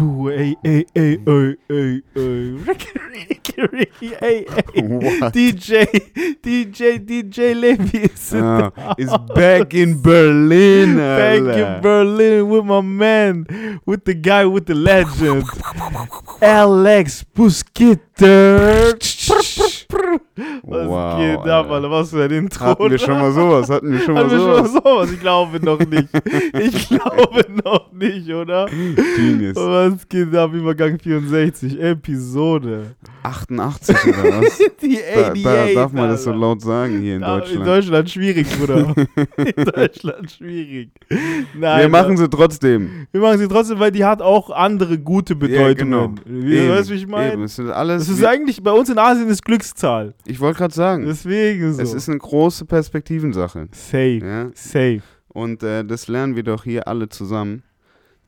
Du, ey, ey, ey, ey, ey, ey. Ricky, Ricky, Ricky, ey, ey. What? DJ, DJ, DJ Levi is in Ah, the is house. back in Berlin, Back Alter. in Berlin with my man, with the guy with the legend, Alex Busquitter. Was Wow, geht ab, Alter. Was für ein Intro. Hatten wir oder? schon mal sowas? Hatten wir schon mal Hatten wir schon mal sowas? sowas? Ich glaube noch nicht. Ich glaube noch nicht, oder? Genius. Was geht ab? Übergang 64, Episode. 88 oder was? Die Da, 88, da darf man das so laut sagen hier in Da- In Deutschland. Deutschland schwierig, Bruder. in Deutschland schwierig. Nein, Wir machen sie trotzdem. wir machen sie trotzdem, weil die hat auch andere gute Bedeutungen. Wie, Eben, weißt du, wie ich meine? es sind alles. Das ist wir- eigentlich, bei uns in Asien ist Glückszahl. Ich wollte gerade sagen, Deswegen so. es ist eine große Perspektivensache. safe, Ja? safe. Und äh, das lernen wir doch hier alle zusammen,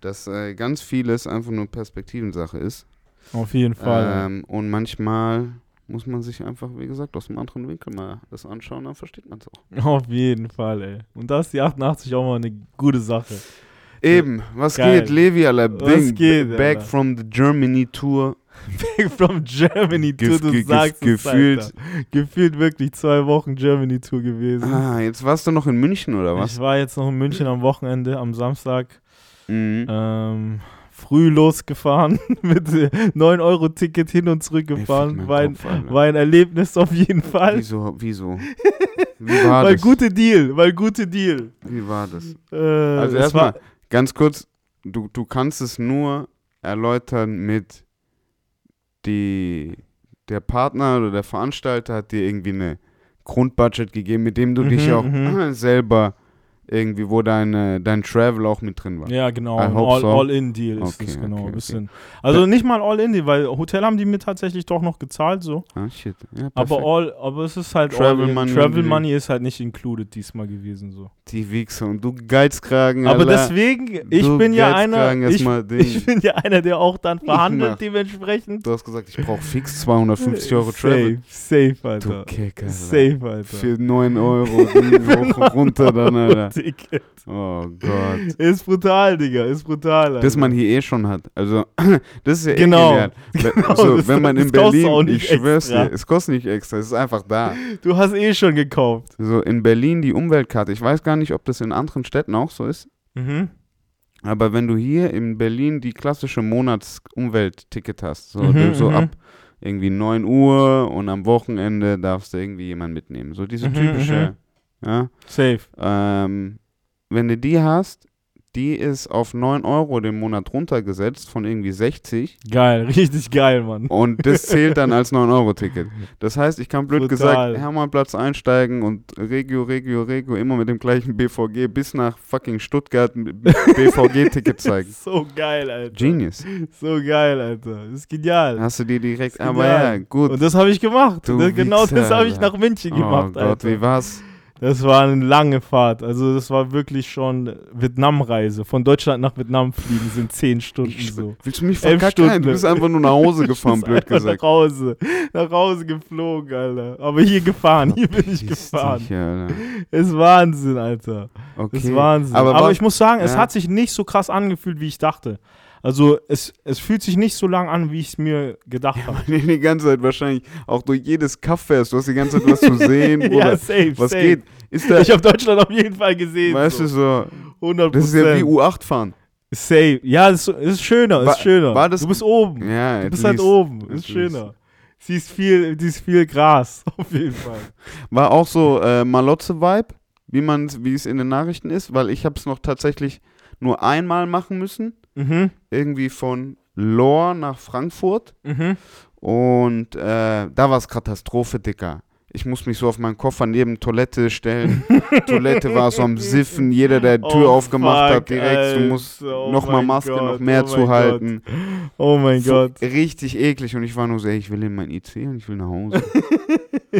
dass äh, ganz vieles einfach nur Perspektivensache ist. Auf jeden Fall. Ähm, und manchmal muss man sich einfach, wie gesagt, aus einem anderen Winkel mal das anschauen, dann versteht man es auch. Auf jeden Fall, ey. Und da ist die 88 auch mal eine gute Sache. Eben, was Geil. geht, Levi Alabing? Was geht, Back Alter? from the Germany Tour. Back from Germany Tour, du ge- sagst es, gefühlt. Alter. Gefühlt wirklich zwei Wochen Germany Tour gewesen. Ah, jetzt warst du noch in München oder was? Ich war jetzt noch in München am Wochenende, am Samstag. Mhm. Ähm, früh losgefahren mit 9-Euro-Ticket hin und zurück gefahren. War ein, Kopf, Alter. war ein Erlebnis auf jeden Fall. Wieso, wieso? Wie war Weil das? gute Deal, weil gute Deal. Wie war das? Äh, Also erstmal, ganz kurz, du, du kannst es nur erläutern mit die, der Partner oder der Veranstalter hat dir irgendwie eine Grundbudget gegeben, mit dem du dich Mhm, auch mhm. selber irgendwie, wo deine, dein Travel auch mit drin war. Ja, genau. I Ein hope All- so. All-In-Deal ist Okay, das, genau. okay, okay. bisschen. Also nicht mal All-In-Deal, weil Hotel haben die mir tatsächlich doch noch gezahlt, so. Ah, shit. Ja, Aber, all, aber es ist halt Travel. Money Travel Money ist halt nicht included diesmal gewesen, so. Die Wichser und du Geizkragen, Aber Alter. deswegen, ich Du bin ja einer, ich, ich bin ja einer, der auch dann verhandelt dementsprechend. Du hast gesagt, ich brauche fix 250 Euro Travel. Safe, safe, Du Alter. Kick, Alter. Safe, Alter. Für 9 Euro, die hoch runter dann, Alter. Ticket. Oh Gott. Ist brutal, Digga, ist brutal. Alter. Das man hier eh schon hat. Also, das ist ja Genau. eh genial. Genau, so, das- wenn man in Berlin, nicht ich schwör's extra. dir, es kostet nicht extra, es ist einfach da. Du hast eh schon gekauft. So, in Berlin die Umweltkarte, ich weiß gar nicht, ob das in anderen Städten auch so ist, Mhm. aber wenn du hier in Berlin die klassische Monats-Umweltticket hast, so, Mhm, so mhm. ab irgendwie 9 Uhr und am Wochenende darfst du irgendwie jemanden mitnehmen. So diese Mhm, typische, ja. Safe. Ähm, wenn du die hast, die ist auf 9 Euro den Monat runtergesetzt von irgendwie 60 Geil, richtig geil, Mann. und das zählt dann als 9-Euro-Ticket. Das heißt, ich kann blöd Total. gesagt Hermannplatz einsteigen und Regio, Regio, Regio immer mit dem gleichen BVG bis nach fucking Stuttgart mit BVG-Ticket zeigen. So geil, Alter. Genius. So geil, Alter. ist genial. Hast du die direkt, aber ja, gut. Und das habe ich gemacht. Du Das- genau Wichser, das habe ich nach München oh gemacht, Gott, Alter. wie war's? Das war eine lange Fahrt. Also das war wirklich schon Vietnamreise. Von Deutschland nach Vietnam fliegen sind zehn Stunden Ich, so. willst du mich verkacken? Du bist einfach nur nach Hause gefahren, Ich bin blöd einfach gesagt. Nach Hause. Nach Hause geflogen, Alter. Aber hier gefahren. Hier bin ich gefahren. dich, Alter. Ist Wahnsinn, Alter. Okay. Ist Wahnsinn. Aber, Aber, ich muss sagen, es Ja. hat sich nicht so krass angefühlt, wie ich dachte. Also es, es fühlt sich nicht so lang an, wie ich es mir gedacht habe. Nee, die ganze Zeit wahrscheinlich auch durch jedes Kaff fährst. Du hast die ganze Zeit was zu sehen, Bruder. ja, safe, was safe. geht? Ist da, Ich habe Deutschland auf jeden Fall gesehen. weißt so. du, so, 100% das ist ja wie U8 fahren. Safe. Ja, es ist, ist schöner, War- ist schöner. war das- du bist oben. Ja, du bist halt least. oben. At Ist schöner. Siehst viel, siehst viel Gras, auf jeden Fall. War auch so äh, Malotze-Vibe, wie man wie es in den Nachrichten ist, weil ich habe es noch tatsächlich nur einmal machen müssen. Mhm. Irgendwie von Lohr nach Frankfurt. Mhm. Und äh, da war es Katastrophe, Dicker. Ich muss mich so auf meinen Koffer neben Toilette stellen. Toilette war so am Siffen. Jeder, der die Tür Oh, aufgemacht hat, fuck, direkt, du musst Alter. Oh nochmal Maske, Gott, noch mehr oh zuhalten. Oh mein So Gott. Richtig eklig. Und ich war nur so, ey, ich will in mein IC und ich will nach Hause.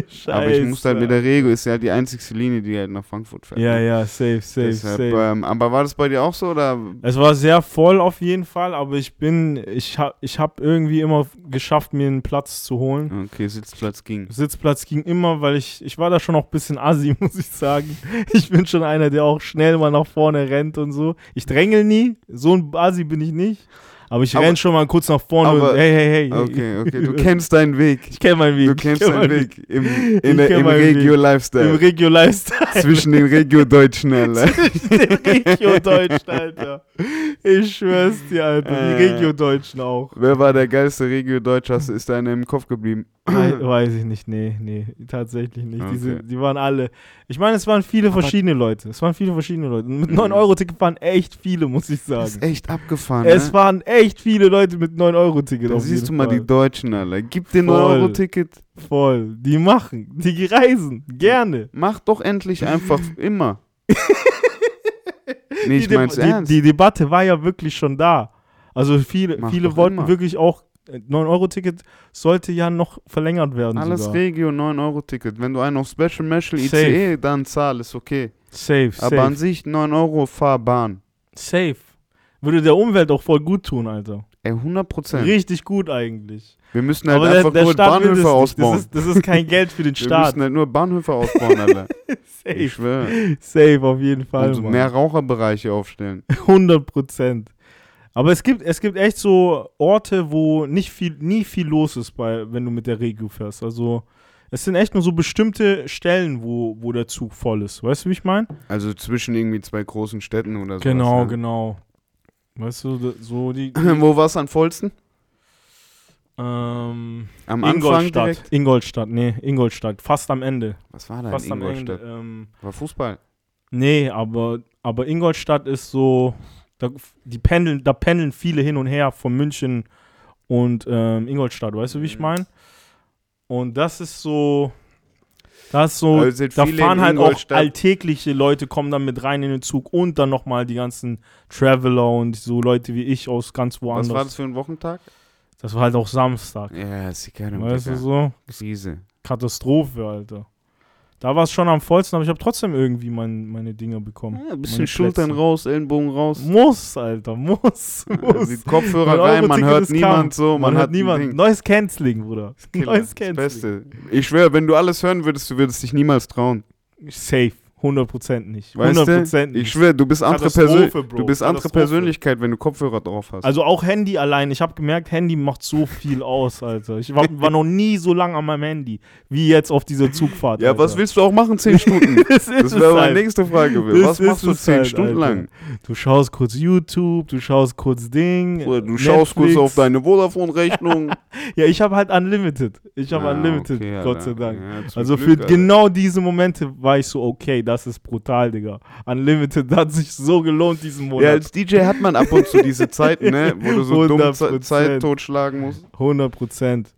Scheiße. Aber ich musste halt mit der Rego, ist ja die einzigste Linie, die halt nach Frankfurt fährt. Ja, ne? ja, safe, safe, Deshalb, safe. ähm, aber war das bei dir auch so? Oder? Es war sehr voll auf jeden Fall, aber ich bin, ich habe ich hab irgendwie immer geschafft, mir einen Platz zu holen. Okay, Sitzplatz ging. Sitzplatz ging immer, weil ich, ich war da schon noch ein bisschen assi, muss ich sagen. Ich bin schon einer, der auch schnell mal nach vorne rennt und so. Ich drängel nie, so ein assi bin ich nicht. Aber ich renn schon mal kurz nach vorne aber- und hey, hey, hey. Okay, okay. Du kennst deinen Weg. Ich kenne meinen Weg. Du kennst deinen meinen Weg im, in der, im Weg. Im Regio-Lifestyle. Regio Lifestyle. Zwischen den Regio-Deutschen, Alter. Den Regio-Deutschen, Alter. Ich schwör's dir, Alter. Die Äh. Regio-Deutschen auch. Wer war der geilste Regio-Deutsch? Hast- Ist da einer im Kopf geblieben? Wei- Weiß ich nicht, nee, nee, tatsächlich nicht. Die, Okay. sind, die waren alle. Ich meine, es waren viele verschiedene Leute. Es waren viele verschiedene Leute. Mit Mhm. 9-Euro-Ticket waren echt viele, muss ich sagen. ist echt abgefahren, Es ne? waren echt viele Leute mit 9-Euro-Ticket. Da siehst du mal Fall. die Deutschen, Alter. Gib dir ein Voll. Euro-Ticket. Voll. Die machen, die reisen. Gerne. Mach doch endlich einfach immer. nee, ich die, mein's die, ernst. die Debatte war ja wirklich schon da. Also viele, Mach viele wollten immer. wirklich auch. äh, 9-Euro-Ticket sollte ja noch verlängert werden. Alles sogar. Regio, 9-Euro-Ticket. Wenn du einen auf Special Meshel. ICE dann zahl, ist okay. Safe, Aber an safe. sich 9 Euro Fahrbahn. Safe. Würde der Umwelt auch voll gut tun, Alter. Ey, 100 Prozent. Richtig gut eigentlich. Wir müssen halt Aber der, einfach der nur Staat Bahnhöfe ausbauen. Das ist, das ist kein Geld für den Wir Staat. müssen halt nur Bahnhöfe ausbauen, Alter. Safe. Ich schwöre. Safe, auf jeden Fall. Und Mann. mehr Raucherbereiche aufstellen. 100 Prozent. Aber es gibt, es gibt echt so Orte, wo nicht viel, nie viel los ist, bei, wenn du mit der Regio fährst. Also es sind echt nur so bestimmte Stellen, wo, wo der Zug voll ist. Weißt du, wie ich meine? Also zwischen irgendwie zwei großen Städten oder so. Genau, ja. genau. Weißt du, so die. Wo war es am vollsten? ähm, Am Anfang Ingolstadt. direkt? Ingolstadt, nee, Ingolstadt. Fast am Ende. Was war da Fast in am Ingolstadt? Ende. Ähm, War Fußball. Nee, aber, aber Ingolstadt ist so, da, die pendeln, da pendeln viele hin und her von München und ähm, Ingolstadt, weißt du, wie ich Mhm. meine? Und das ist so, das so, Also da fahren halt auch alltägliche Leute, kommen dann mit rein in den Zug und dann nochmal die ganzen Traveler und so Leute wie ich aus ganz woanders. Was war das für ein Wochentag? Das war halt auch Samstag. Ja, ist egal. weißt du so? Krise. Katastrophe, Alter. Da war es schon am vollsten, aber ich habe trotzdem irgendwie mein, meine Dinger bekommen. Ja, ein bisschen Schultern raus, Ellenbogen raus. Muss, Alter, muss. Ja, muss. die Kopfhörer rein, man hört niemand kaum. so, man, hört hat ein Ding. niemand. Neues Canceling, Bruder. Neues Canceling. Beste. Ich schwöre, wenn du alles hören würdest, du würdest dich niemals trauen. Safe. 100% nicht. Weißt 100% du? nicht. Ich schwöre, du bist andere, Persön du bist andere. Persönlichkeit, wenn du Kopfhörer drauf hast. Also auch Handy allein. Ich habe gemerkt, Handy macht so viel aus, Alter. Ich war, war noch nie so lang an meinem Handy, wie jetzt auf dieser Zugfahrt. ja, Alter. was willst du auch machen, 10 Stunden? Das, Das wäre meine halt. nächste Frage. Was machst du es 10 halt, Stunden Alter. lang? Du schaust kurz YouTube, du schaust kurz Ding. Oder du Netflix. schaust kurz auf deine Vodafone-Rechnung. Ja, ich habe halt Unlimited. Ich habe Ah, Unlimited, okay, Gott sei Dank. Ja, Also Glück, für Alter. genau diese Momente war ich so, okay, das ist brutal, Digga. Unlimited hat sich so gelohnt diesen Monat. Ja, als DJ hat man ab und zu diese Zeiten, ne, wo du so dumm 100%. Ze- Zeit totschlagen musst. 100 Prozent.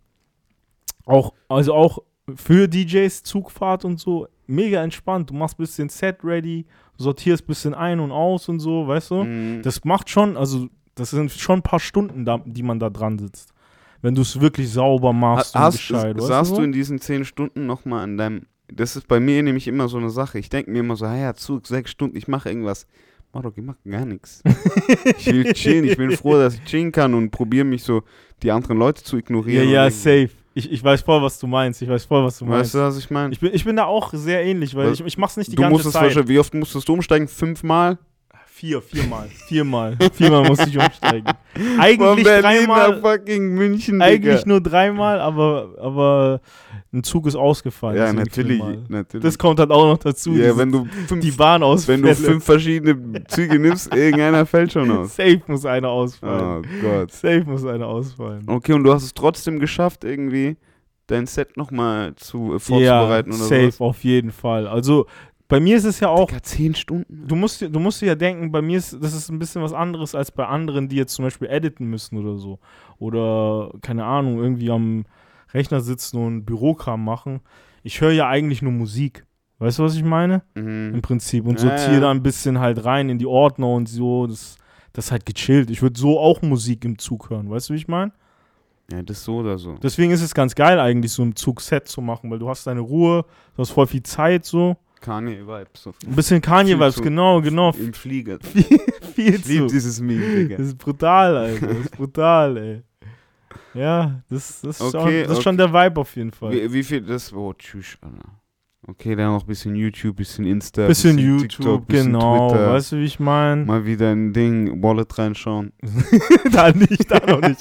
Auch, also auch für DJs, Zugfahrt und so, mega entspannt. Du machst ein bisschen Set ready, sortierst ein bisschen ein und aus und so, weißt du? Mhm. Das macht schon, also das sind schon ein paar Stunden, da, die man da dran sitzt. Wenn du es wirklich sauber machst Ha- und hast, gescheit. saßt du, du so? in diesen 10 Stunden nochmal an deinem. Das ist bei mir nämlich immer so eine Sache. Ich denke mir immer so, hey, ja, Zug, 6 Stunden, ich mache irgendwas. Mach ich mach gar nichts. ich will chillen, ich bin froh, dass ich chillen kann und probiere mich so, die anderen Leute zu Ja, ignorieren. ja, und safe. Ich, ich weiß voll, was du meinst. Ich weiß voll, was du Weißt meinst. du, was ich meine? Ich bin, ich bin da auch sehr ähnlich, weil Was- ich, ich mach's nicht die Du ganze musstest Zeit. wahrscheinlich, wie oft musstest du umsteigen? Fünfmal? Vier, viermal. Viermal. Viermal musste ich umsteigen. Eigentlich dreimal. fucking München, Eigentlich Digga. nur dreimal, aber, aber ein Zug ist ausgefallen. Ja, natürlich, natürlich. Das kommt halt auch noch dazu. ja, diese- wenn du fünf, die Bahn aus. wenn du fünf verschiedene Züge nimmst, irgendeiner fällt schon aus. Safe muss einer ausfallen. Oh Gott. Safe muss einer ausfallen. Okay, und du hast es trotzdem geschafft, irgendwie dein Set nochmal zu äh, vorzubereiten ja, oder safe, so. auf jeden Fall. Also bei mir ist es ja auch, Digga, zehn Stunden. du musst, dir- du musst dir ja denken, bei mir ist das ist ein bisschen was anderes als bei anderen, die jetzt zum Beispiel editen müssen oder so. Oder, keine Ahnung, irgendwie am Rechner sitzen und Bürokram machen. Ich höre ja eigentlich nur Musik. Weißt du, was ich meine? Im Mhm. Prinzip. Und sortiere ja. da ein bisschen halt rein in die Ordner und so. Das, das ist halt gechillt. Ich würde so auch Musik im Zug hören. Weißt du, wie ich meine? Ja, das so oder so. Deswegen ist es ganz geil, eigentlich so im Zug Set zu machen, weil du hast deine Ruhe, du hast voll viel Zeit so. Kanye-Vibes. Ein bisschen Kanye-Vibes, zu- genau, genau. Im Flieger. Viel Ich liebe zu. dieses Meme, Digga. Das ist brutal, Alter. Das ist brutal, ey. Ja, das, das, ist, schon, Okay, das ist schon der Vibe auf jeden Fall. Wie, wie viel das? Oh, tschüss, Alter. Okay, dann noch ein bisschen YouTube, bisschen Insta, Bisschen YouTube, TikTok, bisschen genau. Twitter. Weißt du, wie ich meine? Mal wieder ein Ding, Wallet reinschauen. da nicht, da noch nicht.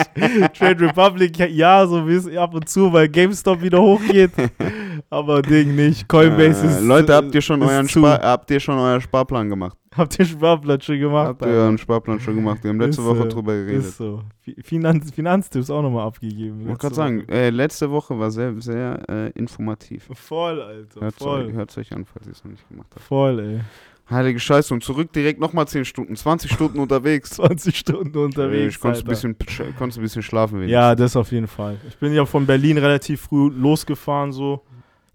Trade Republic, ja, so wie es ab und zu, weil GameStop wieder hochgeht. aber Ding nicht. Coinbase Äh, ist. Leute, habt ihr schon euren. Spar habt ihr schon euren Sparplan gemacht? Habt ihr Sparplan schon gemacht? Habt ihr euren Sparplan schon gemacht? Wir haben letzte Ist Woche drüber geredet. Ist so. Fi- Finanz, Finanztipps auch nochmal abgegeben. Ich wollte gerade sagen, äh, letzte Woche war sehr, sehr äh, informativ. Voll, Alter. Hört voll. euch, hört's euch an, falls ihr es noch nicht gemacht habt. Voll, ey. Heilige Scheiße, und zurück direkt nochmal 10 Stunden, 20 Stunden unterwegs. 20 Stunden unterwegs. ich konnte ein bisschen, sch- konntest ein bisschen schlafen. wenigstens. Ja, das auf jeden Fall. Ich bin ja von Berlin relativ früh losgefahren, so.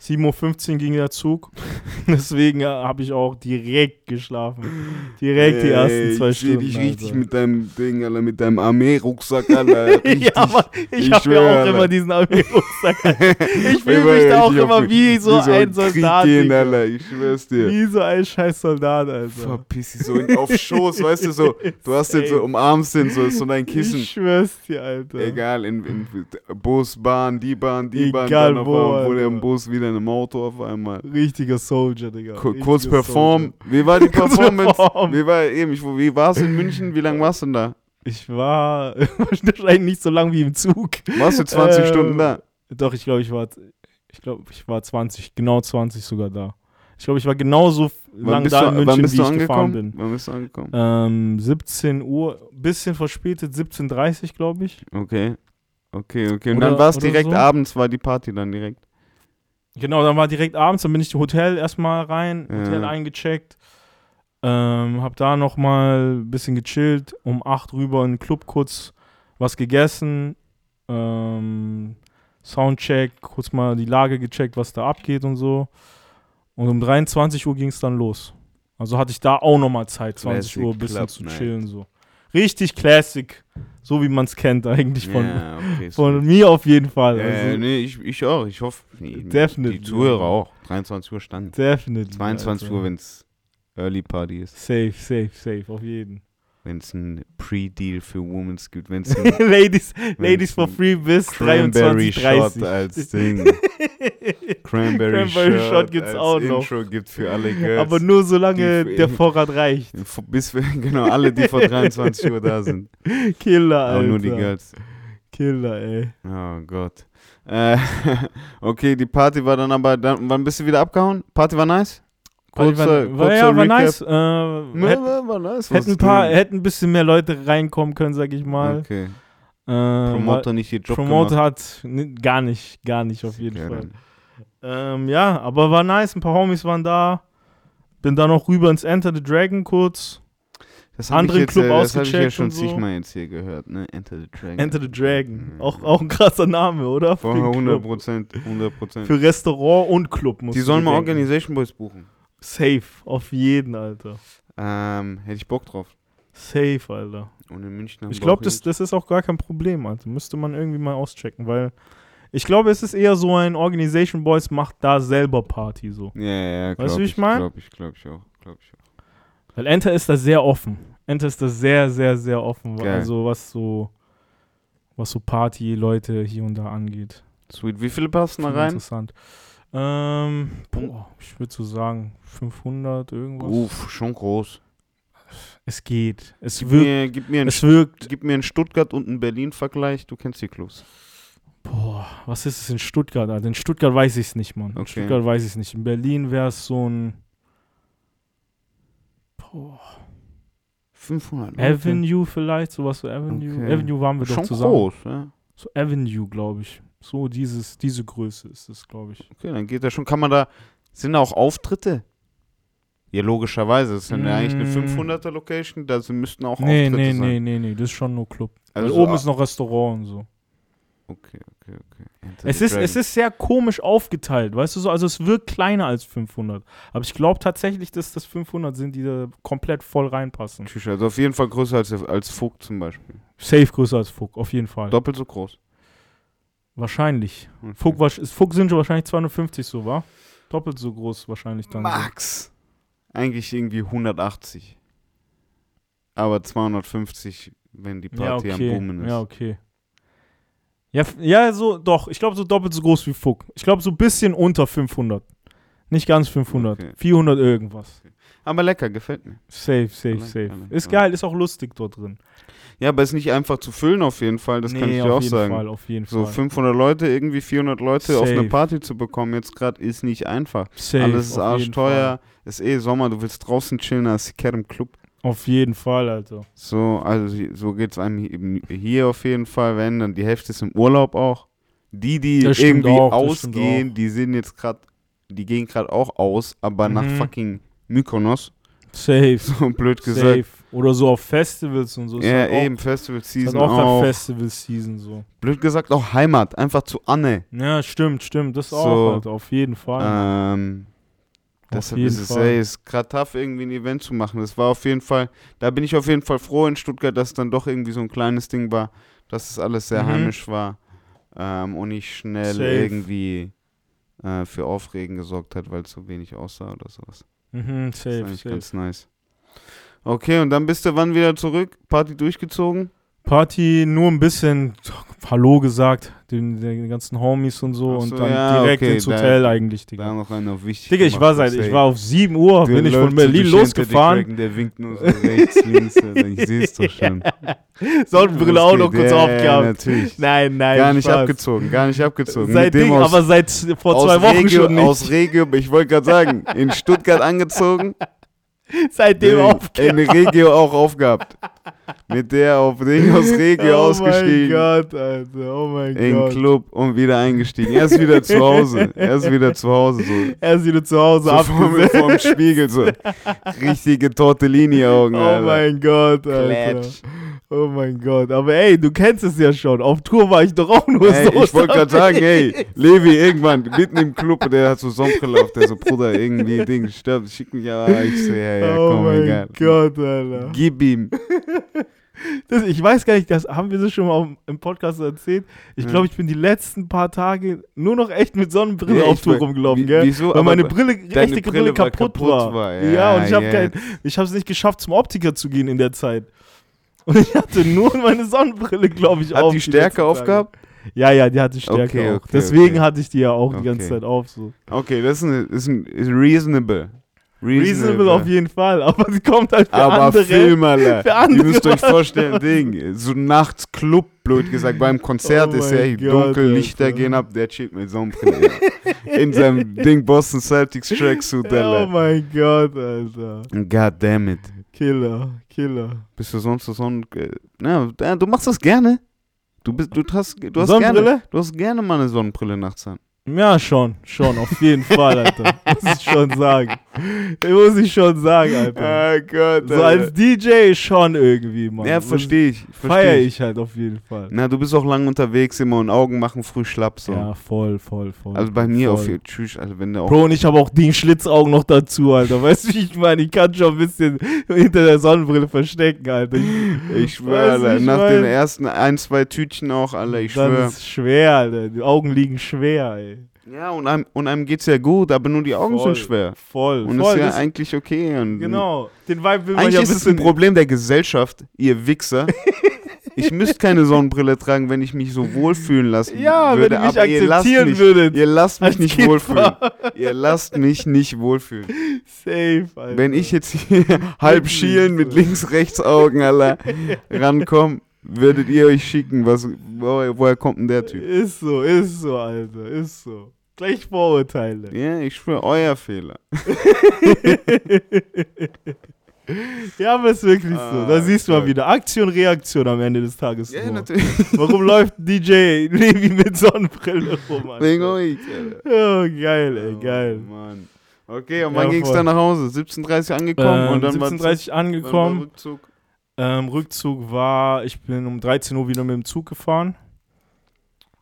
7.15 Uhr ging der Zug. Deswegen habe ich auch direkt geschlafen. Direkt die Ey, ersten zwei ich Stunden. dich richtig Alter. mit deinem Ding, Alter, mit deinem Armee-Rucksack, Alter. Ja, aber ich, ich habe ja auch Alter. immer diesen Armee-Rucksack. Ich fühle mich da auch immer wie so wie ein Krieg Soldat. Digga. Alter, ich schwör's dir. Wie so ein scheiß Soldat, Alter. Verpiss dich so in, auf Schoß, weißt du, so. Du hast den so umarmst den, so ist so dein Kissen. Ich schwör's dir, Alter. Egal, in, in Bus, Bahn, die Bahn, die Bahn, Egal dann auf wo, einmal wurde Alter. im Bus wieder in einem Auto auf einmal. Richtiger Soldier, Digga. Ku- Richtiger kurz perform. Soldier. Wie war die Performance? perform. Wie war eben, ich, wie war's in München? Wie lange warst du denn da? Ich war wahrscheinlich nicht so lang wie im Zug. Warst du 20 Ähm, Stunden da? Doch, ich glaube, ich war, ich glaube, ich war 20, genau 20 sogar da. Ich glaube, ich war genauso f- Wann lang bist, da in München, wie ich gefahren angekommen? bin. Wann bist du angekommen? Ähm, 17 Uhr, bisschen verspätet, 17.30 glaube ich. Okay. Okay, okay. Und Oder- dann war es direkt so. abends, war die Party dann direkt. Genau, dann war direkt abends, dann bin ich im Hotel erstmal rein, Ja. Hotel eingecheckt. Ähm, hab da nochmal ein bisschen gechillt, um 8 rüber in den Club kurz was gegessen. Ähm, Soundcheck, kurz mal die Lage gecheckt, was da abgeht und so. Und um 23 Uhr ging es dann los. Also hatte ich da auch nochmal Zeit, 20 Classic Uhr ein bisschen Club zu Night. chillen. So. Richtig Classic, so wie man es kennt eigentlich von, ja, okay. von mir auf jeden Fall. Ja, Also, nee, ich, ich auch. Ich hoffe, nee, Definitely. die Zuhörer auch. 23 Uhr stand. Definitely. 22 Alter. Uhr, wenn es Early Party ist. Safe, safe, safe, auf jeden. Wenn es ein Pre-Deal für Womans gibt. Wenn es Ladies, Ladies for free bis Cranberry 23, Shot 30. als Ding. Cranberry, Cranberry Shot, Shot gibt's auch noch. Intro gibt für alle Girls. Aber nur solange der Vorrat reicht. Bis wir, genau, alle, die vor 23 Uhr da sind. Killer, Alter. Aber nur die Girls. Killer, ey. Oh Gott. Äh, okay, die Party war dann aber, dann, wann bist du wieder abgehauen? Party war nice? Kurzer, war, war, kurzer ja, war Recap. nice. Äh, Ja, hätten, war, nice. hätten, ein paar, hätten ein bisschen mehr Leute reinkommen können, sag ich mal. Okay. Äh, Promoter nicht ihr Job Promoter gemacht. hat ni- gar nicht, gar nicht auf jeden Fall. Ähm, ja, aber war nice. Ein paar Homies waren da. Bin dann noch rüber ins Enter the Dragon kurz. Das anderen jetzt, Club äh, Das habe ich ja ausgecheckt schon so. zigmal jetzt hier gehört, ne? Enter the Dragon. Enter the Dragon. Mhm. Auch, auch ein krasser Name, oder? Für Vorher einen 100 Club. Prozent, 100 Prozent. Für Restaurant und Club muss Die sollen mal Organization Boys buchen. Safe, auf jeden, Alter. Ähm, hätte ich Bock drauf. Safe, Alter. Und in München haben Ich glaube, das, das ist auch gar kein Problem, Alter. Müsste man irgendwie mal auschecken, weil ich glaube, es ist eher so ein Organization Boys macht da selber Party so. Ja, ja, ja, glaub Weißt du, wie ich mein? Glaube ich, glaube ich auch. Glaub ich auch. Weil Enter ist da sehr offen. Enter ist da sehr, sehr, sehr offen. Geil. Also was so, was so Party-Leute hier und da angeht. Sweet. Wie viele passen da rein? Interessant. Ähm, boah, ich würde so sagen 500 irgendwas. Uff, schon groß. Es geht. Es Gib wirkt. mir, gib, mir einen, Es wirkt. gib mir einen Stuttgart und einen Berlin-Vergleich. Du kennst die Clubs. Boah, was ist es in Stuttgart? Alter? In Stuttgart weiß ich es nicht, Mann. In Okay. Stuttgart weiß ich es nicht. In Berlin wäre es so ein. Boah, 500 Leute. Avenue vielleicht, sowas so Avenue. Okay. Avenue waren wir doch Schon zusammen. groß, ja. So Avenue, glaube ich. So dieses, diese Größe ist es, glaube ich. Okay, dann geht das schon. Kann man da. Sind da auch Auftritte? Ja, logischerweise. Das ist ja eigentlich eine Mm. 500er Location. Da müssten auch Nee, Auftritte nee, sein. nee, nee, nee, das ist schon nur Club. Also Weil oben ah, ist noch Restaurant und so. Okay, okay, okay. Enter Es ist, es ist sehr komisch aufgeteilt, weißt du so? Also es wirkt kleiner als 500. Aber ich glaube tatsächlich, dass das 500 sind, die da komplett voll reinpassen. Also auf jeden Fall größer als, als Vogt zum Beispiel. Safe größer als Fuck, auf jeden Fall. Doppelt so groß. Wahrscheinlich. Okay. Fuck, wahrsch- Fuck sind schon wahrscheinlich 250 so, war? Doppelt so groß wahrscheinlich dann. So. Max. Eigentlich irgendwie 180. Aber 250, wenn die Ja, Party okay. am Boomen ist. Ja, okay. Ja, ja, so, doch. Ich glaube, so doppelt so groß wie Fuck. Ich glaube, so ein bisschen unter 500. Nicht ganz 500. Okay. 400 irgendwas. Aber lecker, gefällt mir. Safe, safe, Lecker, safe. lecker. Ist geil, ist auch lustig dort drin. Ja, aber ist nicht einfach zu füllen auf jeden Fall, das kann ich dir auf auch jeden sagen. Fall, auf jeden So Fall. 500 Leute, irgendwie 400 Leute auf eine Safe. Party zu bekommen, jetzt gerade ist nicht einfach. Safe, Alles ist arschteuer, ist eh Sommer, du willst draußen chillen, die Kerl im Club. Auf jeden Fall, Alter. So, also so geht's einem eben hier auf jeden Fall, wenn dann die Hälfte ist im Urlaub auch. Die, die irgendwie auch, ausgehen, die sind jetzt gerade, die gehen gerade auch aus, aber nach Mhm. fucking Mykonos, Safe. so blöd gesagt. Safe. Oder so auf Festivals und so. Ja, halt eben, Festival ist Season halt auch, auch. Festival-Season so. Blöd gesagt auch Heimat, einfach zu Anne. Ja, stimmt, stimmt. Das So. auch, Alter. Auf jeden Fall. Ähm, auf deshalb jeden ist es, Fall. ey, ist gerade tough, irgendwie ein Event zu machen. Das war auf jeden Fall, da bin ich auf jeden Fall froh in Stuttgart, dass es dann doch irgendwie so ein kleines Ding war, dass es alles sehr Mhm. heimisch war ähm, und nicht schnell Safe. irgendwie äh, für Aufregen gesorgt hat, weil es so wenig aussah oder sowas. Mhm, Das ist safe, eigentlich safe. ganz nice. Okay, und dann bist du wann wieder zurück? Party durchgezogen? Party nur ein bisschen Hallo gesagt, den, den ganzen Homies und so Ach und so, dann ja, direkt okay, ins da- Hotel eigentlich, Da Digga. noch einer wichtig. Digga, ich war seit, ich war auf 7 Uhr, Der bin ich von so Berlin dich losgefahren. weg, Der winkt nur so rechts, links, ich seh's doch schon. Sonnenbrille auch noch kurz ja, aufgehabt. Natürlich. Nein, nein, Gar nicht Spaß. abgezogen, gar nicht abgezogen. Seit Ding, aus, aber seit vor zwei Wochen Regio, schon nicht. Aus Regio, ich wollte gerade sagen, in Stuttgart angezogen, Seitdem in, aufgehört. in Regio auch aufgehabt. Mit der auf Ding aus Regio oh ausgestiegen. mein Gott, Alter. Oh mein In Gott. Club und wieder eingestiegen. Er ist wieder zu Hause. Er ist wieder zu Hause. So, Er ist wieder zu Hause so vor, abgesetzt. vorm Spiegel. So. Richtige Tortellini-Augen. Oh Alter. mein Gott, Alter. Klatsch. Oh mein Gott. Aber ey, du kennst es ja schon. Auf Tour war ich doch auch nur Ey, so. ich wollte gerade sagen, ey, Levi irgendwann mitten im Club, der hat so Sonnenbrille auf, der so, Bruder, irgendwie Ding, stirbt, schick mich aber. Ich so, ja, ja, oh komm, mein egal. Gott, Alter. Gib ihm. Das, ich weiß gar nicht, das haben wir das schon mal im Podcast erzählt. Ich Ja. glaube, ich bin die letzten paar Tage nur noch echt mit Sonnenbrille Ja, auf Tour rumgelaufen, gell? wieso? Weil Aber meine Brille, Deine rechte Brille, war kaputt, war. Ja, Ja, und ich habe ja. kein, ich habe es nicht geschafft, zum Optiker zu gehen in der Zeit. Und ich hatte nur meine Sonnenbrille, glaube ich, Hat auf. die letzten Stärke aufgehabt? Ja, ja, die hatte Stärke Okay, auch. okay, Deswegen okay. hatte ich die ja auch die ganze. Zeit auf. So. Okay, das ist, ein, ist, ein, ist reasonable. Reasonable auf jeden Fall, aber sie kommt halt für Aber andere. Film, Alter. für andere Ihr müsst euch vorstellen, Ding, so nachts Club, blöd gesagt, beim Konzert Oh ist ja hier Gott, dunkel, Lichter Alter. gehen ab, der chillt mit Sonnenbrille. In seinem Ding Boston Celtics Tracksuit, Oh Alter. mein Gott, Alter. God damn it. Killer, Killer. Bist du sonst so ein. Äh, na, äh, du machst das gerne. Du bist, du hast, du hast gerne, Sonnenbrille? du hast gerne mal eine Sonnenbrille nachts an. Ja, schon, schon, auf jeden Fall, Alter. Muss ich schon sagen. Muss ich schon sagen, Alter. Ah Gott, So als DJ schon irgendwie, Mann. Ja, verstehe ich. Feier Verstehe ich. halt auf jeden Fall. Na, du bist auch lang unterwegs immer und Augen machen früh schlapp so. Ja, voll, voll, voll. also bei mir voll. auf jeden Tschüss, also wenn der auch. Bro, und ich habe auch die Schlitzaugen noch dazu, Alter. Weißt du, wie ich meine? Ich kann schon ein bisschen hinter der Sonnenbrille verstecken, Alter. Ich schwöre, Alter, ich nach mein- den ersten ein, zwei Tütchen auch, Alter, ich schwöre. ist schwer, Alter. Die Augen liegen schwer, ey. Ja, und einem, und einem geht's ja gut, aber nur die Augen Voll, sind schwer. Voll, Und voll. ist ja das- eigentlich okay. Und genau. Den Vibe will man Eigentlich ja ist es ein. Problem der Gesellschaft, ihr Wichser. Ich müsste keine Sonnenbrille tragen, wenn ich mich so wohlfühlen lassen Ja, würde. wenn ihr mich aber ihr akzeptieren mich, würdet. Ihr lasst mich nicht Kind wohlfühlen. Ihr lasst mich nicht wohlfühlen. Safe, Alter. Wenn ich jetzt hier halb schielen mit so. links-rechts-Augen, Alter, rankomme, würdet ihr euch schicken, was, woher kommt denn der Typ? Ist so, ist so, Alter. Ist so. Gleich Vorurteile. Ja, ich schwöre, euer Fehler. Ja, aber ist wirklich so. Ah, Da siehst du mal wieder. Aktion, Reaktion am Ende des Tages. Ja, natürlich. Warum läuft DJ Levi mit Sonnenbrille rum? Alter? Wegen euch, Alter. Oh, geil, ey, Oh, geil. Mann. Okay, und wann Ja, ging's voll. dann nach Hause? 17.30 angekommen Ähm, und dann 17.30 war wann angekommen. war Rückzug. Ähm, Rückzug war, ich bin um 13 Uhr wieder mit dem Zug gefahren.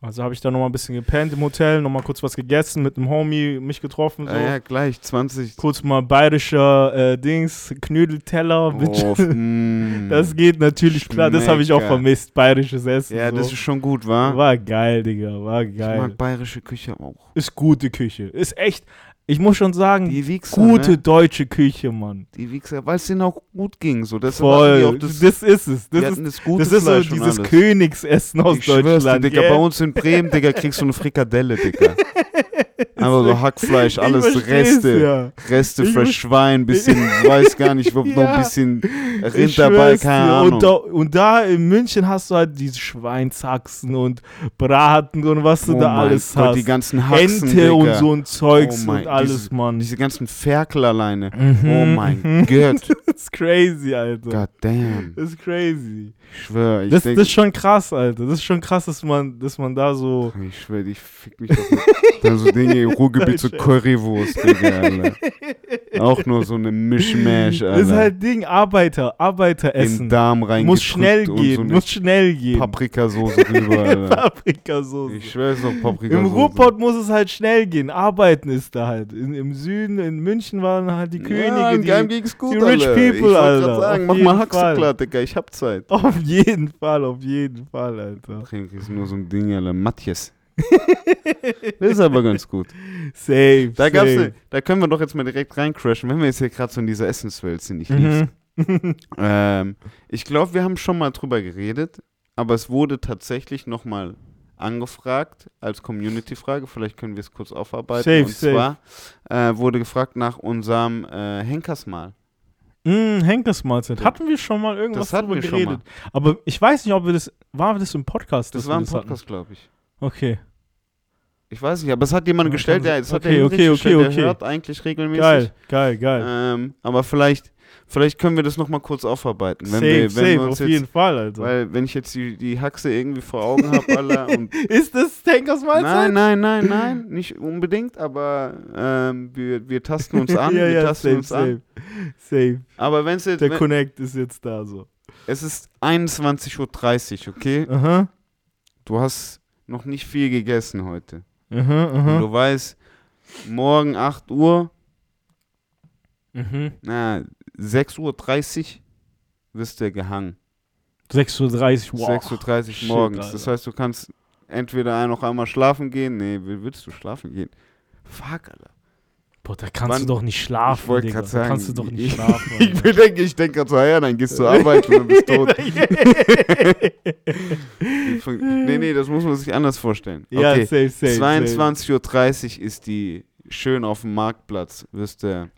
Also habe ich da nochmal ein bisschen gepennt im Hotel, nochmal kurz was gegessen, mit einem Homie mich getroffen. So. Ah, ja, gleich, 20. Kurz mal bayerischer äh, Dings, Knödelteller. Oh, mm. das geht natürlich klar, das habe ich auch Schmecker. vermisst, bayerisches Essen. Ja, so. das ist schon gut, wa? War geil, Digga, war Ich geil. mag bayerische Küche auch. Ist gute Küche. Ist echt, ich muss schon sagen, Die Wichser, gute ne? deutsche Küche, Mann. Die Wichser, weil es denen auch gut ging. So. Die Voll. Das, das, ist es. Das ist, das das ist so dieses. Königsessen aus ich schwör's dir, Deutschland. Digga, bei uns in Bremen, Digga, kriegst du eine Frikadelle, Digga. Einfach so Hackfleisch, alles Reste. Ja. Reste Ich für Schwein, bisschen, weiß gar nicht, noch Ja. ein bisschen Rind dabei, keine. Ahnung. Und da, und da in München hast du halt diese Schweinshaxen und Braten und was du oh da alles Gott, hast. die ganzen Haxen, Ente und Digga. so ein Zeugs Oh mein- und alles, diese- Mann. Diese ganzen Ferkel alleine. Mhm, Oh mein. Gott. Das ist crazy, Alter. God damn. Das ist crazy. Ich schwöre, ich Das, denk, das ist schon krass, Alter. Das ist schon krass, dass man, dass man da so. ich schwöre, ich fick mich mit. Da so Dinge Ruhrgebiet, so Currywurst, Digga. Auch nur so eine Mischmash, Alter. Das ist halt Ding, Arbeiter, in Arbeiteressen. den Darm reingedrückt Muss schnell gehen, so muss schnell gehen. Paprikasauce drüber, Alter. Paprikasauce. Ich schwöre, es ist doch Paprikasauce. Im Ruhrpott muss es halt schnell gehen. Arbeiten ist da halt. In, Im Süden, in München waren halt die Könige, ja, in die. gut, die rich Alter. people, ich Alter. gerade sagen, mach mal Haxe klar, Digga, ich hab Zeit. Auf jeden Fall, auf jeden Fall, Alter. Trink ist nur so ein Ding, Alter. Matjes. das ist aber ganz gut. Safe. Da, gab's safe. ne, da können wir doch jetzt mal direkt reincrashen, wenn wir jetzt hier gerade so in dieser Essenswelt sind. Ich lieb's. Mhm. Ähm, ich glaube, wir haben schon mal drüber geredet, aber es wurde tatsächlich nochmal angefragt als Community-Frage. Vielleicht können wir es kurz aufarbeiten. Safe, Und safe. zwar äh, wurde gefragt nach unserem äh, Henkersmal. Mm, Henkersmahlzeit. Hatten wir schon mal irgendwas Das hatten drüber wir schon geredet? Aber ich weiß nicht, ob wir das. War das im Podcast? Das war hatten? Podcast, glaube ich. Okay. Ich weiß nicht, aber es hat jemand gestellt, der, es hat Okay, der okay, okay, gestellt, okay. der hört eigentlich regelmäßig. Geil, geil, geil. Ähm, aber vielleicht, vielleicht können wir das nochmal kurz aufarbeiten. Wenn safe, wir, wenn safe, wir auf jeden jetzt, Fall, Alter. Weil, wenn ich jetzt die, die Haxe irgendwie vor Augen habe, ist das Henkersmahlzeit? Nein, nein, nein, nein, nicht unbedingt, aber ähm, wir, wir tasten uns an, ja, wir ja, tasten safe, uns an. safe. Safe. Aber wenn's jetzt, Der wenn, Connect ist jetzt da so. es ist 21.30 Uhr, okay? Aha. Du hast noch nicht viel gegessen heute. Aha, Und aha. du weißt, morgen 8 Uhr, Mhm. na, 6.30 Uhr wirst du gehangen. 6.30 Uhr. Wow. 6.30 Uhr shit, morgens. Alter. Das heißt, du kannst entweder noch einmal schlafen gehen. Nee, will- willst du schlafen gehen? Fuck, Alter. Boah, da kannst Wann- du doch nicht schlafen, ich gerade Da sagen, kannst du doch nicht ich, schlafen. ich bedenke, ich denke gerade so, ja, dann gehst du arbeiten und bist tot. nee, nee, das muss man sich anders vorstellen. ja, Okay, safe, safe. safe. 22.30 Uhr ist die schön auf dem Marktplatz, wirst du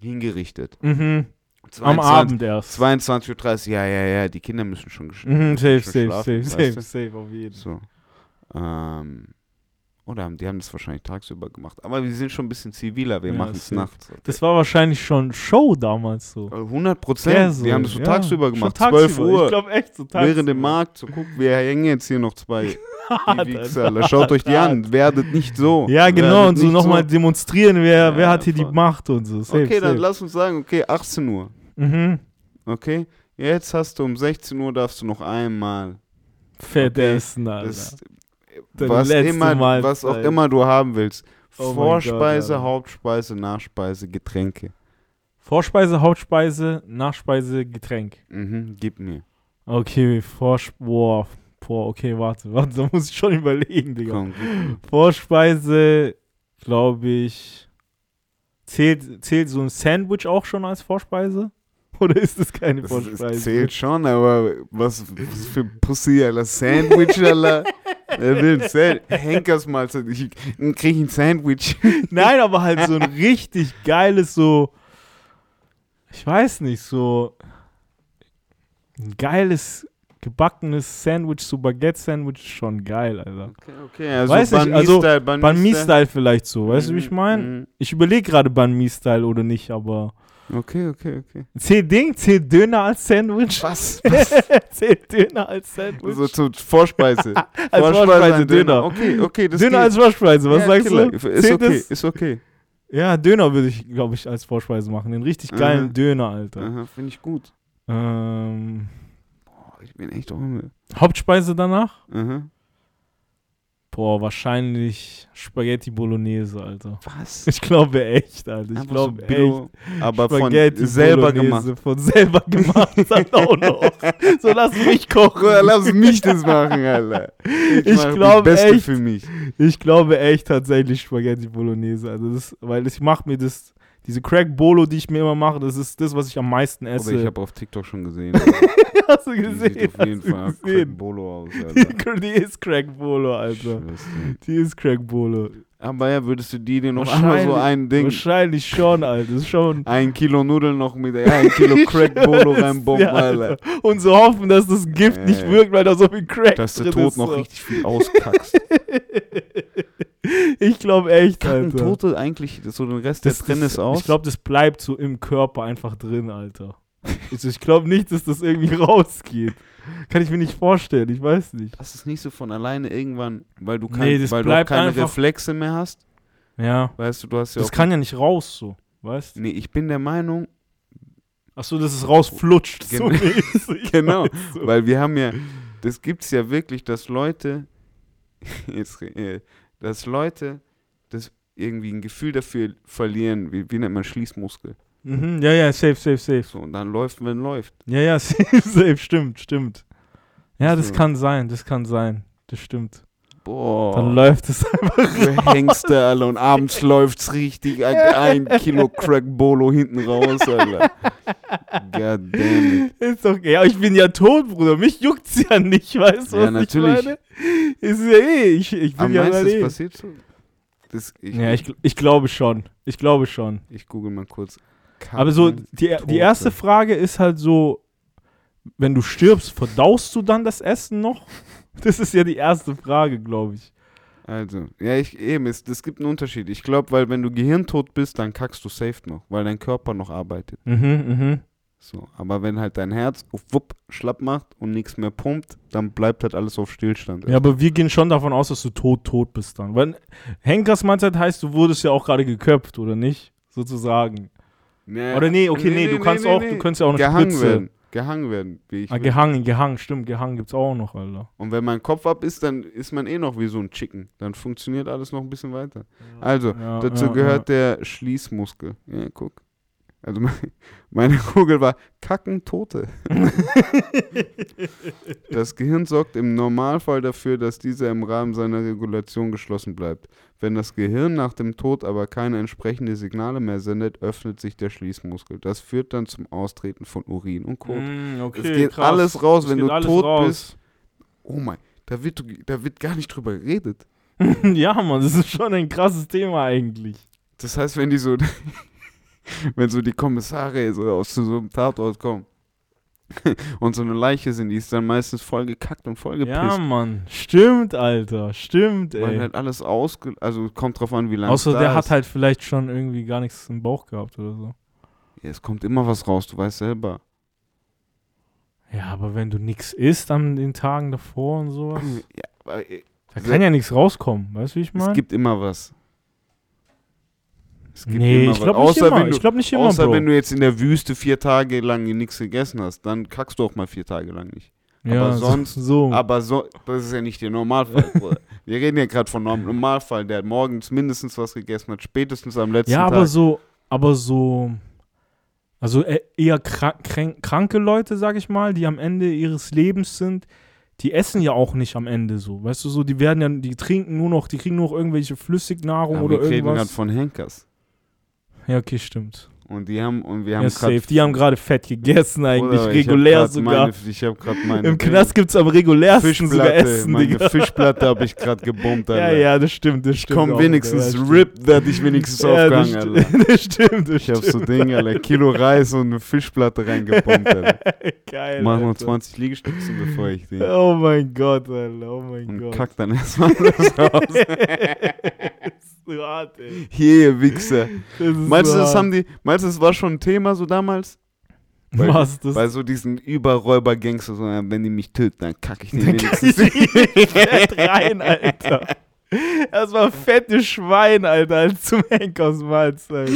hingerichtet. Mhm. Am 22 Abend erst. 22.30 Uhr, ja, ja, ja, die Kinder müssen schon gesch Mhm, safe, schon safe, schlafen, safe, weißt safe, safe, auf jeden So. Ähm, oder haben, die haben das wahrscheinlich tagsüber gemacht. Aber wir sind schon ein bisschen ziviler, wir Ja, machen es nachts. Okay. Das war wahrscheinlich schon Show damals so. 100 Ja, Prozent. so, die haben das so ja. tagsüber Schon gemacht. tagsüber. 12 Uhr. Ich glaube echt so tagsüber. während dem Markt. So, guck, wir hängen jetzt hier noch zwei. Hart, Die Wichser, Alter. Alter. Schaut euch die an. Werdet nicht so. Ja, genau, Werdet und so nochmal demonstrieren, wer, Ja, wer hat hier die voll. Macht und so. Safe, Okay, dann safe. lass uns sagen, okay, 18 Uhr. Mhm. Okay? Jetzt hast du um 16 Uhr darfst du noch einmal. Fett Okay, Alter. Das, was, immer, was auch immer du haben willst. Oh Vorspeise, Gott. Hauptspeise, Nachspeise, Getränke. Vorspeise, Hauptspeise, Nachspeise, Getränk. Mhm, gib mir. Okay, Vorspeise. Boah, boah, okay, warte, warte, da muss ich schon überlegen, Digga. Komm. Vorspeise, glaube ich. Zählt, zählt so ein Sandwich auch schon als Vorspeise? Oder ist es keine Das, Vorspeise? das zählt schon, aber was, was für Pussy, Alter. Sandwich, Alter. Wer will ein Sandwich? Henkersmahlzeit. Ich krieg ein Sandwich. Nein, aber halt so ein richtig geiles, so. Ich weiß nicht, so. Ein geiles, gebackenes Sandwich, so Baguette-Sandwich, ist schon geil, Alter. Okay, okay. Also Weiß ich, Banh Mi also Mi Banh Mi-Style vielleicht so, weißt du, wie ich Mhm, meine? mhm. Ich überlege gerade Banh Mi-Style oder nicht, aber. Okay, okay, okay. Zählt Ding, zählt Döner als Sandwich? Was? zählt Döner als Sandwich? So zur Vorspeise. als Vorspeise ein Döner. Okay, okay, das Döner geht. als Vorspeise, was Ja, sagst Killer. du? Ist Zählt okay, das? ist okay. Ja, Döner würde ich, glaube ich, als Vorspeise machen. Den richtig geilen Aha. Döner, Alter. Finde ich gut. Ähm, Boah, ich bin echt Hunger. Hauptspeise danach? Aha. Boah, wahrscheinlich Spaghetti Bolognese, Alter. Was? Ich glaube echt, Alter. Ich glaube so echt. Aber von Spaghetti selber Bolognese gemacht. Von selber gemacht, dann auch noch. So, lass mich kochen. Lass mich das machen, Alter. Ich mach glaub das Beste echt. für mich. Ich glaube echt tatsächlich Spaghetti Bolognese. Also das, weil ich mache mir das, diese Crack Bolo, die ich mir immer mache, das ist das, was ich am meisten Aber esse. ich habe auf TikTok schon gesehen. Hast du Die gesehen? sieht auf jeden Fall gesehen? Crack Bolo aus, Alter. Die, die ist Crack Bolo, Alter. Die ist Crack Bolo. Aber ja, würdest du die dir noch einmal so ein Ding, Wahrscheinlich schon, Alter. Ist schon. ein Kilo Nudeln noch mit ja, ein Kilo Crack Bolo reinbomben, Ja, Alter. Und so hoffen, dass das Gift Ja, nicht wirkt, weil da so viel Crack Dass du drin tot ist. noch so. richtig viel auskackst. Ich glaube echt, Kacken Alter. Tote eigentlich so den Rest, Das, der ist, aus? Ich glaube, das bleibt so im Körper einfach drin, Alter. Also ich glaube nicht, dass das irgendwie rausgeht. Kann ich mir nicht vorstellen, ich weiß nicht. das ist nicht so von alleine irgendwann, weil du, kein, Nee, weil du keine Reflexe mehr hast. Ja. Weißt du, du hast ja Das kann ja nicht raus so, weißt du? nee, ich bin der Meinung, Achso, dass es rausflutscht. So Gen- mäßig, Genau, weißt du? weil wir haben ja, das gibt's ja wirklich, dass Leute, jetzt, äh, dass Leute das irgendwie ein Gefühl dafür verlieren, wie, wie nennt man Schließmuskel. Mhm, ja, ja, safe, safe, safe. So, und dann läuft, wenn läuft. Ja, ja, safe, safe, stimmt, stimmt. Ja, das So. kann sein, das kann sein. Das stimmt. Boah. Dann läuft es einfach Du hängst da, Alter, und abends läuft's richtig. Ein, ein Kilo Crack Bolo hinten raus, Alter. God damn it. Ist doch, ja, ich bin ja tot, Bruder. Mich juckt's ja nicht, weißt du, Ja, was natürlich. ich meine? Ist ja eh, ich, ich bin ja du, mal das eh. passiert so? Das, ich, Ja, ich, ich glaube schon. Ich glaube schon. ich google mal kurz. Aber so, die, Tote. die erste Frage ist halt so, wenn du stirbst, verdaust du dann das Essen noch? Das ist ja die erste Frage, glaube ich. Also, ja, ich, eben, es, es gibt einen Unterschied. Ich glaube, weil wenn du gehirntot bist, dann kackst du safe noch, weil dein Körper noch arbeitet. Mhm, mhm. So, aber wenn halt dein Herz auf wupp schlapp macht und nichts mehr pumpt, dann bleibt halt alles auf Stillstand. Ja, aber wir gehen schon davon aus, dass du tot, tot bist dann. Weil Henkers Mahlzeit heißt, du wurdest ja auch gerade geköpft, oder nicht? Sozusagen. Nee, Oder nee, okay, nee, du kannst auch, du könntest ja auch eine gehangen Spritze. werden. Gehangen werden, wie ich Ah, will. gehangen, gehangen, stimmt, gehangen gibt's auch noch, Alter. Und wenn mein Kopf ab ist, dann ist man eh noch wie so ein Chicken. Dann funktioniert alles noch ein bisschen weiter. Also, Ja, dazu ja, gehört der Schließmuskel. Ja, guck. Also mein- meine Kugel war Kacken Tote. Das Gehirn sorgt im Normalfall dafür, dass dieser im Rahmen seiner Regulation geschlossen bleibt. Wenn das Gehirn nach dem Tod aber keine entsprechenden Signale mehr sendet, öffnet sich der Schließmuskel. Das führt dann zum Austreten von Urin und Kot. Mm, okay, es geht krass. alles raus, Es wenn du tot raus. bist. Oh mein, da wird, da wird gar nicht drüber geredet. ja, Mann, das ist schon ein krasses Thema eigentlich. Das heißt, wenn die so, wenn so die Kommissare so aus so einem Tatort kommen und so eine Leiche sind, die ist dann meistens voll gekackt und voll gepisst. Ja, Mann. Stimmt, Alter. Stimmt, weil ey. halt alles ausge... Also kommt drauf an, wie lange Außer es der ist. hat halt vielleicht schon irgendwie gar nichts im Bauch gehabt oder so. Ja, es kommt immer was raus, du weißt selber. Ja, aber wenn du nichts isst an den Tagen davor und sowas, Ja, aber, äh, da kann ja nichts rauskommen. Weißt du, wie ich es meine? gibt immer was. Es gibt Nee, ich glaube nicht immer. du, Ich glaube nicht immer, außer Bro. wenn du jetzt in der Wüste vier Tage lang nichts gegessen hast, dann kackst du auch mal vier Tage lang nicht. ja, aber sonst- so. Aber so, das ist ja nicht der Normalfall. Wir reden ja gerade von Norm- Normalfall, der morgens mindestens was gegessen hat, spätestens am letzten ja, Tag. aber so, aber so, also äh, eher krank, krank, kranke Leute, sag ich mal, die am Ende ihres Lebens sind, die essen ja auch nicht am Ende so. Weißt du so, die werden ja, die trinken nur noch, die kriegen nur noch irgendwelche Flüssignahrung aber oder wir reden gerade irgendwas. von Henkers. Ja, okay, stimmt. Und die haben, und wir haben Ja, safe. Die haben gerade fett gegessen eigentlich, ich hab regulär grad sogar. Meine, ich habe gerade meine. Im Knast gibt's am regulärsten sogar Fischplatte, Essen, meine Digga. Fischplatte habe ich gerade gebombt, Ja, Alter. ja, das stimmt, das Ich stimmt. komm auch, wenigstens ja, stimmt. RIP, da hatte ich wenigstens Ja, das, aufgehangen, sti- Alter. das stimmt, das Ich hab so. Dinge, Alter. Kilo Reis und eine Fischplatte reingebombt, Alter. Geil, Mach noch Alter. 20 Liegestützen, bevor ich den. Oh mein Gott, Alter, oh mein Und Gott. kack dann erstmal alles raus. So hart, ey. Hier, Wichser. Meinst du, das haben die, meinst du, das war schon ein Thema so damals? Bei, Was, das? bei so diesen Überräuber-Gangster, so, wenn die mich töten, dann kacke ich den Dann wenigstens. ich rein, Alter. Das war fette Schwein, Alter, als zum Henkers Mahlzeit.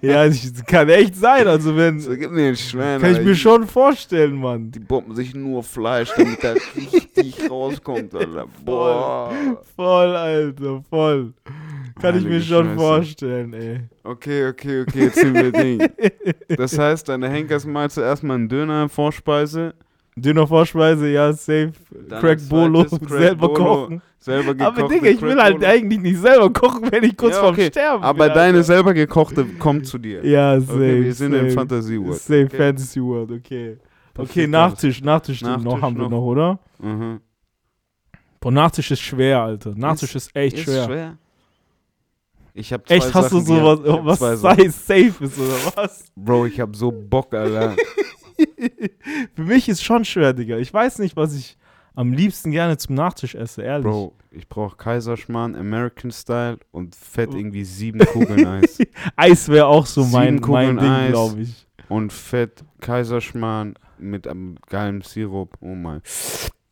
ja, das kann echt sein, also wenn, So, gib mir den Schwein, kann ich Alter. mir schon vorstellen, Mann. Die bomben sich nur Fleisch, damit er richtig rauskommt, Alter. Boah. Voll, Alter, voll. Kann ich Heilige mir schon Scheiße. vorstellen, ey. Okay, okay, okay, jetzt sind wir Ding. Das heißt, deine Henkers malst du erstmal einen Döner, Vorspeise, Dünner Vorspeise, ja, safe. Dann Crack Bolo, Crack selber Bolo, kochen. selber gekochte Aber Digga, ich will Crack halt Bolo. eigentlich nicht selber kochen, wenn ich kurz Ja, vorm okay. Sterben Aber bin. deine Alter. selber gekochte kommt zu dir. Ja, safe. Okay, wir sind safe. im Fantasy World. Safe Okay. Fantasy World, okay. Okay, Nachtisch, Nachtisch, Nachtisch noch haben wir noch. noch, oder? Mhm. Boah, Nachtisch ist schwer, Alter. Nachtisch ist, echt Ist schwer. schwer. Ich habe zwei Echt, hast du Sachen, die hab- sowas, hab was. Size safe ist oder was? Bro, ich hab so Bock, Alter. Für mich ist schon schwer, Digga. Ich weiß nicht, was ich am liebsten gerne zum Nachtisch esse, ehrlich. Bro, ich brauche Kaiserschmarrn, American Style und fett Oh. irgendwie sieben Kugeln Eis. Eis wäre auch so mein, Sieben Kugeln mein Ding, Eis. glaube ich. Und fett Kaiserschmarrn mit einem geilen Sirup. Oh mein.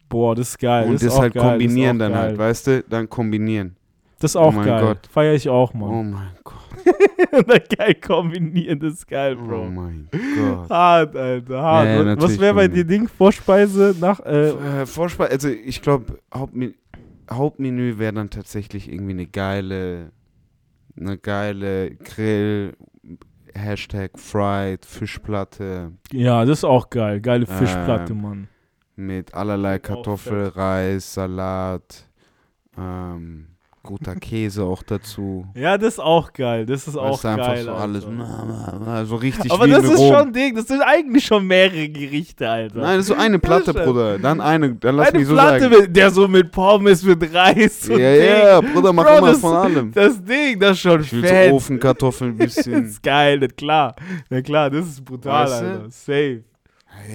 Boah, das ist geil. und das, das, halt geil. kombinieren dann halt, geil. weißt du? Dann kombinieren. Das ist auch Oh geil. Gott. Feier ich auch, Oh Mann. mein Gott. geil kombinieren, das ist geil, Oh Bro. mein Gott. Hart, Alter, hart. Ja, ja, Was- wäre bei dir. Ding? Vorspeise nach, äh, Äh, Vorspeise, also ich glaube, Hauptmenü, Hauptmenü wäre dann tatsächlich irgendwie eine geile, eine geile Grill, Hashtag Fried, Fischplatte ja, das ist auch geil. Geile Fischplatte, Ähm, Mann. mit allerlei Kartoffel, Reis, Salat, ähm, guter Käse auch dazu. Ja, das ist auch geil. Das ist auch Weißt du, einfach geil. so alles, na, so richtig Aber das ist Rom. schon Ding. Das sind eigentlich schon mehrere Gerichte, Alter. Nein, das ist so eine Platte. Bruder. Dann eine, dann lass Eine mich so Platte, sagen. mit, der so mit Pommes, mit Reis Ja, und ja, Ding. Bruder, mach Bro, immer das- von allem. Das Ding, das ist schon Ich will fett. so Ofenkartoffeln ein Das bisschen. ist geil, na klar. Na klar, das ist brutal, Weißt? Alter. Safe.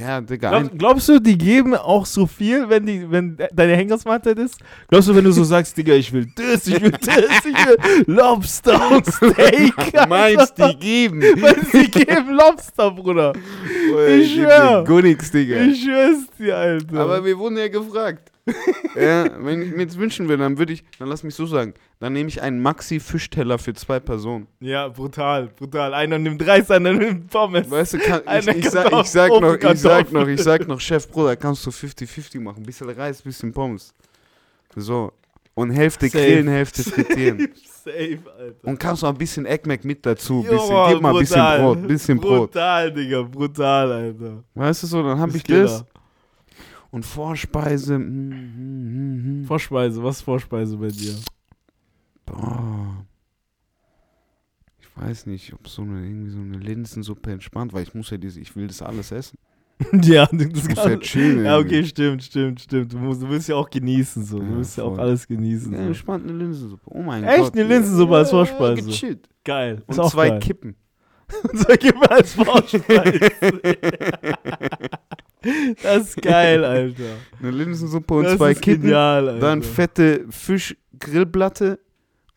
Ja, Digga. Glaub, glaubst du, die geben auch so viel, wenn, die, wenn deine Henkersmatte ist? Glaubst du, wenn du so sagst, Digga, ich will das, ich will das, ich will Lobster und Steak? meinst die geben? Weil sie geben Lobster, Bruder. Ich schwör. Gar nichts, Digga. Ich schwör's dir, Alter. Aber wir wurden ja gefragt. ja, wenn ich mir jetzt wünschen will, dann würde ich, dann lass mich so sagen, dann nehme ich einen Maxi-Fischteller für zwei Personen. ja, brutal, brutal. Einer nimmt Reis, einer nimmt Pommes. Weißt du, kann, ich, Eine ich, sag, ich, sag noch, ich sag noch, ich sag noch, Chef, Bruder, kannst du 50-50 machen. Bisschen Reis, bisschen Pommes. So. Und Hälfte Safe. grillen, Hälfte frittieren. Safe, Alter. Und kannst noch ein bisschen Eggmac mit dazu. Bisschen, gib mal ein bisschen brutal. Brot, bisschen Brot. Brutal, Digga, brutal, Alter. Weißt du so, dann hab Das ich das. Und Vorspeise. mm, mm, mm. Vorspeise, was ist Vorspeise bei dir? Boah. Ich weiß nicht, ob so eine, irgendwie so eine Linsensuppe entspannt, weil ich muss ja diese, ich will das alles essen. ja, das muss kann- ja chillen. Ja, irgendwie. okay, stimmt, stimmt, stimmt. Du, musst, du willst ja auch genießen, so. Du Ja, willst ja auch alles genießen. Ja, So. entspannt eine Linsensuppe. Oh mein Echt? Gott. Eine Linsensuppe als Ja, Vorspeise? Gechillt. Geil. Und ist auch zwei geil. Kippen. Sag immer als Vorspeise. das ist geil, Alter. Eine Linsensuppe und das zwei ist Kippen. genial, Alter. Dann fette Fischgrillplatte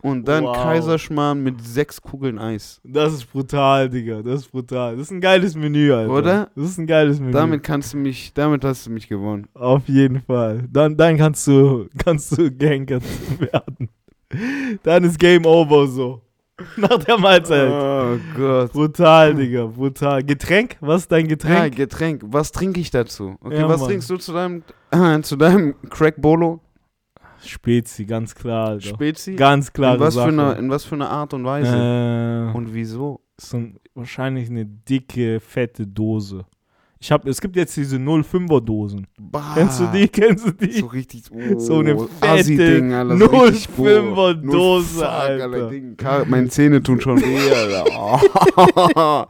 und dann Wow. Kaiserschmarrn mit sechs Kugeln Eis. Das ist brutal, Digga. Das ist brutal. Das ist ein geiles Menü, Alter. Oder? Das ist ein geiles Menü. Damit kannst du mich, damit hast du mich gewonnen. Auf jeden Fall. Dann, dann kannst du, kannst du gehenkert werden. Dann ist Game Over so. Nach der Mahlzeit. Oh Gott. Brutal, Digga, brutal. Getränk? Was ist dein Ja, Getränk? Getränk. Was trinke ich dazu? Okay, Ja, was Mann. trinkst du zu deinem, zu deinem Crack Bolo? Spezi, ganz klar, Alter. Spezi? Ganz klare in, was Sache. für eine, in was für eine Art und Weise? äh, Und wieso? so ein, wahrscheinlich eine dicke, fette Dose. Ich hab, es gibt jetzt diese 05er Dosen. Bah, Kennst du die? Kennst du die? So richtig, oh, So eine Assi-Ding, fette Alter, so richtig, boah. 05er Nur Dose, Alter. Meine Zähne tun schon weh, Alter.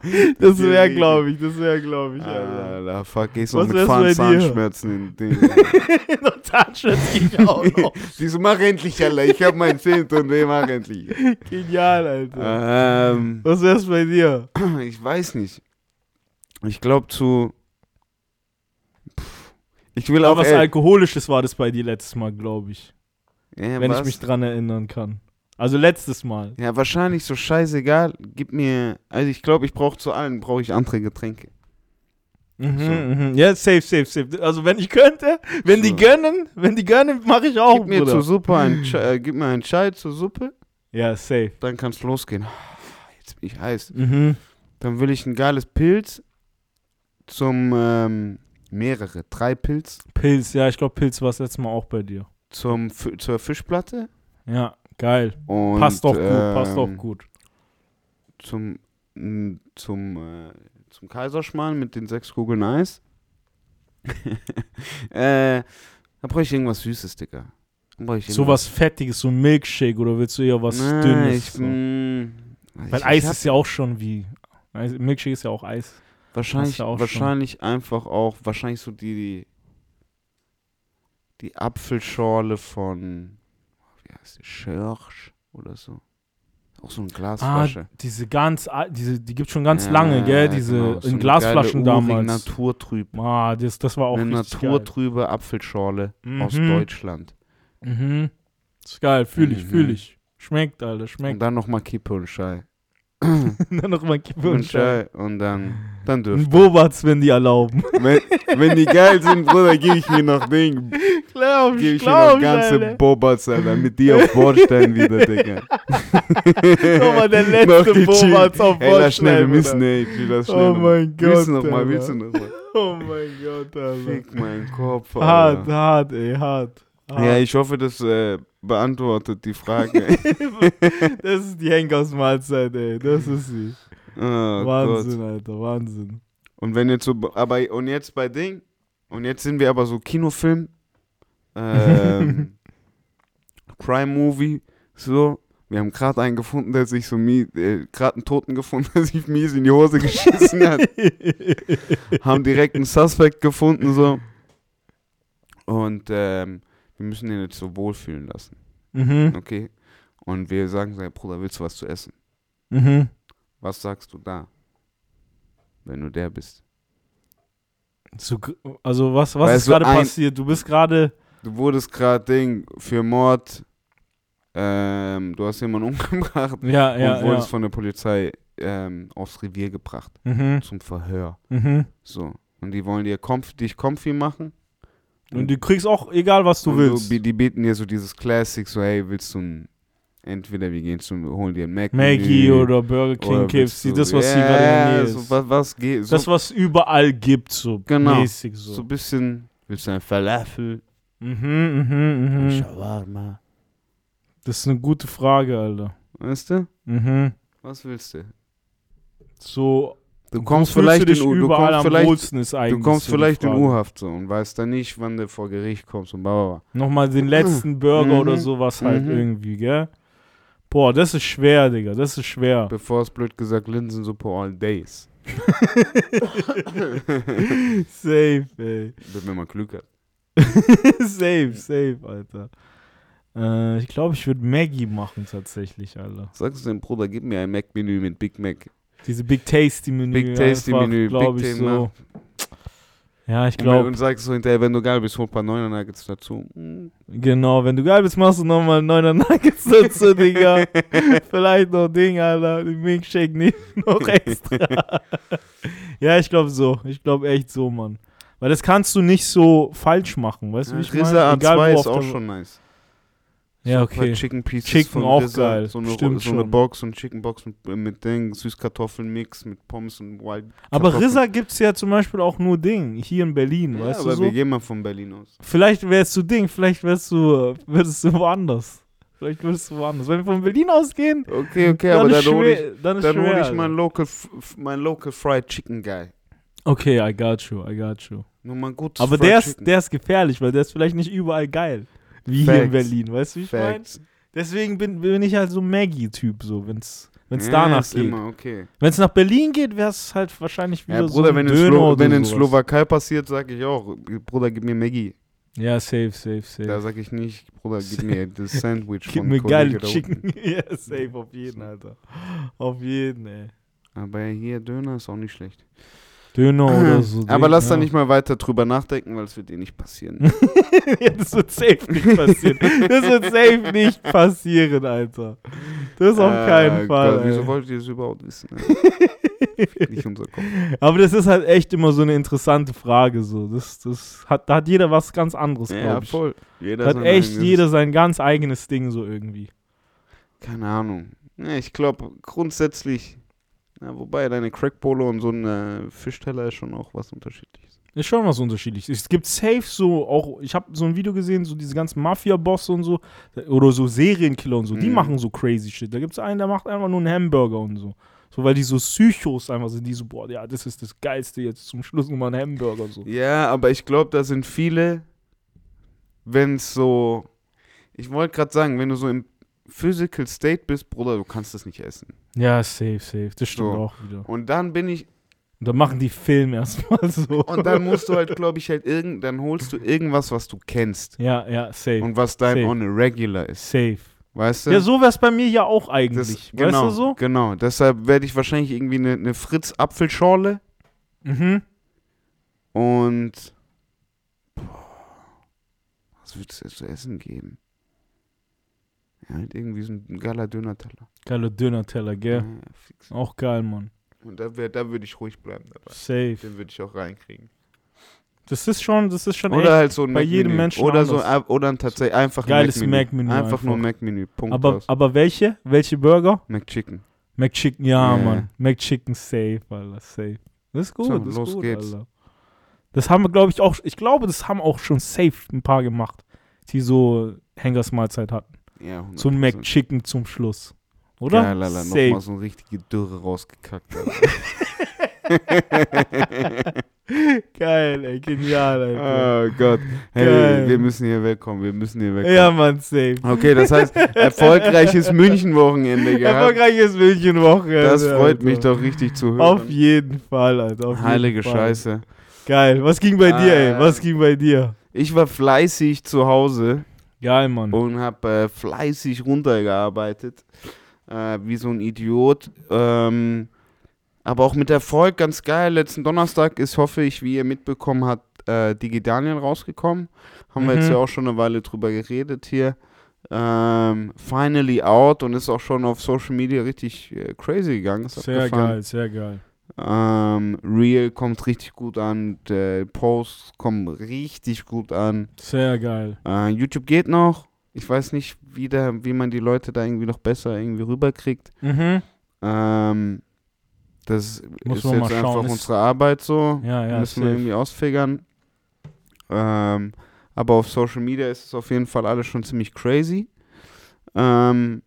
Das wäre, glaube ich, das wäre, glaube ich, Alter. Alter, fuck, gehst du Was mit? Zahnschmerzen in den. Noch Zahnschmerz ging ja auch noch. Die so, mach endlich, Alter, ich hab meinen Zähne tun weh, mach endlich. Genial, Alter. Ähm, Was wär's bei dir? ich weiß nicht. Ich glaube zu. Ich will Aber auch. was ey, Alkoholisches war das bei dir letztes Mal, glaube ich. ja, wenn was? ich mich dran erinnern kann. Also letztes Mal. Ja, wahrscheinlich so scheißegal. Gib mir. Also ich glaube, ich brauche zu allen brauche ich andere Getränke. Mhm, So. mhm. Ja, safe, safe, safe. Also wenn ich könnte, wenn die So. gönnen, wenn die gönnen, mache ich auch, Gib mir Bruder. zur Suppe ein, äh, gib mir einen Chai zur Suppe, Ja, safe. dann kann's losgehen. Jetzt bin ich heiß. Mhm. Dann will ich ein geiles Pilz zum ähm, mehrere, drei Pilz Pilz, ja, ich glaube Pilz war das letzte Mal auch bei dir. zum zur Fischplatte Ja, geil. und passt doch gut, passt doch ähm, gut. zum zum äh, zum Kaiserschmarrn mit den sechs Kugeln Eis. äh, da brauche ich irgendwas Süßes, Digga. So was Fettiges, so ein Milkshake oder willst du eher was Nein, Dünnes? Ich, so? mm, Weil ich- Eis hab- ist ja auch schon wie. Milkshake ist ja auch Eis. Wahrscheinlich, schon. wahrscheinlich einfach auch, wahrscheinlich so die, die Apfelschorle von, wie heißt die, Schörsch oder so. Auch so eine Ah, Glasflasche. diese ganz, diese, die gibt schon ganz Ja, lange, gell? Diese genau. So in Glasflaschen geile, damals. Naturtrüb. Ah, das, das war auch eine richtig geil. naturtrübe Apfelschorle aus Mhm. Deutschland. Mhm. ist geil, fühl ich, Mhm. fühl ich. Schmeckt, Alter, Und schmeckt. dann nochmal Kippe und Schei. Dann noch mal Kippe Und und Schei. Und dann, dann dürft Bobats, wenn die erlauben. wenn, wenn die geil sind, Bruder, gebe ich mir noch Ding. glaub Gebe ich mir noch ganze Bobats, Alter. Mit dir auf Bordstein wieder, Digga. Nochmal der letzte Bobats auf Ey, lass schnell, wir Bordstein, müssen, ey, ich das schnell Oh noch mal. mein Willst du Gott, noch mal, Alter. willst du noch mal? Oh mein Gott, Alter. Fick meinen Kopf, Hart, Alter. hart, ey, hart. hart. Ja, ich hoffe, das äh, beantwortet die Frage. das ist die Henkersmahlzeit, ey. Das ist sie. oh, Gott. Wahnsinn, Alter, Wahnsinn. Und wenn jetzt so, aber und jetzt bei Ding, und jetzt sind wir aber so Kinofilm, ähm, Crime-Movie, so. Wir haben gerade einen gefunden, der sich so mies, äh, gerade einen Toten gefunden, der sich mies in die Hose geschissen hat. haben direkt einen Suspect gefunden, so. Und ähm, wir müssen den jetzt so wohlfühlen lassen, mhm. okay? Und wir sagen so, hey, Bruder, willst du was zu essen? Mhm. Was sagst du da? Wenn du der bist. Gr- also, was, was ist gerade passiert? Du bist gerade. Du wurdest gerade Ding für Mord, ähm, du hast jemanden umgebracht Ja, ja, und ja. wurdest von der Polizei ähm, aufs Revier gebracht Mhm. zum Verhör. Mhm. So. Und die wollen dir comf dich comfy machen. Und du kriegst auch, egal was du und willst. die bieten dir so dieses Classic, so hey, willst du ein, entweder wir gehen zum, holen dir ein Mac Maggie oder Burger King, KFC, du- das, was ja, hier gerade der Nähe so, ist. was, was geht, so, das, was überall gibt, so Genau. mäßig so. so ein bisschen, willst du ein Falafel, Mhm, mhm, mhm. Shawarma, Das ist eine gute Frage, Alter. weißt du? Mhm. Was willst du? So, Du kommst vielleicht du dich in U, du kommst vielleicht Du kommst vielleicht in. U-Haft so und weißt dann nicht, wann du vor Gericht kommst und bla. Nochmal den letzten Burger Mhm. oder sowas halt Mhm. irgendwie, gell? Boah, das ist schwer, Digga, das ist schwer. Bevor es blöd gesagt Linsensuppe all days. safe, ey. Wenn man Glück hat. safe, safe, Alter. Äh, ich glaube, ich würde Maggie machen tatsächlich, Alter. Sagst du dem Bruder, gib mir ein Mac-Menü mit Big Mac. Diese Big Tasty Menü. Big Tasty einfach, Menü, Big ich Tasty, so. Ja, ich glaube, und sagst so hinterher, wenn du geil bist, hol ein paar Neuner Nuggets dazu. Mm. genau, wenn du geil bist, machst du nochmal 9er Nuggets dazu, Digga. Vielleicht noch Ding, Alter, den Milkshake nicht noch extra. ja, ich glaube so. Ich glaube echt so, Mann. Weil das kannst du nicht so falsch machen, weißt du, wie ich meine? Egal, A2 wo ist auch schon nice. Ja, So okay. Chicken Pieces Chicken auch Risa, geil. So eine, Stimmt so eine schon. Box, eine Chicken Box mit, mit Ding, Süßkartoffelmix mit Pommes und Wild. Aber Kartoffeln. Risa gibt's ja zum Beispiel auch nur Ding, hier in Berlin, Ja, weißt aber du so? wir gehen mal von Berlin aus. Vielleicht wärst du Ding, vielleicht wärst du, würdest du woanders. Vielleicht würdest du woanders. Wenn wir von Berlin ausgehen, Okay, okay, dann, aber ist dann hole ich, dann ist dann schwer. hol ich meinen Local, mein Local Fried Chicken Guy. Okay, I got you, I got you. Nur mal gutes Aber Fried der ist, Chicken. der ist gefährlich, weil der ist vielleicht nicht überall geil. Wie hier in Facts. Berlin, weißt du, wie ich meine? Facts. Deswegen bin, bin ich halt so Maggie-Typ, so, wenn's, wenn's Ja, danach geht. okay. Wenn's nach Berlin geht, wär's halt wahrscheinlich wieder Ja, so Bruder, ein wenn, in, Slo wenn in. Slowakei passiert, sage ich auch, Bruder, gib mir Maggie. Ja, safe, safe, safe. Da sage ich nicht, Bruder, gib mir das Sandwich Gib von mir geile. Chicken. ja, safe, auf jeden, Alter. Auf jeden, ey. Aber hier Döner ist auch nicht schlecht. Döner oder so. Aber lass da ja. nicht mal weiter drüber nachdenken, weil es wird dir nicht passieren. ja, das wird safe nicht passieren. Das wird safe nicht passieren, Alter. Das auf keinen Äh, Fall. Gott, wieso wollt ihr das überhaupt wissen? Nicht unser Kopf. Aber das ist halt echt immer so eine interessante Frage. So. Das, das hat, da hat jeder was ganz anderes, Ja, glaube ich. voll. Jeder Da hat echt jeder sein ganz eigenes Ding so irgendwie. Keine Ahnung. Ja, ich glaube grundsätzlich, ja, wobei deine Crackpolo und so ein äh, Fischteller ist schon auch was unterschiedliches. Ist schon was unterschiedliches. Es gibt safe so auch, ich habe so ein Video gesehen, so diese ganzen Mafia-Bosse und so, oder so Serienkiller und so, die Mhm. machen so crazy shit. Da gibt es einen, der macht einfach nur einen Hamburger und so. So, weil die so Psychos einfach sind, die so, boah, ja, das ist das Geilste jetzt zum Schluss nochmal ein Hamburger so. Ja, aber ich glaube, da sind viele, wenn es so, ich wollte gerade sagen, wenn du so im Physical State bist, Bruder, du kannst das nicht essen. Ja, safe, safe. Das stimmt So. auch wieder. Und dann bin ich, Und dann machen die Film erstmal so. und dann musst du halt, glaube ich, halt irgend, dann holst du irgendwas, was du kennst Ja, ja, safe. und was dein Safe. on a regular ist. Safe. Weißt du? Ja, so wär's bei mir ja auch das, eigentlich. genau, Weißt du so? genau. Deshalb werde ich wahrscheinlich irgendwie eine, eine Fritz-Apfelschorle Mhm. und boah, was wird es zu essen geben? Halt irgendwie so ein geiler Döner-Teller. Geiler Döner-Teller, gell? Ja. Auch geil, Mann. Und da, wär- da würde ich ruhig bleiben dabei. Safe. Den würde ich auch reinkriegen. Das ist schon, das ist schon Oder echt. halt so ein bei jedem Mac-Menü. Menschen Oder so anders. ein- oder ein tatsächlich einfach ein Geiles Mac-Menü. Mac-Menü Einfach, nur ein einfach. Mac-Menü. Punkt Aber, aus. aber welche? Welche Burger? McChicken. McChicken, ja, Ja. Mann. McChicken safe, Alter, safe. Das ist gut, So, das ist los gut, geht's. Alter. Das haben wir, glaube ich, auch, ich glaube, das haben auch schon safe ein paar gemacht, die so Henkersmahlzeit hatten. Ja, 100%. So ein McChicken zum Schluss. Oder? Geil, Alter. Nochmal so eine richtige Dürre rausgekackt. Geil, ey, genial, Alter. oh Gott. Hey, Geil. wir müssen hier wegkommen. Wir müssen hier wegkommen. ja, Mann, safe. Okay, das heißt, erfolgreiches München-Wochenende gehabt. Erfolgreiches München-Woche. Das freut Alter. mich doch richtig zu hören. Auf jeden Fall, Alter. Auf Heilige Fall. Scheiße. Geil. Was ging bei dir, ey? Was ging bei dir? Ich war fleißig zu Hause Geil, Mann. und habe äh, fleißig runtergearbeitet. Äh, wie so ein Idiot. Ähm, aber auch mit Erfolg, ganz geil. Letzten Donnerstag ist, hoffe ich, wie ihr mitbekommen habt, äh, Digi Daniel rausgekommen. Haben wir Mhm. jetzt ja auch schon eine Weile drüber geredet hier. Ähm, finally out und ist auch schon auf Social Media richtig äh, crazy gegangen. Ist Sehr geil, sehr geil. Ähm, Reel kommt richtig gut an, der Post kommt richtig gut an. Sehr geil. Äh, YouTube geht noch. Ich weiß nicht, wie, der, wie man die Leute da irgendwie noch besser irgendwie rüberkriegt. Mhm. Ähm, das Muss ist jetzt einfach. Ist- unsere Arbeit so. Ja, ja, Müssen wir safe. irgendwie ausfigern. Ähm, aber auf Social Media ist es auf jeden Fall alles schon ziemlich crazy. Ähm,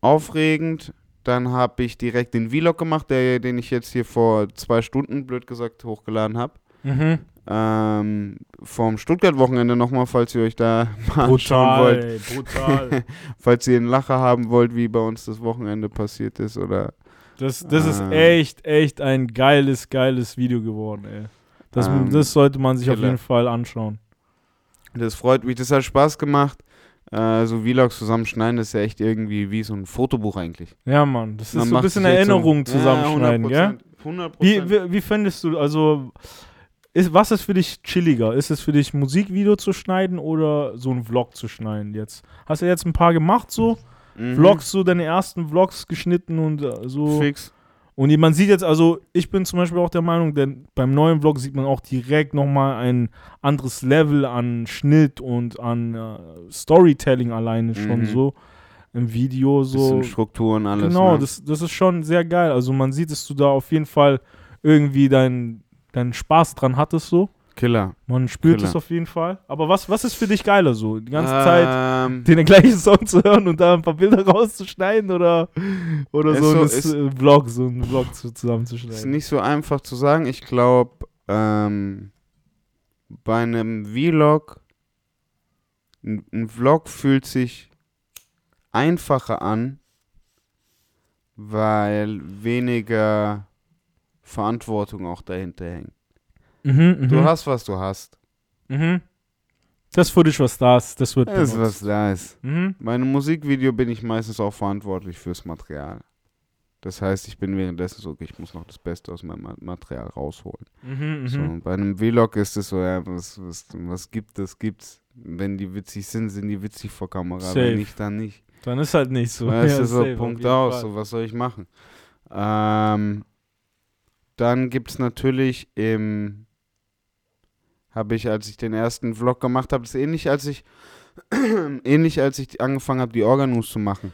aufregend. Dann habe ich direkt den Vlog gemacht, der, den ich jetzt hier vor zwei Stunden, blöd gesagt, hochgeladen habe. Mhm. Ähm, vom Stuttgart-Wochenende nochmal, falls ihr euch da mal anschauen Brutal, wollt. ey, brutal. Falls ihr einen Lacher haben wollt, wie bei uns das Wochenende passiert ist. Oder Das, das ist Ähm. echt, echt ein geiles, geiles Video geworden, ey. Das, Ähm, das sollte man sich auf Killer. jeden Fall anschauen. das freut mich, das hat Spaß gemacht. Äh, so Vlogs zusammenschneiden, das ist ja echt irgendwie wie so ein Fotobuch eigentlich. Ja, Mann. Das Man ist so ein bisschen jetzt so- Erinnerungen Ja, zusammenschneiden, gell? 100%. Wie, wie, wie findest du, also, ist, was ist für dich chilliger? Ist es für dich Musikvideo zu schneiden oder so ein Vlog zu schneiden jetzt? Hast du jetzt ein paar gemacht so? Mhm. Vlogs, so deine ersten Vlogs geschnitten und äh, so. Fix. Und man sieht jetzt, also ich bin zum Beispiel auch der Meinung, denn beim neuen Vlog sieht man auch direkt nochmal ein anderes Level an Schnitt und an äh, Storytelling alleine schon Mhm. so im Video so. Bisschen Strukturen, alles. genau, ne? das, das ist schon sehr geil. Also man sieht, dass du da auf jeden Fall irgendwie deinen deinen Spaß dran hattest so. Killer. Man spürt Killer. es auf jeden Fall. Aber was, was ist für dich geiler so? Die ganze Zeit ähm, den gleichen Song zu hören und da ein paar Bilder rauszuschneiden oder, oder so, so- ein ist- äh, Vlog, so einen Vlog zu, Ist zusammenzuschneiden. nicht so einfach zu sagen. Ich glaube, ähm, bei einem Vlog, ein, ein Vlog fühlt sich einfacher an, weil weniger Verantwortung auch dahinter hängt. Mhm, mhm, Du hast, was du hast. mhm. Das Footage, was da ist, das wird Das ist, benutzt. was da ist. Mhm. Bei einem Musikvideo bin ich meistens auch verantwortlich fürs Material. Das heißt, ich bin währenddessen so, ich muss noch das Beste aus meinem Ma- Material rausholen. Mhm, mhm. So, und bei einem Vlog ist es so, ja, was, was, was gibt es, gibt's. Wenn die witzig sind, sind die witzig vor Kamera. Safe. Wenn nicht, dann nicht. Dann ist halt nicht so. Weißt Ja, du, so safe, Punkt aus, so was soll ich machen? Ähm, dann gibt es natürlich im, habe ich, als ich den ersten Vlog gemacht habe, das ist ähnlich, als ich, ähnlich als ich angefangen habe, die Organus zu machen.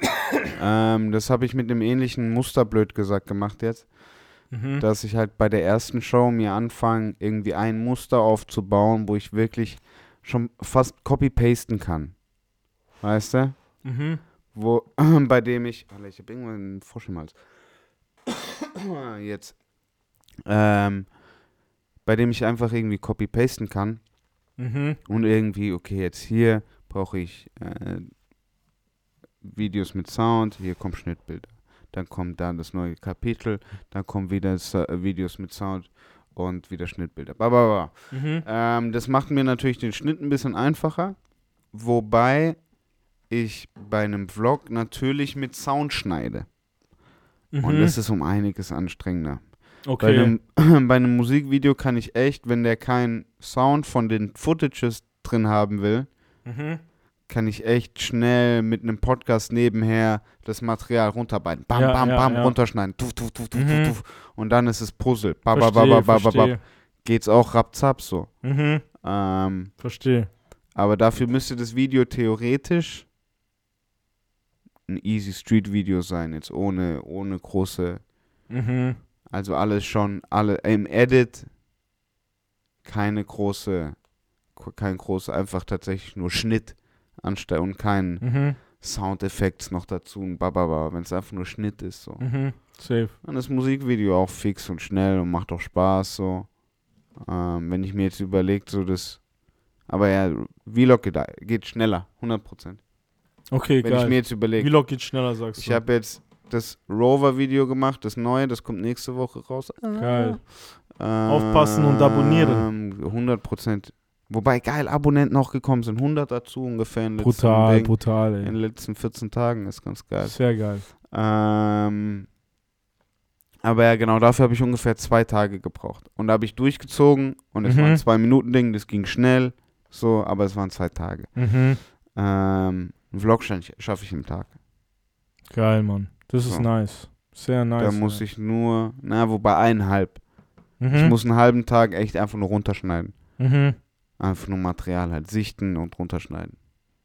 ähm, das habe ich mit einem ähnlichen Muster, blöd gesagt, gemacht jetzt Mhm. dass ich halt bei der ersten Show mir anfange, irgendwie ein Muster aufzubauen, wo ich wirklich schon fast copy-pasten kann. Weißt du? Mhm. Wo, bei dem ich. Alter, ich hab irgendwann einen Frosch im Hals. Jetzt. Ähm, bei dem ich einfach irgendwie copy-pasten kann Mhm. und irgendwie, okay, jetzt hier brauche ich äh, Videos mit Sound, hier kommt Schnittbilder. Dann kommt dann das neue Kapitel, dann kommen wieder äh, Videos mit Sound und wieder Schnittbilder. Ba, ba, ba. Mhm. Ähm, das macht mir natürlich den Schnitt ein bisschen einfacher, wobei ich bei einem Vlog natürlich mit Sound schneide. Mhm. Und das ist um einiges anstrengender. Bei, okay. einem, bei einem Musikvideo kann ich echt, wenn der keinen Sound von den Footages drin haben will, Mhm. kann ich echt schnell mit einem Podcast nebenher das Material runterbeiten. Bam, Ja, bam, ja, bam, ja. runterschneiden. Tuf, tuf, tuf, Mhm. Und dann ist es Puzzle. Ba, Verstehe, ba, ba. Geht's auch rapzap so. Mhm. Ähm, Verstehe. aber dafür müsste das Video theoretisch ein Easy Street Video sein, jetzt ohne, ohne große, Mhm. Also alles schon, alle im Edit keine große, kein großer, einfach tatsächlich nur Schnitt anstelle und kein Mhm. Soundeffekts noch dazu und bababa, wenn es einfach nur Schnitt ist so. Mhm. Safe. Dann ist Musikvideo auch fix und schnell und macht auch Spaß so. Ähm, wenn ich mir jetzt überlege, so das, aber ja, Vlog geht, geht schneller, 100%. Okay, Wenn ich mir geil. jetzt überlege, Vlog geht schneller, sagst Ich du. habe jetzt das Rover-Video gemacht, das neue, das kommt nächste Woche raus. Geil. Ähm, Aufpassen und abonnieren. 100 Prozent. Wobei geil Abonnenten auch gekommen sind. 100 dazu ungefähr in den letzten, Brutal, Ding, brutal, in den ey. letzten 14 Tagen. Ist ganz geil. Sehr geil. Ähm, aber ja, genau, dafür habe ich ungefähr zwei Tage gebraucht. Und da habe ich durchgezogen und es Mhm. war ein Zwei-Minuten-Ding, das ging schnell. So, aber es waren zwei Tage. Mhm. Ähm, einen Vlog schaffe ich im Tag. Geil, Mann. Das ist So. nice. Sehr nice. da muss ich nur, na, wobei eineinhalb. Mhm. Ich muss einen halben Tag echt einfach nur runterschneiden. Mhm. Einfach nur Material halt sichten und runterschneiden.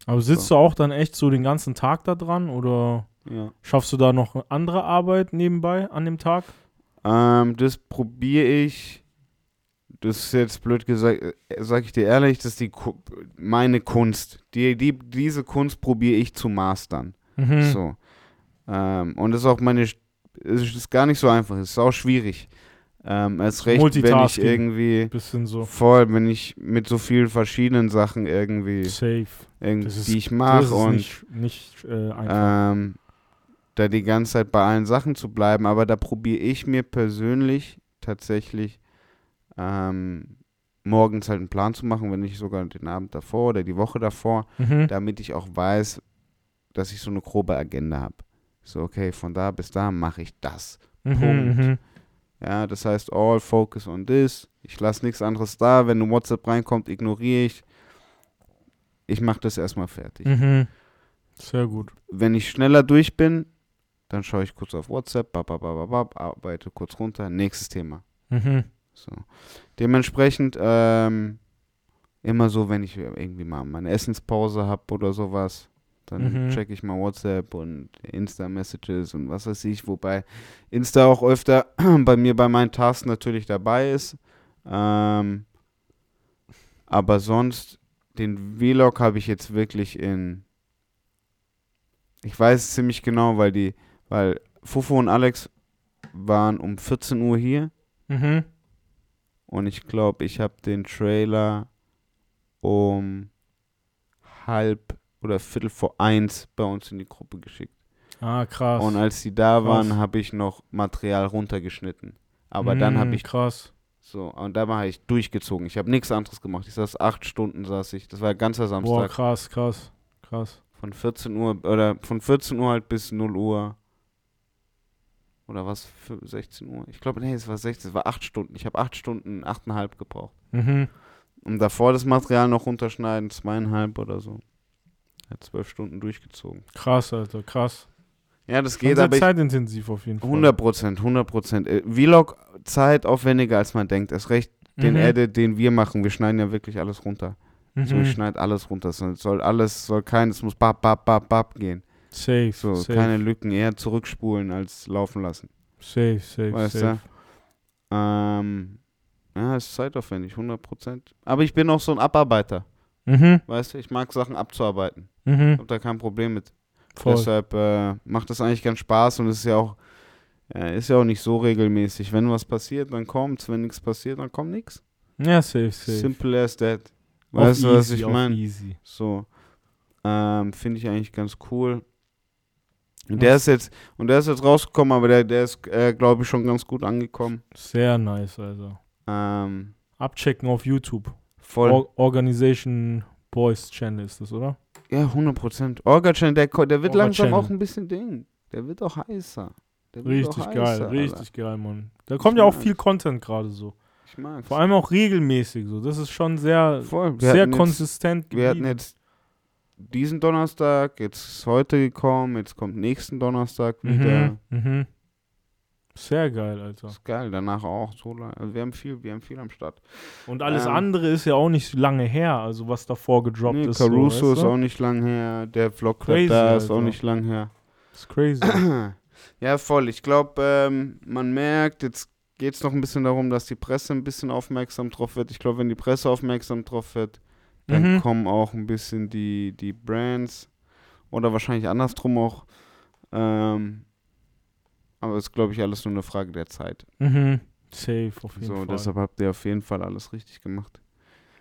Aber sitzt So. du auch dann echt so den ganzen Tag da dran oder Ja. schaffst du da noch andere Arbeit nebenbei an dem Tag? Ähm, das probiere ich. Das ist jetzt blöd gesagt, äh, sag ich dir ehrlich, das ist die meine Kunst. Die, die, diese Kunst probiere ich zu mastern. Mhm. So. Ähm, und das ist auch meine. Es ist gar nicht so einfach, es ist auch schwierig. Ähm, erst recht, wenn ich irgendwie Bisschen so. voll, wenn ich mit so vielen verschiedenen Sachen irgendwie, Safe. irgendwie ist- die ich mache und nicht, nicht äh, einfach. ähm, da die ganze Zeit bei allen Sachen zu bleiben, aber da probiere ich mir persönlich tatsächlich ähm, morgens halt einen Plan zu machen, wenn nicht sogar den Abend davor oder die Woche davor, mhm. damit ich auch weiß, dass ich so eine grobe Agenda habe. So, okay, von da bis da mache ich das. Mhm, Punkt. mhm. Ja, das heißt, all focus on this. Ich lasse nichts anderes da. Wenn ein WhatsApp reinkommt, ignoriere ich. Ich mache das erstmal fertig. Mhm. Sehr gut. wenn ich schneller durch bin, dann schaue ich kurz auf WhatsApp, arbeite kurz runter, nächstes Thema. Mhm. So. Dementsprechend ähm, immer so, wenn ich irgendwie mal meine Essenspause habe oder sowas, dann Mhm. check ich mal WhatsApp und Insta-Messages und was weiß ich, wobei Insta auch öfter bei mir bei meinen Tasks natürlich dabei ist. Ähm, aber sonst, den Vlog habe ich jetzt wirklich in. Ich weiß es ziemlich genau, weil die, weil Fufo und Alex waren um 14 Uhr hier Mhm. und ich glaube, ich habe den Trailer um halb oder Viertel vor eins bei uns in die Gruppe geschickt. Ah, krass. Und als die da waren, habe ich noch Material runtergeschnitten. Aber dann habe ich Krass. so, und da habe ich durchgezogen. Ich habe nichts anderes gemacht. Ich saß acht Stunden, saß ich. Das war ganzer Boah, Samstag. krass, krass. Krass. Von 14 Uhr, oder von 14 Uhr halt bis 0 Uhr. Oder was, für 16 Uhr? Ich glaube, nee, es war 16, es war acht Stunden. Ich habe acht Stunden, achteinhalb gebraucht. Mhm. Und davor das Material noch runterschneiden, zweieinhalb oder so. Hat zwölf Stunden durchgezogen. Krass, Alter, krass. Ja, das geht, sehr aber zeitintensiv auf jeden Fall. 100 Prozent, 100 Prozent. Äh, Vlog Zeit aufwendiger als man denkt. Erst recht den Mhm. Edit, den wir machen. Wir schneiden ja wirklich alles runter. So, Mhm. ich schneide alles runter. Es soll, soll alles, soll kein, es muss bap, bap, bap, bap gehen. Safe, So, safe, keine Lücken, eher zurückspulen als laufen lassen. safe, safe, Weißt safe. du? Ähm, ja, ist zeitaufwendig, 100 Prozent. Aber ich bin auch so ein Abarbeiter. Mhm, Weißt du, ich mag Sachen abzuarbeiten. mhm, Hab da kein Problem mit. voll. Deshalb äh, macht das eigentlich ganz Spaß und es ist ja auch, äh, ist ja auch nicht so regelmäßig. Wenn was passiert, dann kommt's. Wenn nichts passiert, dann kommt nichts. Ja, safe, safe. Simple as that. Auf Weißt du, was easy, ich auf meine? So. Ähm, Finde ich eigentlich ganz cool. Und der ist jetzt, und der ist jetzt rausgekommen, aber der, der ist, äh, glaube ich, schon ganz gut angekommen. Sehr nice, also. Ähm, Abchecken auf YouTube. Voll. Or Organization Boys Channel ist das, oder? Ja, 100 Prozent. Orgacan, der, der wird Orga langsam Channel. auch ein bisschen Ding. Der wird auch heißer. Wird Richtig auch geil, heißer, richtig geil, Mann. Da kommt ja auch viel Content gerade so. Ich mag's. Vor allem auch regelmäßig so. Das ist schon sehr, sehr hatten jetzt- konsistent Wir hatten jetzt diesen Donnerstag, jetzt ist heute gekommen, jetzt kommt nächsten Donnerstag wieder. Mhm, mhm. Sehr geil, Alter. Ist geil, danach auch. So. Also wir haben viel, wir haben viel am Start. Und alles Ähm, andere ist ja auch nicht lange her, also was davor gedroppt Nee, ist. Caruso so, ist weißt du? auch nicht lang her, der Vlog da ist auch nicht lang her. Das ist crazy. ja, voll. Ich glaube, ähm, man merkt, jetzt geht es noch ein bisschen darum, dass die Presse ein bisschen aufmerksam drauf wird. Ich glaube, wenn die Presse aufmerksam drauf wird, dann Mhm. kommen auch ein bisschen die, die Brands oder wahrscheinlich andersrum auch. Ähm, aber es ist, glaube ich, alles nur eine Frage der Zeit. mhm. Safe, auf jeden So, Fall. deshalb habt ihr auf jeden Fall alles richtig gemacht,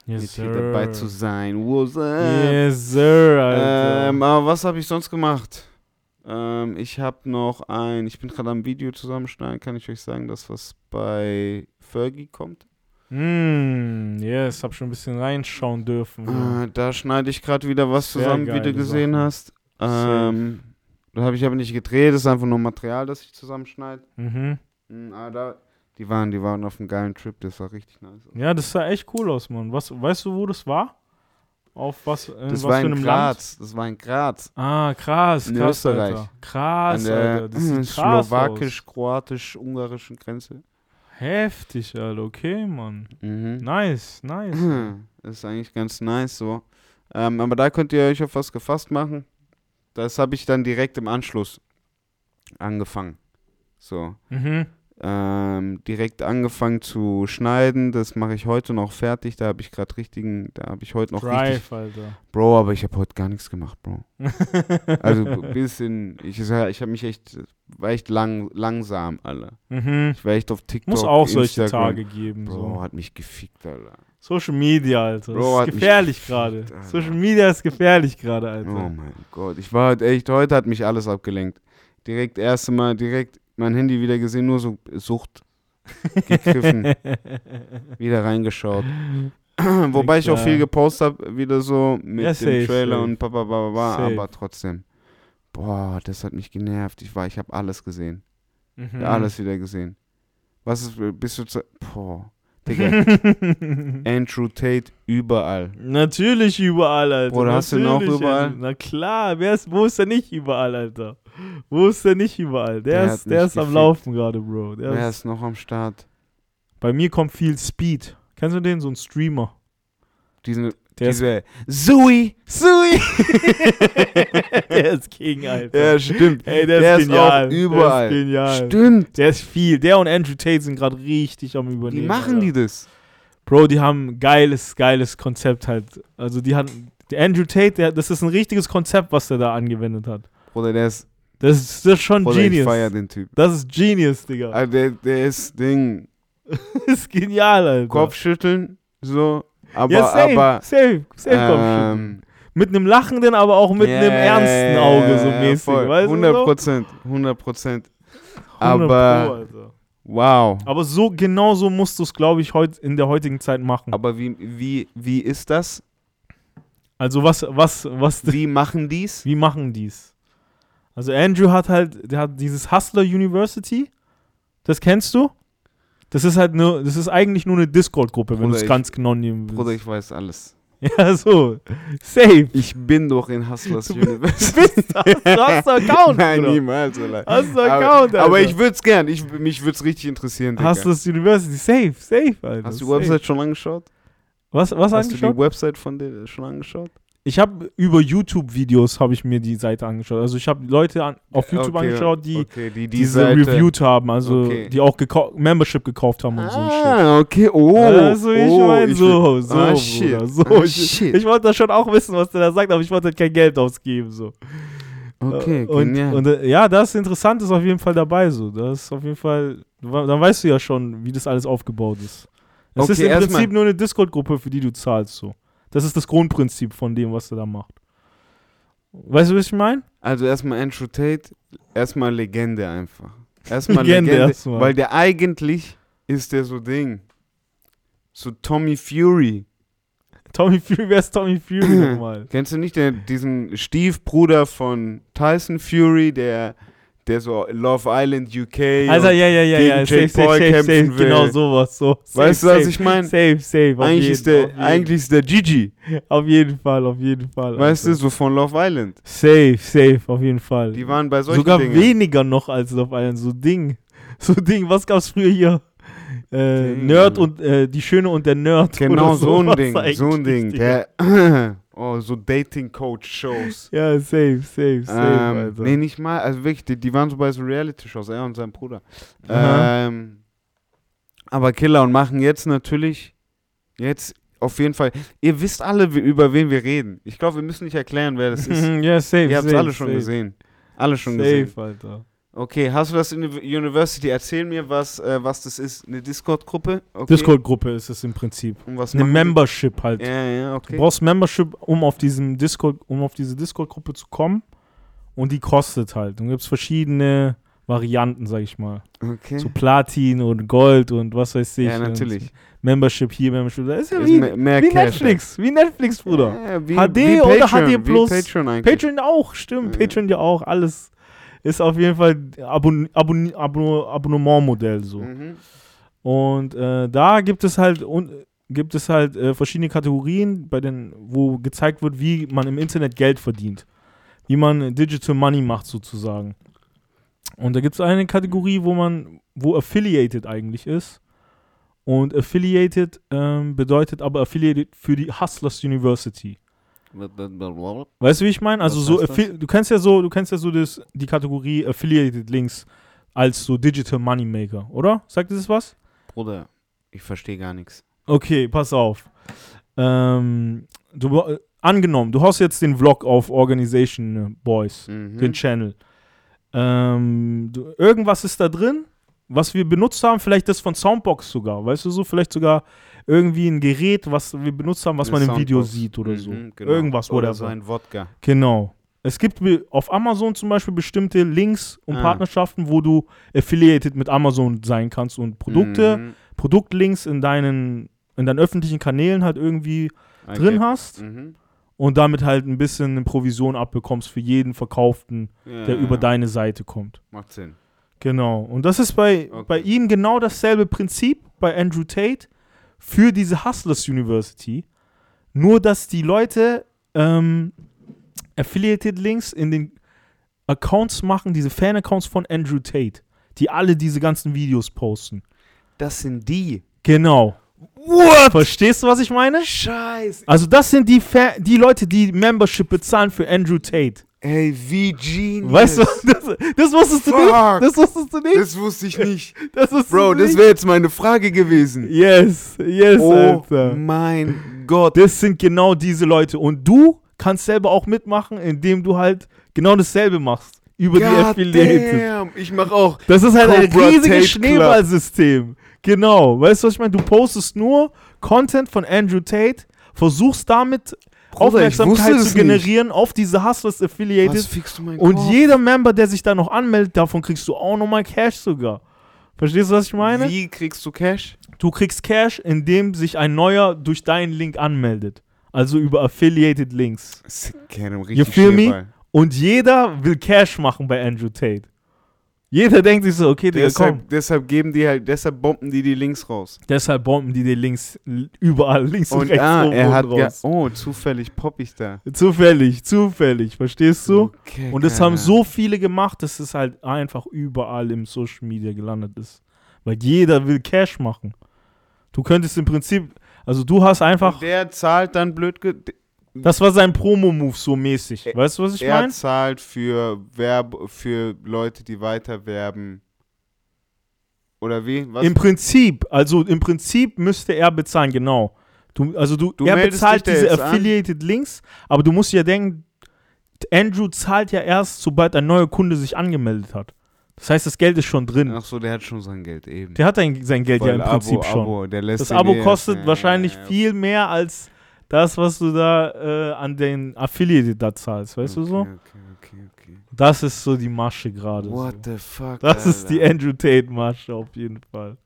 yes, jetzt hier dabei zu sein. What's up? Yes, sir, Alter. Ähm, aber was habe ich sonst gemacht? Ähm, ich habe noch ein, ich bin gerade am Video zusammenschneiden, kann ich euch sagen, dass was bei Fergie kommt. Mm, yes, hab schon ein bisschen reinschauen dürfen. Äh, da schneide ich gerade wieder was Sehr zusammen, wie du gesehen Sachen. hast. Ähm, da habe ich aber nicht gedreht, das ist einfach nur Material, das ich zusammenschneide. Mhm. Mhm, aber da, die waren, die waren auf einem geilen Trip, das war richtig nice. Ja, das sah echt cool aus, Mann. Was, weißt du, wo das war? Auf was, in Das was war für in einem Graz, das war in Graz. Land? Ah, krass, In krass, Österreich. Alter. Krass, an der Alter. Das sieht slowakisch-kroatisch-ungarischen Grenze. aus. Heftig, Alter. Okay, Mann. Mhm. Nice, nice. Das ist eigentlich ganz nice so. Ähm, aber da könnt ihr euch auf was gefasst machen. Das habe ich dann direkt im Anschluss angefangen. So. mhm. Ähm, direkt angefangen zu schneiden. Das mache ich heute noch fertig. Da habe ich gerade richtigen, da habe ich heute noch richtig. Drive, Alter. Bro, aber ich habe heute gar nichts gemacht, Bro. Also ein bisschen, ich, ich habe mich echt, war echt lang, langsam, Alter. mhm. Ich war echt auf TikTok. Muss auch solche Instagram. Tage geben. Bro, So. hat mich gefickt, Alter. Social Media, Alter. Bro, das ist gefährlich gerade. Social Media ist gefährlich gerade, Alter. Oh mein Gott, ich war halt echt, heute hat mich alles abgelenkt. Direkt erste Mal, direkt mein Handy wieder gesehen, nur so Sucht gegriffen, wieder reingeschaut. Wobei ich auch viel gepostet habe, wieder so mit Ja, dem safe, Trailer safe. und Safe. aber trotzdem. Boah, das hat mich genervt. Ich war, ich habe alles gesehen. Mhm. Alles wieder gesehen. Was ist, bist du zu, boah, Digga, Andrew Tate überall. Natürlich überall, Alter. Oder hast du Natürlich, überall? Na klar, wer ist, wo ist der nicht überall, Alter? Wo ist der nicht überall? Der, Der ist, der ist am. Laufen gerade, Bro. Der Wer ist, ist noch am Start? bei mir kommt viel Speed. Kennst du den? So ein Streamer. Diesen, Der diese Sui, Sui. der ist King, Alter. Ja, stimmt. Ey, der, Der ist ist genial. auch überall. Der ist genial. Stimmt. Der ist viel. Der und Andrew Tate sind gerade richtig am Übernehmen. Wie machen Alter. die das? Bro, die haben ein geiles, geiles Konzept halt. Also die der Andrew Tate, der, das ist ein richtiges Konzept, was der da angewendet hat. Bruder, der ist, Das ist, das ist schon ich genius. feier den Typ. Das ist genius, Digga. Also der, der ist Ding, Das ist genial, Alter. Kopfschütteln, so, aber, ja, safe, aber, safe, safe Kopfschütteln. ähm, Mit einem lachenden, aber auch mit ja, einem ernsten Auge so mäßig. voll. Weißt 100 du so? Prozent, 100 Prozent. 100 Pro, Aber, Alter. wow. aber so, genau so musst du es, glaube ich, heut, in der heutigen Zeit machen. Aber wie, wie, wie ist das? also was, was, was, Wie machen die's? wie machen die's? Also Andrew hat halt, der hat dieses Hustler University. Das kennst du? Das ist halt nur, das ist eigentlich nur eine Discord-Gruppe, wenn du es ganz genau nehmen willst. Bruder, ich weiß alles. Ja, so. Safe. Ich bin doch in Hustlers Du University. bist, hast, du hast einen Account, Nein, Bruder. niemals. Alter. Hast du einen aber, Account, Alter. aber ich würde es gern. Ich, mich würde es richtig interessieren. Digga. Hast du das University? Safe, safe, Alter. Hast du die safe. Website schon angeschaut? Was, was Hast du angeschaut? die Website von der schon angeschaut? Ich habe über YouTube-Videos habe ich mir die Seite angeschaut. Also ich habe Leute an, auf YouTube Okay, angeschaut, die okay, die, die diese Seite. reviewed haben, also Okay. die auch gekau- Membership gekauft haben und so ein Shit. Ah, okay. Oh, also ich oh, meine ich so, so, ah, Bruder, shit. so. Ah, ich, shit. ich wollte da schon auch wissen, was der da sagt, aber ich wollte halt kein Geld ausgeben so. Okay, Äh, und, genial. und äh, ja, das Interessante ist auf jeden Fall dabei so. Das ist auf jeden Fall, dann weißt du ja schon, wie das alles aufgebaut ist. Es ist im Prinzip nur eine Discord-Gruppe, für die du zahlst so. Das ist das Grundprinzip von dem, was er da macht. Weißt du, was ich meine? Also erstmal Andrew Tate, erstmal Legende einfach. Erstmal Legende Legende, erstmal. weil der eigentlich ist der so Ding. So Tommy Fury. Tommy Fury, wer ist Tommy Fury nochmal? Kennst du nicht den, diesen Stiefbruder von Tyson Fury, der, der so Love Island UK. Also, ja, ja, ja, gegen ja, Jake safe, Paul safe, kämpfen safe, will. genau sowas, so. Safe, Weißt du, was ich mein? Safe, safe, eigentlich, jeden, ist der, eigentlich ist der Gigi. auf jeden Fall, auf jeden Fall. Weißt du, Alter. so von Love Island. Safe, safe, auf jeden Fall. Die waren bei solchen Sogar Dingen. weniger noch als auf einen, so Ding. So Ding, was gab's früher hier? Äh. Nerd und, äh, die Schöne und der Nerd. Genau oder so ein Ding. So ein Ding. Der, oh, so Dating-Coach-Shows. Ja, safe, safe, safe, Ähm, Alter. nee, nicht mal. Also wirklich, die, die waren so bei so Reality-Shows, er und sein Bruder. Ähm, aber Killer und machen jetzt natürlich, jetzt auf jeden Fall. Ihr wisst alle, wie- über wen wir reden. Ich glaube, wir müssen nicht erklären, wer das ist. ja, safe, Ihr habt es safe, alle schon safe. gesehen. Alle schon Safe, gesehen. Alter. Okay, hast du das in der University? Erzähl mir, was, äh, was das ist. Eine Discord-Gruppe? Okay. Discord-Gruppe ist es im Prinzip. Und was Eine machen die? Membership halt. Ja, ja, okay. Du brauchst Membership, um auf diesem Discord, um auf diese Discord-Gruppe zu kommen. Und die kostet halt. Und gibt es verschiedene Varianten, sag ich mal. okay. So Platin und Gold und was weiß ich. ja, natürlich. Membership hier, Membership da. Ist ja Ist wie, mehr, mehr wie Cash. Netflix. Wie Netflix, Bruder. Ja, wie, HD wie oder HD Plus? Patreon eigentlich. Patreon auch, stimmt. Ja. Patreon ja auch. Alles ist auf jeden Fall Abon Abon Abon Abonnementmodell so. Mhm. Und äh, da gibt es halt un gibt es halt äh, verschiedene Kategorien, bei den, wo gezeigt wird, wie man im Internet Geld verdient. Wie man Digital Money macht sozusagen. Und da gibt es eine Kategorie, wo man, wo Affiliated eigentlich ist. Und Affiliated ähm, bedeutet aber Affiliated für die Hustlers University. Weißt du, wie ich meine? Also so, du kennst ja so, du kennst ja so das, die Kategorie Affiliated Links als so Digital Moneymaker, oder? Sagt das was? Bruder, ich verstehe gar nichts. Okay, pass auf. Ähm, du, äh, angenommen, du hast jetzt den Vlog auf Organization Boys, Mhm. den Channel. Ähm, du, irgendwas ist da drin, was wir benutzt haben, vielleicht das von Soundbox sogar, weißt du so, vielleicht sogar irgendwie ein Gerät, was wir benutzt haben, was Eine man im Video sieht oder so. Mhm, genau. Irgendwas, Oder whatever. so ein Wodka. Genau. Es gibt auf Amazon zum Beispiel bestimmte Links und Ah. Partnerschaften, wo du affiliated mit Amazon sein kannst und Produkte, Mhm. Produktlinks in deinen, in deinen öffentlichen Kanälen halt irgendwie I drin hast Mhm. und damit halt ein bisschen eine Provision abbekommst für jeden Verkauften, Ja, der ja, über ja. deine Seite kommt. Macht Sinn. Genau. Und das ist bei, Okay. bei ihm genau dasselbe Prinzip, bei Andrew Tate, für diese Hustlers University. Nur, dass die Leute ähm, Affiliated Links in den Accounts machen, diese Fan-Accounts von Andrew Tate, die alle diese ganzen Videos posten. Das sind die. Genau. What? Verstehst du, was ich meine? Scheiße. Also, das sind die, Fa die Leute, die Membership bezahlen für Andrew Tate. Ey, wie genius. Weißt du, das, das wusstest du nicht? Fuck. Das wusstest du nicht? Das wusste ich nicht. Das Bro, du das nicht? wäre jetzt meine Frage gewesen. Yes, yes, Oh Alter. mein Gott. Das sind genau diese Leute. Und du kannst selber auch mitmachen, indem du halt genau dasselbe machst. Über die God Affiliated. damn. Ich mach auch. Das ist halt ein Cobra riesiges Tate Club. Schneeballsystem. Genau. Weißt du, was ich meine? Du postest nur Content von Andrew Tate, versuchst damit Aufmerksamkeit zu generieren auf diese Hustlers Affiliated. Und Kopf? jeder Member, der sich da noch anmeldet, davon kriegst du auch nochmal Cash sogar. Verstehst du, was ich meine? Wie kriegst du Cash? Du kriegst Cash, indem sich ein neuer durch deinen Link anmeldet. Also über Affiliated Links. Keine You richtig feel me? Und jeder will Cash machen bei Andrew Tate. Jeder denkt sich so, okay, Digga, komm. Deshalb, deshalb geben die halt, deshalb bomben die die Links raus. Deshalb bomben die dir links, überall, links und, Und rechts ah, er hat ja, raus. oh, zufällig popp ich da. Zufällig, zufällig, verstehst du? Okay, Und das haben so viele gemacht, dass es halt einfach überall im Social Media gelandet ist. Weil jeder will Cash machen. Du könntest im Prinzip, also du hast einfach, Und der zahlt dann blöd. Das war sein Promo-Move so mäßig. Er- Weißt du, was ich er meine? zahlt für Werb für Leute, die weiter werben. Oder wie? Was? Im Prinzip, also im Prinzip müsste er bezahlen, genau. Du, also du, Du er bezahlt diese jetzt an? Affiliated Links, aber du musst ja denken, Andrew zahlt ja erst, sobald ein neuer Kunde sich angemeldet hat. Das heißt, das Geld ist schon drin. Ach so, der hat schon sein Geld eben. Der hat ein, sein Geld ja im Weil Prinzip Abo, schon. Abo, Das Abo eh- kostet ja, wahrscheinlich ja, ja. viel mehr als das, was du da äh, an den Affiliated da zahlst, weißt du so? Okay, okay, okay, okay. Das ist so die Masche gerade. What So. the fuck? Das ist die Alter. Andrew Tate Masche auf jeden Fall.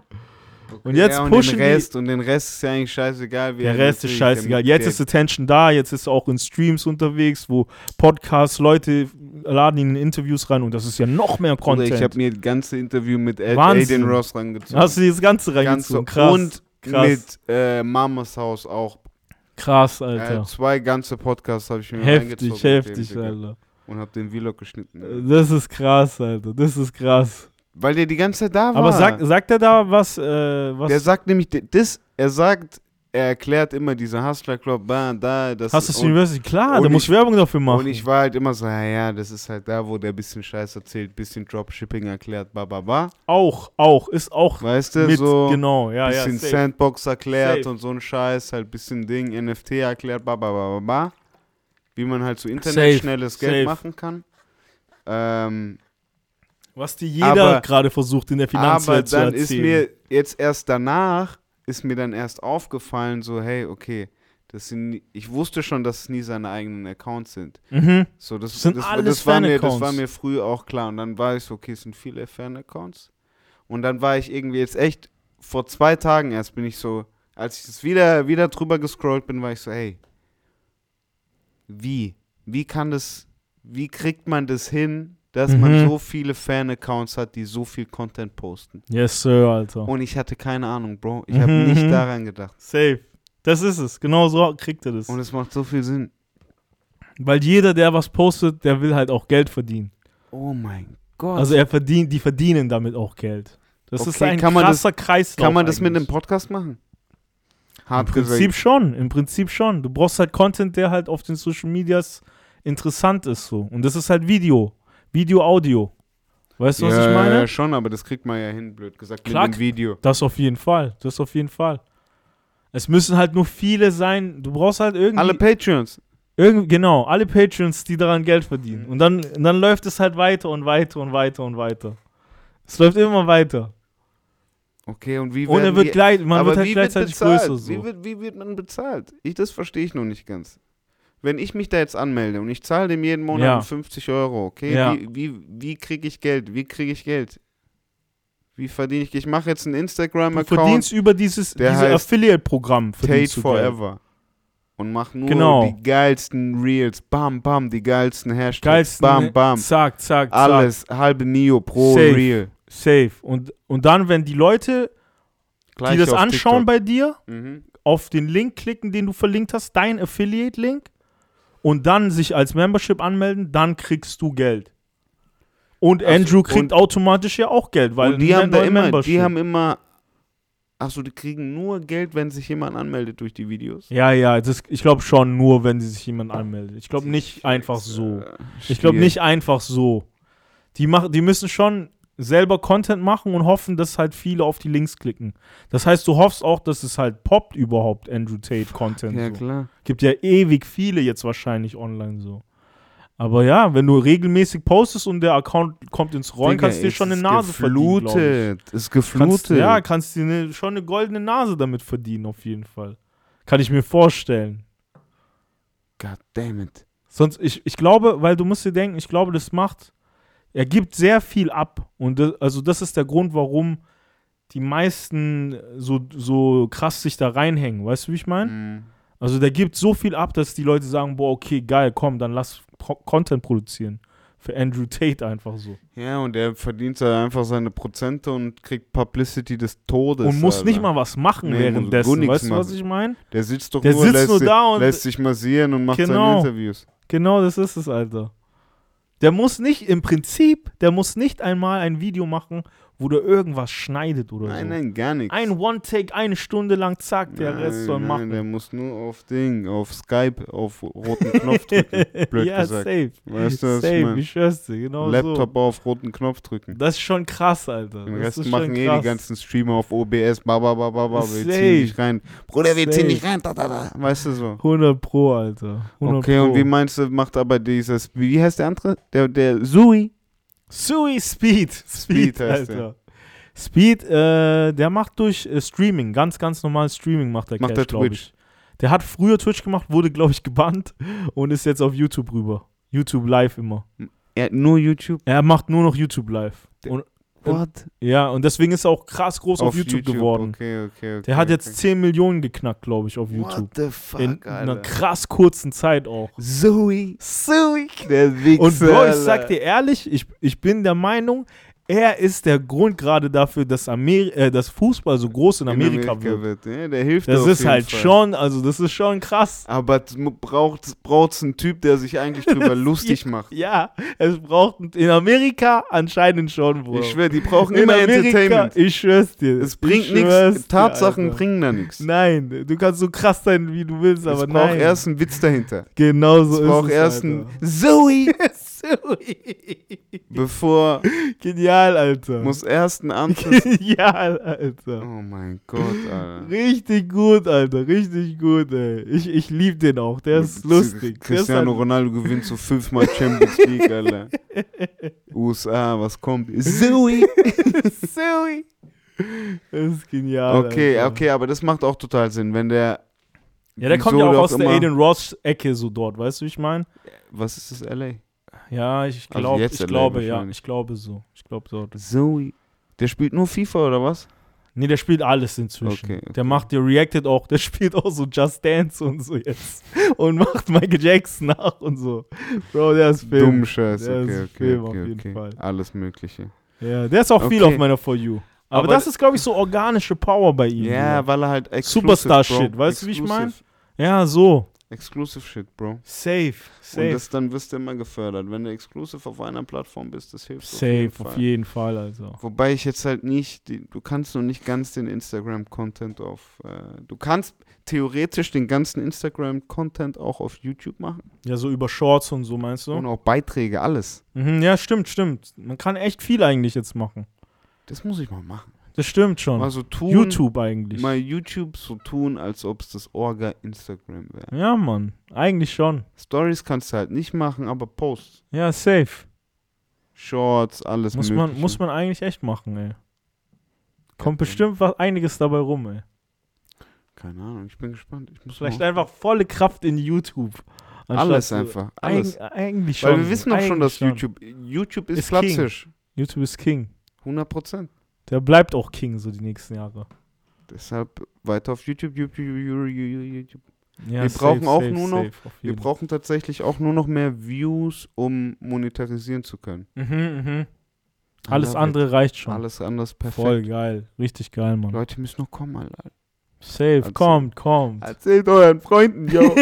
Und jetzt ja, und pushen den die- Rest, Und den Rest ist ja eigentlich scheißegal. wie Der er Rest ist scheißegal. Jetzt ist Attention da, jetzt ist er auch in Streams unterwegs, wo Podcasts, Leute laden ihn in Interviews rein und das ist ja noch mehr Content. Ich habe mir das ganze Interview mit Ed. Aiden Ross rangezogen. Hast du dieses ganze Ganze reingezogen? Krass. Und krass. mit äh, Mamas Haus auch. Krass, Äh, Alter. zwei ganze Podcasts habe ich mir heftig, heftig. Alter. Und habe den Vlog geschnitten. Äh, Das ist krass, Alter. Das ist krass. Weil der die ganze Zeit da war. Aber sagt, sagt er da was, äh, was Der sagt nämlich, das, er sagt, er erklärt immer diese Hustler Club, da, da, das Hast du das University? Klar, der muss Werbung dafür machen. und ich war halt immer so, ja, ja, das ist halt da, wo der bisschen Scheiß erzählt, bisschen Dropshipping erklärt, ba, ba, ba. auch, auch, ist auch Weißt du, mit, so genau, ja, ja. bisschen. Sandbox erklärt Safe. und so ein Scheiß, halt bisschen Ding, NFT erklärt, ba, ba, ba, ba, ba. Wie man halt so Safe, schnelles Geld safe. machen kann. Ähm, Was dir jeder Aber- gerade versucht in der aber Finanzwelt zu dann erzählen. ist mir jetzt erst danach, ist mir dann erst aufgefallen, so, hey, okay, das sind, ich wusste schon, dass es nie seine eigenen Accounts sind. mhm. So, das, Das sind das, alles das, war mir, das war mir früh auch klar. Und dann war ich so, okay, es sind viele Fan-Accounts. Und dann war ich irgendwie jetzt echt, vor zwei Tagen erst bin ich so, als ich das wieder, wieder drüber gescrollt bin, war ich so, hey, wie? Wie kann das, wie kriegt man das hin, dass man Mhm. so viele Fan-Accounts hat, die so viel Content posten? Yes, Sir, Alter. Und ich hatte keine Ahnung, Bro. Ich Mhm, habe nicht mhm. daran gedacht. Safe. Das ist es. Genau so kriegt er das. Und es macht so viel Sinn. Weil jeder, der was postet, der will halt auch Geld verdienen. Oh mein Gott. Also er verdient, die verdienen damit auch Geld. Das ist Okay, ein kann man das- krasser Kreislauf. kann man das mit einem eigentlich. Podcast machen? Im Hart Prinzip gesagt. schon, im Prinzip schon. Du brauchst halt Content, der halt auf den Social Medias interessant ist so. Und das ist halt Video. Video, Audio. Weißt du, was ja, ich meine? Ja, schon, aber das kriegt man ja hin, blöd gesagt, Klar. mit dem Video. Das auf jeden Fall. Das auf jeden Fall. Es müssen halt nur viele sein. Du brauchst halt irgendwie. Alle Patreons. Irgend, genau, alle Patrons, die daran Geld verdienen. Mhm. Und dann, und dann läuft es halt weiter und weiter und weiter und weiter. Es läuft immer weiter. Okay, und wie wird die, gleich, man wird halt gleichzeitig bezahlt? größer so. Wie wird, wie wird man bezahlt? Ich, das verstehe ich noch nicht ganz. Wenn ich mich da jetzt anmelde und ich zahle dem jeden Monat Ja. 50 Euro, okay, Ja. wie, wie, wie kriege ich Geld? Wie kriege ich Geld? Wie verdiene ich? Ich mache jetzt einen Du Instagram-Account, verdienst über dieses Affiliate-Programm. Tate du Geld. Forever. Und mach nur Genau. die geilsten Reels, bam, bam, die geilsten Hashtags, Geilsten, bam, bam. Zack, zack, zack. Alles, halbe Nio pro Safe. Reel. Safe. Und, und dann, wenn die Leute, Gleich die das anschauen TikTok. bei dir, Mhm. auf den Link klicken, den du verlinkt hast, dein Affiliate-Link, und dann sich als Membership anmelden, dann kriegst du Geld. Und Ach Andrew kriegt und- automatisch ja auch Geld, weil und die haben da immer, Membership. die haben immer, achso, die kriegen nur Geld, wenn sich jemand anmeldet durch die Videos. Ja, ja, das, ich glaube schon nur, wenn sich jemand anmeldet. Ich glaube nicht einfach so. Ich glaube nicht einfach so. Die, mach, die müssen schon selber Content machen und hoffen, dass halt viele auf die Links klicken. Das heißt, du hoffst auch, dass es halt poppt überhaupt Andrew Tate Content. Ja, so. klar. Gibt ja ewig viele jetzt wahrscheinlich online so. Aber ja, wenn du regelmäßig postest und der Account kommt ins Rollen, Digga, kannst du dir schon eine ist Nase verdienen. glaub ich. Geflutet. Ist Kannst, geflutet. ja, kannst dir eine, schon eine goldene Nase damit verdienen, auf jeden Fall. Kann ich mir vorstellen. God damn it. Sonst, ich, ich glaube, weil du musst dir denken, ich glaube, das macht, er gibt sehr viel ab. Und das, also das ist der Grund, warum die meisten so, so krass sich da reinhängen. Weißt du, wie ich meine? Mhm. Also der gibt so viel ab, dass die Leute sagen, boah, okay, geil, komm, dann lass Pro Content produzieren. Für Andrew Tate einfach so. Ja, und er verdient da einfach seine Prozente und kriegt Publicity des Todes. und muss Alter. nicht mal was machen Nee, währenddessen. Weißt du, was machen. ich meine? Der sitzt doch Der nur, sitzt lässt, nur da und- lässt sich massieren und macht Genau. seine Interviews. Genau, das ist es, Alter. Der muss nicht, im Prinzip, der muss nicht einmal ein Video machen, wo der irgendwas schneidet oder Nein, so. nein, gar nichts. Ein One-Take, eine Stunde lang, zack, der nein, Rest soll nein, machen. Der muss nur auf Ding, auf Skype, auf roten Knopf drücken. Blöd ja, gesagt. safe. Weißt du, was ich safe, ich schwör's dir, genau Laptop so. auf roten Knopf drücken. Das ist schon krass, Alter. Den Rest machen eh die ganzen Streamer auf OBS. Ba, ba, ba, ba, ba. Wir Safe. ziehen dich rein. Bruder, wir ziehen Safe. dich rein. Da, da, da. Weißt du so. 100 Pro, Alter. 100 Okay, Pro. und wie meinst du, macht aber dieses, wie heißt der andere? Der, der Sui. Sui Speed. Speed, Speed heißt Alter. Speed, äh, der macht durch äh, Streaming, ganz, ganz normal Streaming macht der Macht Cash, der glaube Twitch. ich. Der hat früher Twitch gemacht, wurde, glaube ich, gebannt und ist jetzt auf YouTube rüber. YouTube Live immer. Er hat nur YouTube. Er macht nur noch YouTube Live. Der- Und What? Ja, und deswegen ist er auch krass groß auf, YouTube, geworden. Okay, okay, okay. Der hat jetzt okay. 10 Millionen geknackt, glaube ich, auf YouTube. What the fuck, In Alter. einer krass kurzen Zeit auch. Zoe. Zoe. Der Wichser, Und Bro, ich sag dir ehrlich, ich, ich bin der Meinung, er ist der Grund gerade dafür, dass, Ameri äh, dass Fußball so groß in Amerika, wird. Ja, der hilft Das ist halt Fall. schon, also das ist schon krass. Aber es braucht braucht's einen Typ, der sich eigentlich drüber lustig macht. Ja, es braucht in Amerika anscheinend schon, Bro. Ich schwör, die brauchen in immer Amerika, Entertainment. ich schwör's dir. Es bringt nichts. dir, Tatsachen Alter. bringen da nichts. Nein, du kannst so krass sein, wie du willst, aber Es braucht nein. erst einen Witz dahinter. genau so Es ist braucht es, erst Alter. einen Zoe, Bevor Genial, Alter. muss erst ein anderes. Genial, Alter. Oh mein Gott, Alter. Richtig gut, Alter. Richtig gut, ey. Ich, ich lieb den auch. Der ist lustig. Cristiano ist Ronaldo gewinnt so fünfmal Champions League, Alter. USA, was kommt? Zoe. halt Zoe. Das ist genial. Okay, Alter. okay, aber das macht auch total Sinn, wenn der. Ja, der kommt ja auch aus der Aiden Ross-Ecke so dort, weißt du, wie ich meine? Was ist das, LA? Ja, ich Also glaube, jetzt ich LA glaube, ja, ich glaube so. Ich glaube so. Zoe. Der spielt nur FIFA oder was? Nee, der spielt alles inzwischen. Okay, okay. Der macht, der reactet auch, der spielt auch so Just Dance und so jetzt. Und macht Michael Jackson nach und so. Bro, der ist Film. Dumm Scheiß, Der okay, ist okay, Film okay, auf jeden. Fall. Alles Mögliche. Ja, der ist auch viel auf meiner For You. Aber, Aber das ist, glaube ich, so organische Power bei ihm. Ja, Bruder. weil er halt Superstar-Shit, weißt du, wie ich Exclusive. mein? ja, so. Exclusive Shit, Bro. Safe. Und Safe. das dann wirst du immer gefördert. Wenn du exclusive auf einer Plattform bist, das hilft auf Safe, jeden auf Fall. jeden Fall, also. Wobei ich jetzt halt nicht, die, du kannst noch nicht ganz den Instagram-Content auf, äh, du kannst theoretisch den ganzen Instagram-Content auch auf YouTube machen. Ja, so über Shorts und so, meinst du? Und auch Beiträge, alles. Mhm, ja, stimmt, stimmt. Man kann echt viel eigentlich jetzt machen. Das muss ich mal machen. Das stimmt schon. Mal so tun, YouTube eigentlich. mal YouTube so tun, als ob es das Orga Instagram wäre. Ja, Mann. Eigentlich schon. Stories kannst du halt nicht machen, aber Posts, Ja, safe. Shorts, alles Muss mögliche. man, muss man eigentlich echt machen, ey. Kommt Ja, bestimmt was, einiges dabei rum, ey. Keine Ahnung, ich bin gespannt. Ich muss Vielleicht einfach volle Kraft in YouTube. Alles einfach, alles. Eig eigentlich schon. Weil wir wissen doch schon, dass eigentlich YouTube, YouTube ist, Ist Platzhirsch. YouTube ist King. 100 Prozent. Der bleibt auch King so die nächsten Jahre. Deshalb weiter auf YouTube, YouTube, YouTube, YouTube. Ja, Wir safe, brauchen auch safe, nur noch- Wir brauchen tatsächlich auch nur noch mehr Views, um monetarisieren zu können. Mhm, mhm. Alles andere reicht schon. Alles anders perfekt. Voll geil. Richtig geil, Mann. Leute müssen noch kommen, Alter. Safe. Erzähl- Kommt, kommt. Erzählt euren Freunden, yo.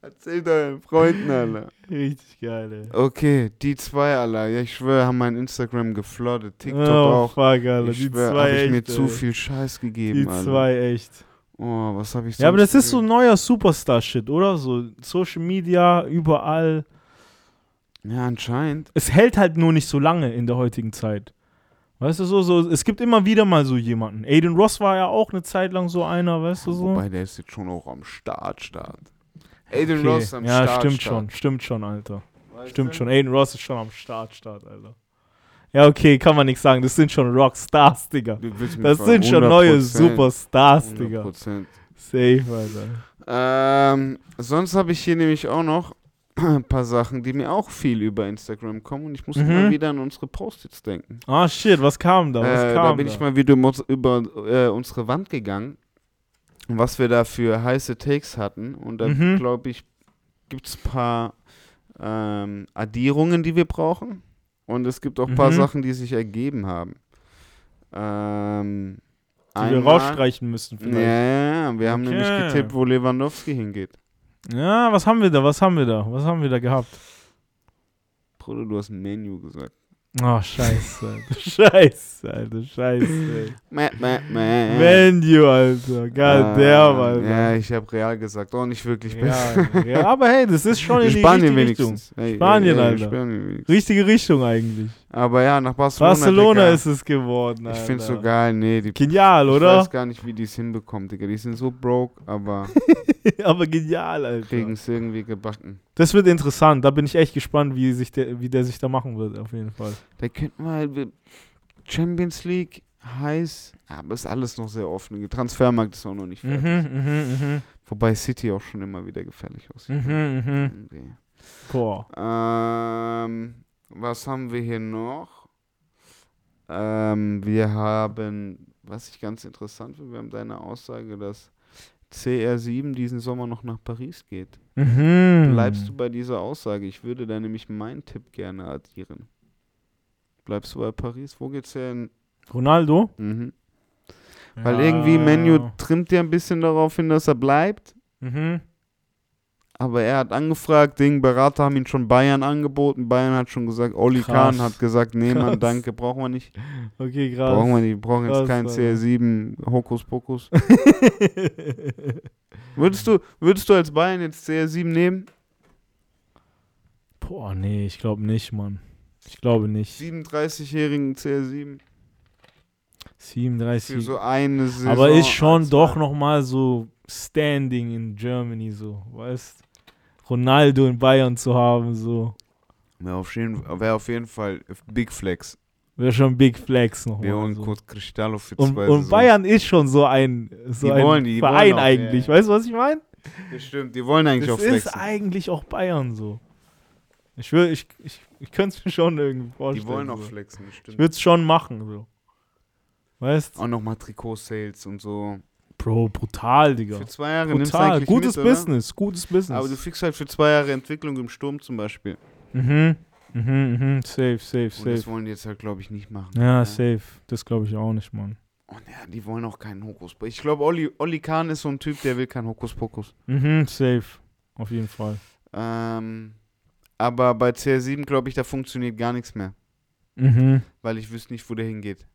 Erzählt euren Freunden, Alter. Richtig geil, ey. Okay, die zwei, Alter. Ja, ich schwöre, haben mein Instagram gefloodet. TikTok oh, auch. fuck, Alter. Ich die schwöre, zwei habe ich mir echt, zu ey. viel Scheiß gegeben, Die Alter. zwei echt. Oh, was habe ich Ja, aber das ist so neuer Superstar-Shit, oder? So Social Media, überall. Ja, anscheinend. Es hält halt nur nicht so lange in der heutigen Zeit. Weißt du, so, so, es gibt immer wieder mal so jemanden. Aiden Ross war ja auch eine Zeit lang so einer, weißt du so? Wobei, der ist jetzt schon auch am Start, Start. Aiden Okay. Ross am ja, Start. stimmt Start. schon, stimmt schon, Alter. Weißt Stimmt du? schon. Aiden Ross ist schon am Start, Start, Alter. Ja, okay, kann man nichts sagen. Das sind schon Rockstars, Digga. Das sind schon neue 100%, Superstars, Digga. 100%. Safe, Alter. Ähm, sonst habe ich hier nämlich auch noch ein paar Sachen, die mir auch viel über Instagram kommen und ich muss Mhm. immer wieder an unsere Post-its denken. Ah, shit, was kam da? Was äh, kam da bin ich mal wieder über äh, unsere Wand gegangen, was wir da für heiße Takes hatten und da Mhm. glaube ich, gibt es ein paar ähm, Addierungen, die wir brauchen und es gibt auch ein paar Mhm. Sachen, die sich ergeben haben. Ähm, die wir einmal- rausstreichen müssen Ja, vielleicht. ja, ja, wir haben nämlich getippt, wo Lewandowski hingeht. Ja, was haben wir da? Was haben wir da? Was haben wir da gehabt? Bruder, du hast ein Menu gesagt. Oh, scheiße, Alter. scheiße, Alter. Scheiße. Menu, Alter. God damn, Ah, Alter. Ja, ich habe Real gesagt, auch nicht wirklich Ja, ja, aber hey, das ist schon in die Spanien richtige Richtung. wenigstens. Ey, Spanien, ey, ey, Alter. Spanien wenigstens. Richtige Richtung eigentlich. Aber ja, nach Barcelona. Barcelona Digga. ist es geworden, Alter. Ich finde so geil. Nee, die Genial, Ich oder? weiß gar nicht, wie die es hinbekommen, Digga. Die sind so broke, aber aber genial, Alter. kriegen es irgendwie gebacken. Das wird interessant. Da bin ich echt gespannt, wie, sich der, wie der sich da machen wird, auf jeden Fall. Da könnten wir halt Champions League heiß, aber ist alles noch sehr offen. Transfermarkt ist auch noch nicht Mhm, fertig. mhm, mhm. Wobei City auch schon immer wieder gefährlich aussieht. Mhm, mhm. Irgendwie. Boah. Ähm, was haben wir hier noch? Ähm, wir haben, was ich ganz interessant finde, wir haben deine Aussage, dass CR7 diesen Sommer noch nach Paris geht. Mhm. Bleibst du bei dieser Aussage? Ich würde da nämlich meinen Tipp gerne addieren. Bleibst du bei Paris? Wo geht's hin? Ronaldo? Mhm. Weil irgendwie Menu trimmt ja ein bisschen darauf hin, dass er bleibt. Mhm. Aber er hat angefragt, Ding, Berater haben ihn schon Bayern angeboten. Bayern hat schon gesagt, Oli Krass. Kahn hat gesagt, nee, Mann, danke, brauchen wir nicht. Okay, krass. Brauchen wir nicht, brauchen jetzt Krass, keinen Alter. CR7 Hokuspokus. Würdest du, würdest du als Bayern jetzt CR7 nehmen? Boah, nee, ich glaube nicht, Mann. Ich glaube nicht. 37-jährigen CR7 für 37. so eine Saison. Aber ist schon doch nochmal so Standing in Germany, so, weißt Ronaldo in Bayern zu haben, so. Wäre auf, jeden- wär auf jeden Fall Big Flex. Wäre schon Big Flex Wir nochmal. holen So. kurz Cristiano für Und, zwei und Saisons. Bayern ist schon so ein, so Die ein wollen die, die Verein wollen auch, eigentlich. ja. Weißt du, was ich meine? Das stimmt, die wollen eigentlich Das auch ist flexen. eigentlich auch Bayern so. Ich will, ich, ich, ich könnte es mir schon irgendwie vorstellen. Die wollen auch so. flexen, das Ich stimmt. würde es schon machen, so. Weißt Auch nochmal Trikot-Sales und so. Bro, brutal, Digga. Für zwei Jahre nimmst du Brutal. Gutes mit, oder? Business, gutes Business. Aber du kriegst halt für zwei Jahre Entwicklung im Sturm zum Beispiel. mhm, mhm, mhm. Safe, safe, Und das safe. wollen die jetzt halt, glaube ich, nicht machen. Ja, safe. Das glaube ich auch nicht, Mann. Und ja, die wollen auch keinen Hokuspokus. Ich glaube, Olli, Olli Kahn ist so ein Typ, der will keinen Hokuspokus. Mhm, safe. Auf jeden Fall. Ähm, aber bei CR7, glaube ich, da funktioniert gar nichts mehr. Mhm. Weil ich wüsste nicht, wo der hingeht.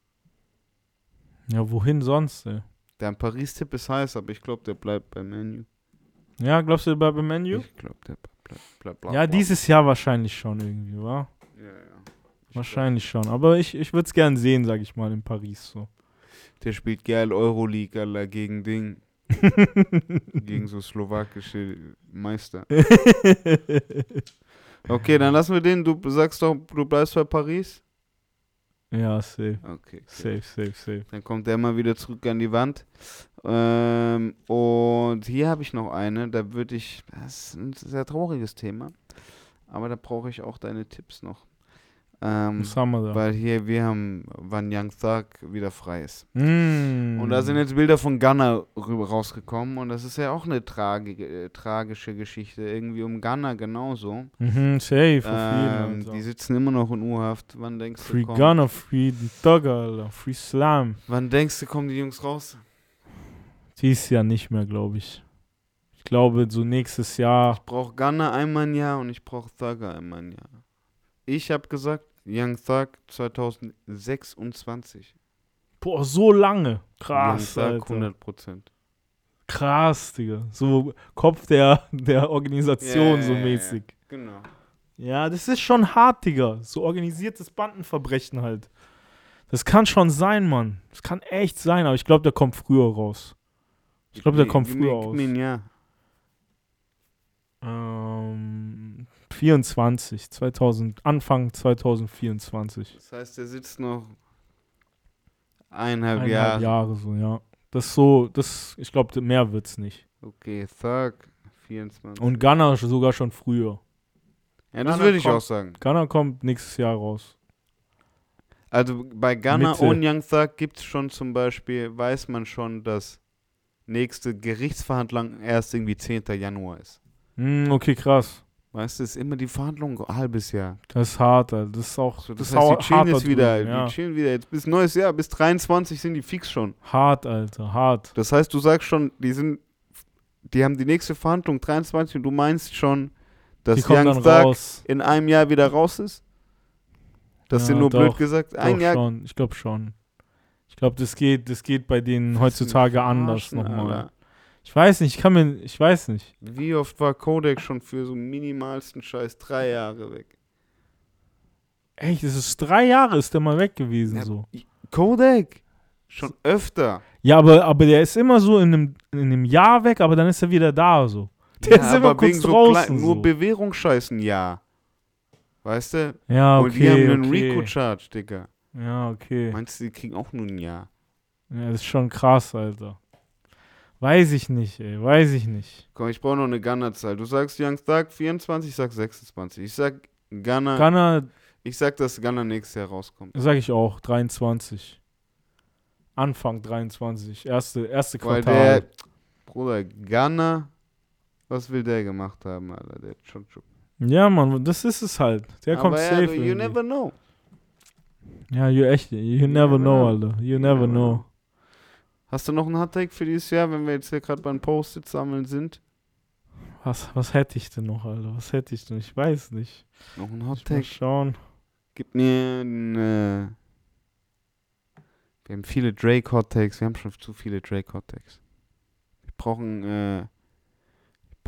Ja, wohin sonst, ey? Der Paris-Tipp ist heiß, aber ich glaube, der bleibt beim Menu. Ja, glaubst du, der bleibt beim Menu? Ich glaube, der bleibt. bleibt, bleibt Ja, dieses Jahr wahrscheinlich schon irgendwie, wa? Ja, ja. Ich Wahrscheinlich schon. Aber ich, ich würde es gern sehen, sag ich mal, in Paris so. Glaub, der spielt geil Euroleague, Alter, gegen Ding. gegen so slowakische Meister. Okay, dann lassen wir den. Du sagst doch, du bleibst bei Paris? Ja, safe. Okay. Safe, safe, safe. Dann kommt der mal wieder zurück an die Wand. Ähm, und hier habe ich noch eine, da würde ich, das ist ein sehr trauriges Thema, aber da brauche ich auch deine Tipps noch. Ähm, weil hier, wir haben, wann Young Thug wieder frei ist. Mm. Und da sind jetzt Bilder von Ghana rüber rausgekommen und das ist ja auch eine tragi äh, tragische Geschichte, irgendwie um Ghana genauso. Mhm, safe, Ähm, die sitzen immer noch in U-Haft. Wann denkst Free du, kommt, Gunner, Free Thugger, Alter. Free Slam. wann denkst du, kommen die Jungs raus? Dies Jahr nicht mehr, glaube ich. Ich glaube, so nächstes Jahr. Ich brauche Gunner einmal ein Jahr und ich brauche Thugger einmal ein Jahr. Ich habe gesagt, Young Thug 2026. Boah, so lange. Krass, Young Thug Alter. 100 Prozent. Krass, Digga. So Kopf der, der Organisation Ja, so mäßig. Genau. Ja, das ist schon hart, Digga. So organisiertes Bandenverbrechen halt. Das kann schon sein, Mann. Das kann echt sein, aber ich glaube, der kommt früher raus. Ich glaube, der kommt früher gib aus. mir ein Jahr. Ähm, 24, 2000, Anfang 2024. Das heißt, der sitzt noch eineinhalb Eineinhalb Jahre. Jahre so, ja. Das ist so, das, ich glaube, mehr wird's nicht. Okay, Thug 24. Und Gunner sogar schon früher. ja, das Gunner würde ich kommt- auch sagen. Gunner kommt nächstes Jahr raus. Also bei Ghana Mitte. und Young Thug gibt es schon zum Beispiel, weiß man schon, dass nächste Gerichtsverhandlung erst irgendwie 10. Januar ist. Hm, okay, krass. Weißt du, ist immer die Verhandlung ein halbes Jahr. Das ist hart, Alter. Das ist auch, So, das das, heißt, die chillen jetzt wieder, drüben, ja. die chillen wieder jetzt bis neues Jahr, bis 23 sind die fix schon. Hart, Alter, hart. Das heißt, du sagst schon, die sind, die haben die nächste Verhandlung 23 und du meinst schon, dass kommen Young dann Thug raus. in einem Jahr wieder raus ist? Das Ja, sind nur blöd doch, gesagt, ein Doch Jahr. schon. Ich glaube schon. Ich glaube, das geht, das geht bei denen heutzutage anders nochmal. Ich weiß nicht, ich kann mir, ich weiß nicht. Wie oft war Kodak schon für so minimalsten Scheiß drei Jahre weg? Echt, das ist drei Jahre ist der mal weg gewesen Ja, so. Kodak? Schon öfter. Ja, aber, aber der ist immer so in einem, in einem Jahr weg, aber dann ist er wieder da so. Der ist immer kurz wegen so draußen. klein- nur so. Bewährungsscheißen, ja. Weißt du? Ja, Und die haben okay. einen okay. Rico-Charge, Digga. Ja, okay. Meinst du, die kriegen auch nur ein Jahr? Ja, das ist schon krass, Alter. Weiß ich nicht, ey. Weiß ich nicht. Komm, ich brauche noch eine Gunner-Zahl. Du sagst Young Thug 24, ich sag 26. Ich sag Gunner Gunner Ich sag, dass Gunner nächstes Jahr rauskommt. Sag ich auch, 23. Anfang 23. Erste, erste Weil Quartal. der, Bruder, Gunner, was will der gemacht haben, Alter? Der Chuck Ja, Mann, das ist es halt. Der kommt Aber ja, safe. you irgendwie. never know. ja, you echt, you never never know, know. Alter. You never never know. Hast du noch einen Hot-Take für dieses Jahr, wenn wir jetzt hier gerade beim Post-it sammeln sind? Was, was hätte ich denn noch, Alter? Was hätte ich denn? Ich weiß nicht. Noch ein Hot-Take? schauen. Gib mir eine. Wir haben viele Drake Hot Takes. Wir haben schon zu viele Drake Hot Takes. Wir brauchen. Äh,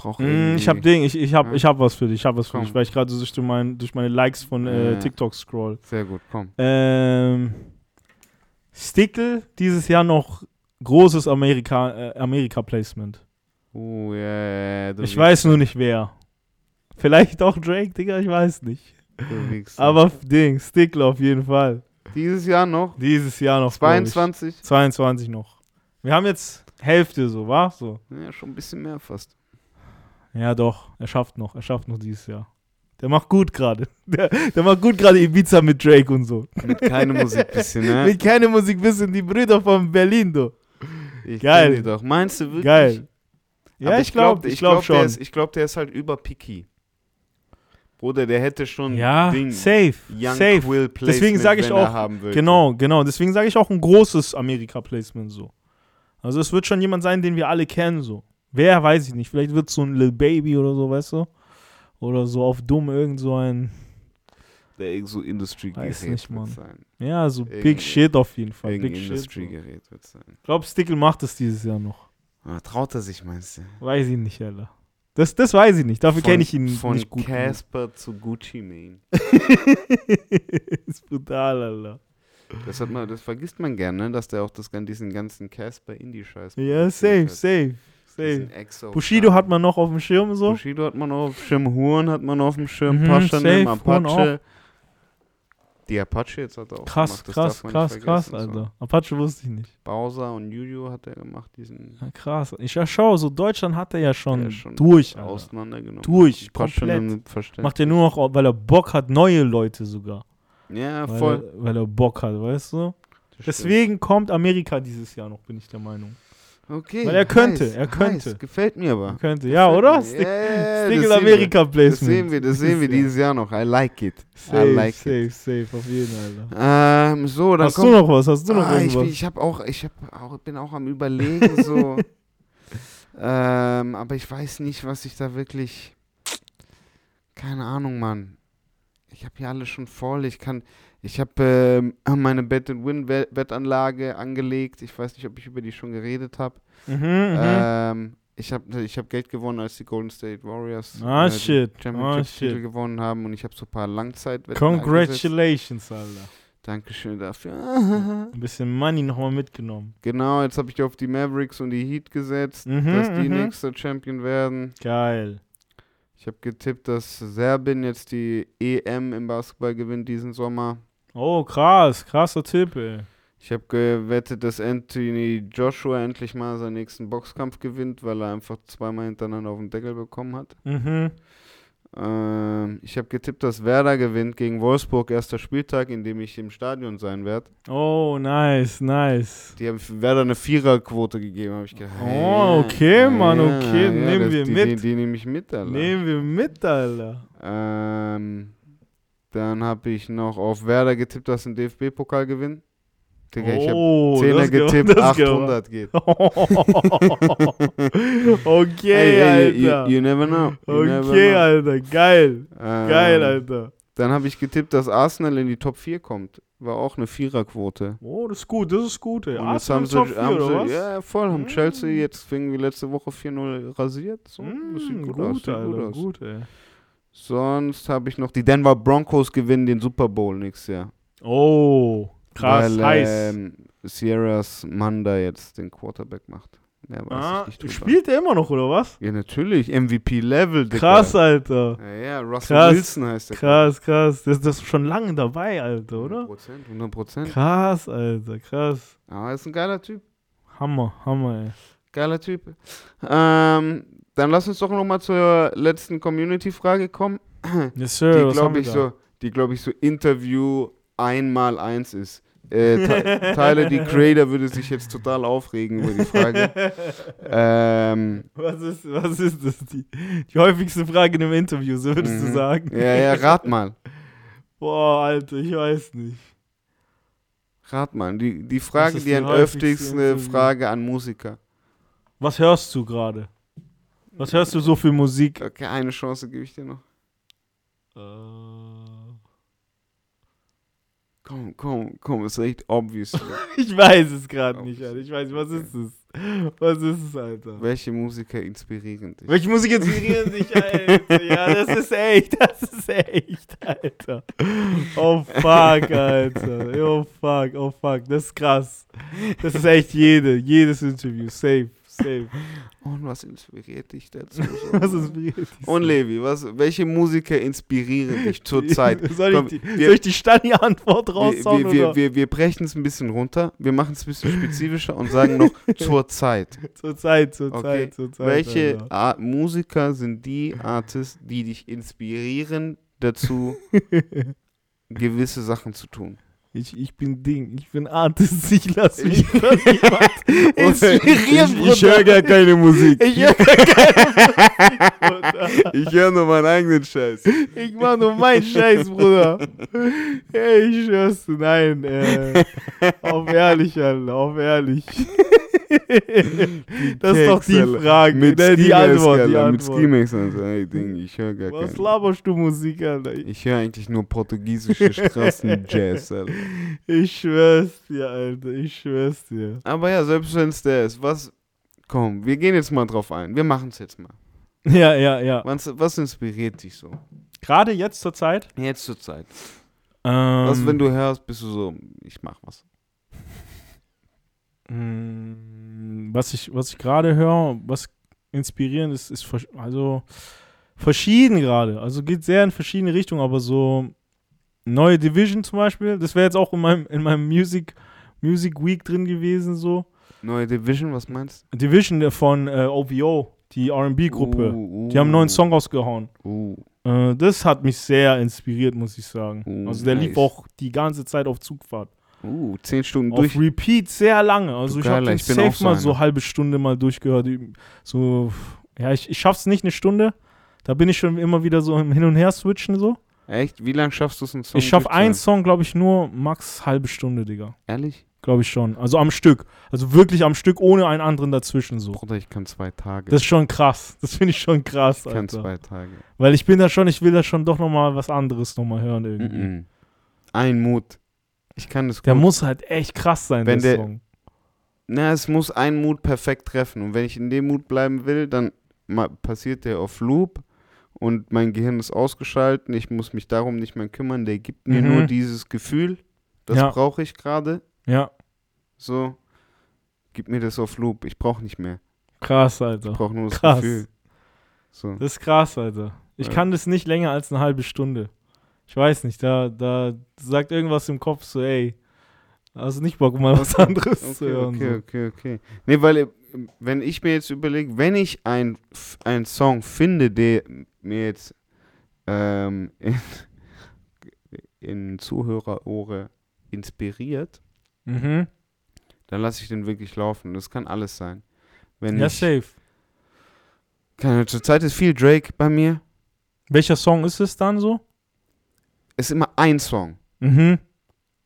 Mm, ich hab irgendwie- Ding, ich, ich hab, Ja. ich hab was für dich, ich hab was für Komm. dich, weil ich gerade durch, mein, durch meine Likes von äh. TikTok scroll. Sehr gut, komm. Ähm, Stickle, dieses Jahr noch großes Amerika, äh, Amerika-Placement. Oh, ja, ja, ja, du Ich weiß nur nicht wer. Vielleicht auch Drake, Digga, ich weiß nicht. Aber Ding, Stickle auf jeden Fall. Dieses Jahr noch? Dieses Jahr noch. glaub ich. 22? 22 noch. Wir haben jetzt Hälfte so, war so. Ja, schon ein bisschen mehr fast. Ja, doch. Er schafft noch. Er schafft noch dieses Jahr. Der macht gut gerade. Der, der macht gut gerade Ibiza mit Drake und so. Mit keine Musik bisschen, ne? Mit keine Musik wissen die Brüder von Berlin, du. Ich Geil. die doch. Meinst du wirklich? Geil. Ja, Aber ich glaube, ich ich glaube glaub, schon. Der ist, ich glaube, der ist halt über Picky. Bruder, der hätte schon ja, Ding, safe. Young safe. Quill Deswegen Placement, sag ich wenn er auch. Genau, genau. Deswegen sage ich auch ein großes Amerika-Placement so. Also es wird schon jemand sein, den wir alle kennen so. Wer, weiß ich nicht. Vielleicht wird es so ein Lil Baby oder so, weißt du? Oder so auf dumm irgend so ein, Der irgend so Industry Weiß Gerät nicht, wird Mann. sein. ja, so Irgend- Big Shit auf jeden Fall. Big Shit. Industry So. Gerät wird sein. Ich glaube, Stickle macht es dieses Jahr noch. Ah, traut er sich, meinst du? Weiß ich nicht, Alter. Das, das weiß ich nicht. Dafür Von- kenne ich ihn Von nicht gut. genug. Casper zu Gucci Mane. ist brutal, Alter. Das, man, das vergisst man gerne, ne? dass der auch das, diesen ganzen Casper Indie-Scheiß Ja, safe, safe, safe. Bushido hat man noch auf dem Schirm so. Bushido hat man noch auf dem Schirm, Huren hat man noch auf dem Schirm, Mhm, Pascha, safe, Apache. Die Apache jetzt hat er auch Krass, gemacht, krass, krass, krass, Alter. Apache wusste ich nicht. So. Bowser und Juju hat er gemacht, diesen Ja, krass. Ich ja, schau, so Deutschland hat er ja schon, der schon durch. Alter. auseinandergenommen. Durch, komplett. Macht er nur noch, weil er Bock hat, neue Leute sogar. Ja, Weil, voll. Er, weil er Bock hat, weißt du? Deswegen kommt Amerika dieses Jahr noch, bin ich der Meinung. Okay, weil er könnte, heiß, er könnte. Heiß. Gefällt mir aber. Er könnte, ja, Gefällt oder? Stick, sehen Amerika wir. Placement. Das sehen wir, das sehen wir Dieses Jahr noch. I like it. Safe, I like safe, it. safe, auf jeden Fall. Ähm, so, dann Hast kommt du noch was? Hast du noch ah, ich, irgendwas? bin- ich habe auch, ich hab auch, bin auch am überlegen so. ähm, aber ich weiß nicht, was ich da wirklich. Keine Ahnung, Mann. Ich habe hier alles schon voll. Ich kann, ich habe ähm, meine Bet and Win Wettanlage angelegt. Ich weiß nicht, ob ich über die schon geredet habe. mhm, mhm. Ähm, ich habe, ich habe Geld gewonnen, als die Golden State Warriors ah, äh, shit. Ah, Championship-Titel gewonnen haben und ich habe so ein paar Langzeitwetten. Congratulations, Alter. Dankeschön dafür. Ein bisschen Money nochmal mitgenommen. Genau, jetzt habe ich auf die Mavericks und die Heat gesetzt, Mhm, dass die mhm. nächste Champion werden. Geil. Ich habe getippt, dass Serbien jetzt die EM im Basketball gewinnt diesen Sommer. Oh, krass. Krasser Tipp, ey. Ich habe gewettet, dass Anthony Joshua endlich mal seinen nächsten Boxkampf gewinnt, weil er einfach zweimal hintereinander auf den Deckel bekommen hat. Mhm. Ähm, ich habe getippt, dass Werder gewinnt gegen Wolfsburg, erster Spieltag, in dem ich im Stadion sein werde. Oh, nice, nice. Die haben Werder eine Viererquote gegeben, habe ich gedacht. Oh, okay, Mann, okay, nehmen wir die, mit. Die, die nehme ich mit, Alter. Nehmen wir mit, Alter. Ähm, dann habe ich noch auf Werder getippt, dass ein DFB-Pokal gewinnt. Digga, ich habe oh, 10er das ge- getippt, das ge- 800 geht. okay, Ey, ey, you, Alter. you never know. You never okay, know. Alter. Geil. Ähm, Geil, Alter. Dann habe ich getippt, dass Arsenal in die Top 4 kommt. War auch eine Viererquote. Oh, das ist gut, das ist gut, ey. Und jetzt Arsenal haben sie, Top 4, haben sie was? ja voll, haben Mm. Chelsea jetzt irgendwie letzte Woche 4-0 rasiert. So, das sieht Mm, gut, gut, aus. Sieht Alter, gut aus. gut, ey. Sonst habe ich noch die Denver Broncos gewinnen den Super Bowl nächstes Jahr. Oh, krass, weil, heiß. Ähm, Sierras Mann da jetzt den Quarterback macht. Mehr weiß ah, ich nicht spielt er immer noch, oder was? Ja, natürlich. MVP-Level. Krass, Alter. Ja, ja, Russell Krass, Wilson heißt der. Krass, krass. Das, das ist schon lange dabei, Alter, oder? 100%, 100 Prozent. Krass, Alter, krass. Aber er ist ein geiler Typ. Hammer, Hammer, ey. Geiler Typ. Ähm, dann lass uns doch noch mal zur letzten Community-Frage kommen. Yes, sir, die glaube ich so, die, glaube ich, so Interview einmal eins ist. Äh, Ty- Tyler, die Creator, würde sich jetzt total aufregen über die Frage. ähm, Was ist, was ist das? Die, die häufigste Frage in einem Interview, so würdest du mhm. sagen? Ja, ja, rat mal. Boah, Alter, ich weiß nicht. Rat mal. Die, die Frage, die die am öftigsten? Frage an Musiker. Was hörst du gerade? Was hörst du so für Musik? Okay, eine Chance gebe ich dir noch. Äh, Komm, komm, komm, ist echt obvious. ich weiß es gerade nicht, Alter. Ich weiß, was ist es? Was ist es, Alter? Welche Musiker inspirieren dich? Welche Musik inspiriert dich, Alter? Ja, das ist echt, das ist echt, Alter. Oh fuck, Alter. Oh fuck, oh fuck. Das ist krass. Das ist echt jede, jedes Interview. Safe, safe. Und was inspiriert dich dazu? So? Was inspiriert dich? Und Levi, was, welche Musiker inspirieren dich zurzeit? Soll Komm, ich, die, wir- soll ich die Stani-Antwort Wir, raushauen? wir, wir, oder? wir, wir brechen es ein bisschen runter, wir machen es ein bisschen spezifischer und sagen noch zur Zeit. Zur Zeit, zur Okay. Zeit, zur Zeit. Welche Alter. Art Musiker sind die Artists, die dich inspirieren dazu, gewisse Sachen zu tun? Ich, ich bin Ding, ich bin Artist, ich lass mich von niemand inspirieren, ich, ich höre gar keine Musik. Ich höre keine Bruder. Ich höre nur meinen eigenen Scheiß. Ich mach nur meinen Scheiß, Bruder. Ey, ich schwör's nein. Äh, auf ehrlich, Alter, auf ehrlich. das ist doch die. Frage, Mit ne, die Antwort, die Alter, Mit Antwort. Und so, ey, Ding, ich höre gar Was keine. laberst du Musik, Alter? Ich höre eigentlich nur portugiesische Straßenjazz, Alter. Ich schwör's dir, Alter, ich schwör's dir. Aber ja, selbst wenn es der ist, was. Komm, wir gehen jetzt mal drauf ein. Wir machen es jetzt mal. Ja, ja, ja. Was, was inspiriert dich so? Gerade jetzt zur Zeit. Jetzt zur Zeit. Ähm, Was, wenn du hörst, bist du so, ich mach was. Mm, Was ich, was ich gerade höre, was inspirierend ist, ist also verschieden gerade. Also geht sehr in verschiedene Richtungen, aber so neue Division zum Beispiel, das wäre jetzt auch in meinem, in meinem Music, Music Week drin gewesen, so. Neue Division, was meinst Division der von äh, OVO, die du? RB-Gruppe. Uh, uh, Die haben einen neuen Song rausgehauen. Uh, Äh, das hat mich sehr inspiriert, muss ich sagen. Oh, also der lief nice. auch die ganze Zeit auf Zugfahrt. Uh, zehn Stunden Auf durch. Repeat sehr lange. Also Du ich habe den ich safe so mal so halbe Stunde mal durchgehört. So, ja, ich, ich schaff's nicht eine Stunde. Da bin ich schon immer wieder so im Hin- und Her switchen so. Echt? Wie lange schaffst du es, einen Song ich schaff einen Song, glaube ich, nur max halbe Stunde, Digga. Ehrlich? Glaube ich schon. Also am Stück. Also wirklich am Stück, ohne einen anderen dazwischen so. Bruder, ich kann zwei Tage. Das ist schon krass. Das finde ich schon krass, ich kann Alter. zwei Tage. Weil ich bin da schon, ich will da schon doch nochmal was anderes nochmal hören irgendwie. Mm -mm. Ein Mut. Ich kann das Der gut. muss halt echt krass sein, Wenn der, der- Song. Na, es muss ein Mut perfekt treffen. Und wenn ich in dem Mut bleiben will, dann passiert der auf Loop und mein Gehirn ist ausgeschaltet. Ich muss mich darum nicht mehr kümmern. Der gibt mir Mhm. nur dieses Gefühl. Das Ja. brauche ich gerade. Ja, So, gib mir das auf Loop. Ich brauche nicht mehr. krass, Ich Alter. brauche nur das Krass. Gefühl. So. Das ist krass, Alter. Ich Ja. kann das nicht länger als eine halbe Stunde. Ich weiß nicht, da, da sagt irgendwas im Kopf so, ey, hast du nicht Bock, mal was Okay, anderes zu Okay, hören. okay, so. okay, okay. Nee, weil äh, wenn ich mir jetzt überlege, wenn ich ein, einen Song finde, der mir jetzt ähm, in, in Zuhörerohre inspiriert, Mhm. dann lasse ich den wirklich laufen. Das kann alles sein. Wenn Ja, ich, safe. keine, zurzeit ist viel Drake bei mir. Welcher Song ist es dann so? Ist immer ein Song. Mhm.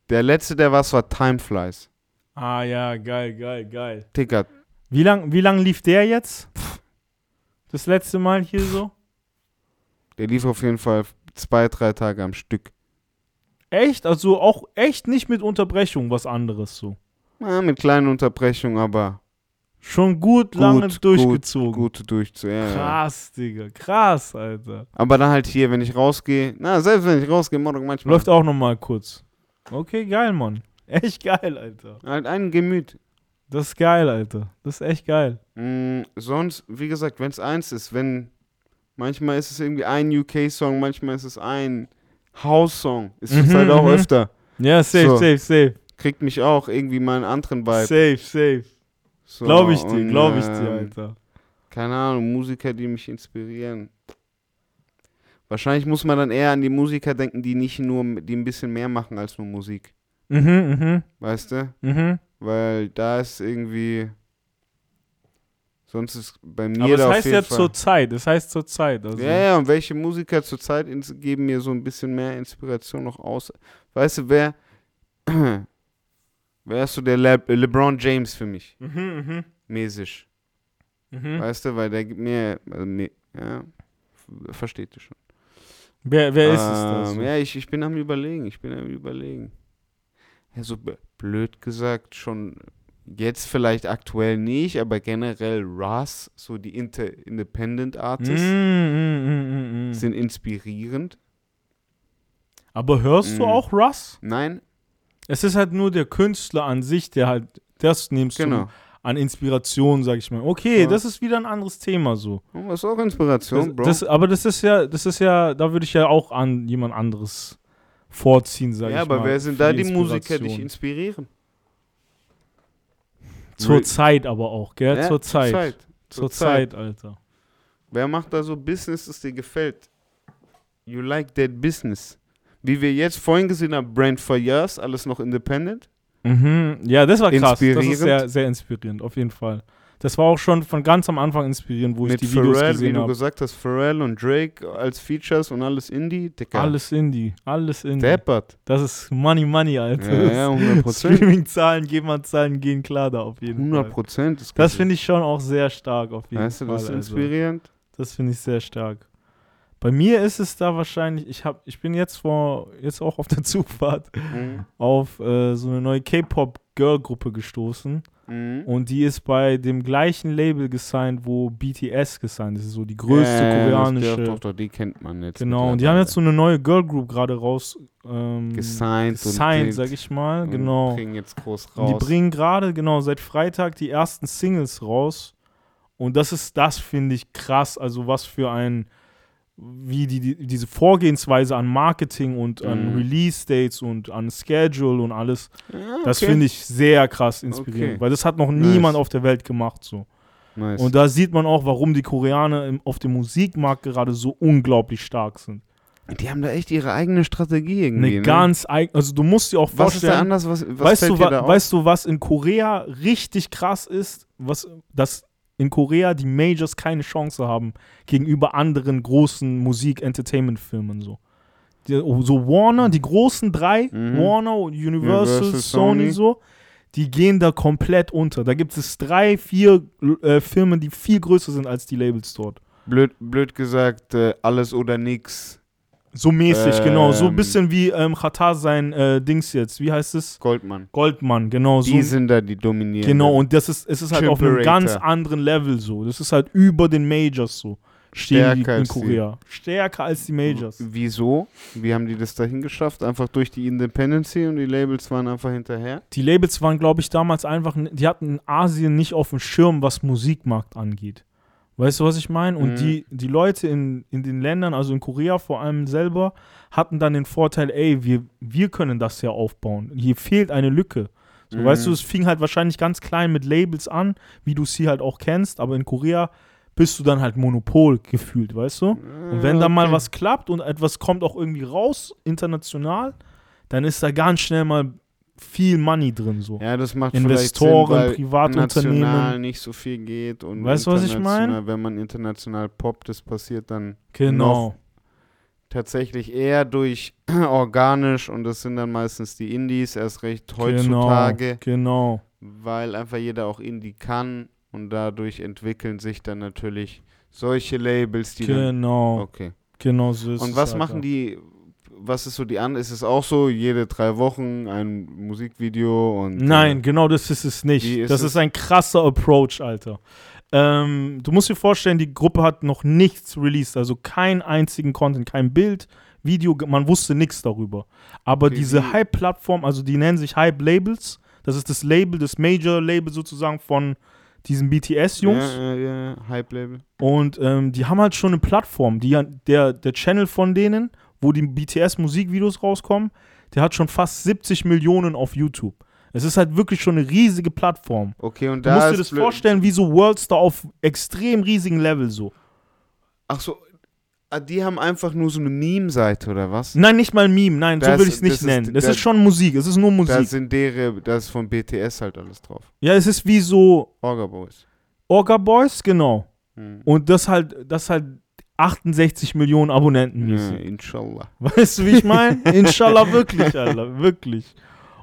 Der letzte, der war, war Time Flies. Ah ja, geil, geil, geil. Digga, Wie lang, wie lang lief der jetzt? Das letzte Mal hier so? der lief auf jeden Fall zwei, drei Tage am Stück. Echt? Also auch echt nicht mit Unterbrechung was anderes so. Ja, mit kleinen Unterbrechungen, aber Schon gut, lange Gut, durchgezogen. gut durchzuhören. Ja, ja. Krass, Digga. Krass, Alter. Aber dann halt hier, wenn ich rausgehe, na, selbst wenn ich rausgehe, morgen manchmal. Läuft auch nochmal kurz. Okay, geil, Mann. Echt geil, Alter. Halt ein Gemüt. Das ist geil, Alter. Das ist echt geil. Mm, sonst, wie gesagt, wenn es eins ist, wenn, manchmal ist es irgendwie ein UK-Song, manchmal ist es ein House-Song. Ist es Mhm, halt auch mhm. öfter. Ja, safe, So. safe, safe. Kriegt mich auch irgendwie mal einen anderen Vibe. Safe, safe. So, Glaube ich dir, glaube ich dir, ähm, Alter. Keine Ahnung, Musiker, die mich inspirieren. Wahrscheinlich muss man dann eher an die Musiker denken, die nicht nur, die ein bisschen mehr machen als nur Musik. Mhm, mhm, Weißt du? mhm. Weil da ist irgendwie. Sonst ist bei mir Aber da das auf heißt ja Fall. zur Zeit. Das heißt zur Zeit. Also. Ja, ja, und welche Musiker zurzeit ins- geben mir so ein bisschen mehr Inspiration noch aus? Weißt du, wer. wer ist so der Le LeBron James für mich? Mhm, mhm, Mäßig. mhm. Weißt du, weil der gibt mir. Also, mir ja, versteht ihr schon. Wer, wer ist es da? Ähm, So? Ja, ich, ich bin am Überlegen. Ich bin am Überlegen. Ja, so blöd gesagt, schon jetzt vielleicht aktuell nicht, aber generell Russ, so die Inter Independent Mm, Artists, mm, mm, mm, mm. sind inspirierend. Aber hörst du Mm. auch Russ? Nein, Es ist halt nur der Künstler an sich, der halt das nimmst genau. du an Inspiration, sag ich mal. Okay, Ja. das ist wieder ein anderes Thema so. Das ist auch Inspiration, Bro. das, aber das ist ja, das ist ja, da würde ich ja auch an jemand anderes vorziehen, sag ja, ich mal. aber wer sind da die Musiker, die dich inspirieren? Zur Re- Zeit aber auch, gell? zur Zeit. Zeit. Zur Zur Zeit, Alter. Wer macht da so Business, das dir gefällt? You like that business. Wie wir jetzt vorhin gesehen haben, Brand for Years, alles noch independent. Mhm. Ja, das war krass. Das ist sehr, sehr inspirierend, auf jeden Fall. Das war auch schon von ganz am Anfang inspirierend, wo Mit ich die Videos Pharrell, wie gesehen du habe. gesagt hast, Pharrell und Drake als Features und alles Indie. Dicker. Alles Indie, alles Indie. Deppert. Das ist Money, Money, Alter. Ja, ja, 100 Prozent. Streaming-Zahlen, Gehmann-Zahlen gehen klar da auf jeden 100 Fall. Prozent. Das finde ich schon auch sehr stark auf jeden Weißt du, Fall. das ist also. inspirierend. Das finde ich sehr stark. Bei mir ist es da wahrscheinlich, ich habe, ich bin jetzt vor, jetzt auch auf der Zugfahrt Mhm. auf äh, so eine neue K-Pop-Girl-Gruppe gestoßen Mhm. und die ist bei dem gleichen Label gesigned, wo BTS gesigned ist. Das ist so die größte ja, koreanische. Doch, doch, die kennt man jetzt. genau, und die haben jetzt so eine neue Girl-Group gerade raus ähm, gesigned, gesigned, sag ich mal, genau. bringen jetzt groß Und die raus. bringen gerade, genau, seit Freitag die ersten Singles raus. Und das ist, das finde ich krass. Also, was für ein, wie die, die diese Vorgehensweise an Marketing und an Mhm. Release-Dates und an Schedule und alles, Ja, das okay. finde ich sehr krass inspirierend. Okay. Weil das hat noch Nice. niemand auf der Welt gemacht so. Nice. Und da sieht man auch, warum die Koreaner im, auf dem Musikmarkt gerade so unglaublich stark sind. die haben da echt ihre eigene Strategie irgendwie. Eine ne? ganz eigen, also du musst dir auch Was ist da vorstellen, anders? Was, was weißt, fällt du, dir wa da auf? weißt du, was in Korea richtig krass ist? Was, dass in Korea die Majors keine Chance haben gegenüber anderen großen Musik-Entertainment-Firmen. So. Die, oh, so Warner, die großen drei, Mhm. Warner, Universal, Universal, Sony, Sony. so, die gehen da komplett unter. Da gibt es drei, vier äh, Firmen, die viel größer sind als die Labels dort. Blöd, blöd gesagt, äh, alles oder nix. So mäßig, genau. So ein Ähm. bisschen wie ähm, Qatar sein äh, Dings jetzt. Wie heißt es? Goldmann. Goldmann, genau. Die so, sind da die dominierenden. Genau, und das ist, es ist halt auf einem ganz anderen Level so. Das ist halt über den Majors so. Stehen die Stärker in als die. Korea. Stärker als die Majors. Wieso? Wie haben die das dahin geschafft? Einfach durch die Independency und die Labels waren einfach hinterher? Die Labels waren, glaube ich, damals einfach, die hatten in Asien nicht auf dem Schirm, was Musikmarkt angeht. Weißt du, was ich meine? Und Mhm. die, die Leute in, in den Ländern, also in Korea vor allem selber, hatten dann den Vorteil, ey, wir, wir können das ja aufbauen. Hier fehlt eine Lücke. So, Mhm. weißt du, es fing halt wahrscheinlich ganz klein mit Labels an, wie du es hier halt auch kennst, aber in Korea bist du dann halt Monopol gefühlt, weißt du? Und wenn da mal was klappt und etwas kommt auch irgendwie raus, international, dann ist da ganz schnell mal viel Money drin, so. Ja, das macht Investoren, vielleicht Sinn, Privatunternehmen. national nicht so viel geht und Weißt du, was ich international, mein? Wenn man international poppt, das passiert dann Genau. tatsächlich eher durch organisch und das sind dann meistens die Indies, erst recht heutzutage, Genau. weil einfach jeder auch Indie kann und dadurch entwickeln sich dann natürlich solche Labels, die dann, Genau. okay. Genau so ist Und es, was Alter. machen die, was ist so die an, ist es auch so, jede drei Wochen ein Musikvideo und Nein, genau das ist es nicht. Ist das es? ist ein krasser Approach, Alter. Ähm, du musst dir vorstellen, die Gruppe hat noch nichts released, also keinen einzigen Content, kein Bild, Video, man wusste nichts darüber. Aber Okay, diese Hype-Plattform, also die nennen sich Hype-Labels, das ist das Label, das Major-Label sozusagen von diesen BTS-Jungs. Ja, ja, ja, Hype-Label. Und ähm, die haben halt schon eine Plattform. Die, der, der Channel von denen, wo die BTS-Musikvideos rauskommen, der hat schon fast 70 Millionen auf YouTube. Es ist halt wirklich schon eine riesige Plattform. Okay, und Du da musst dir das blöd- vorstellen wie so Worldstar auf extrem riesigen Level so. Ach so, Ah, die haben einfach nur so eine Meme-Seite oder was? Nein, nicht mal Meme, nein, so Das- würde ich es nicht das ist- nennen. Das das- ist schon Musik, es ist nur Da Musik. sind deren, da ist von BTS halt alles drauf. Ja, es ist wie so Orga Boys. Orga Boys, genau. Hm. Und das halt, das halt 68 Millionen Abonnenten Ja, inshallah. Weißt du, wie ich meine? Inshallah wirklich, Alter, wirklich.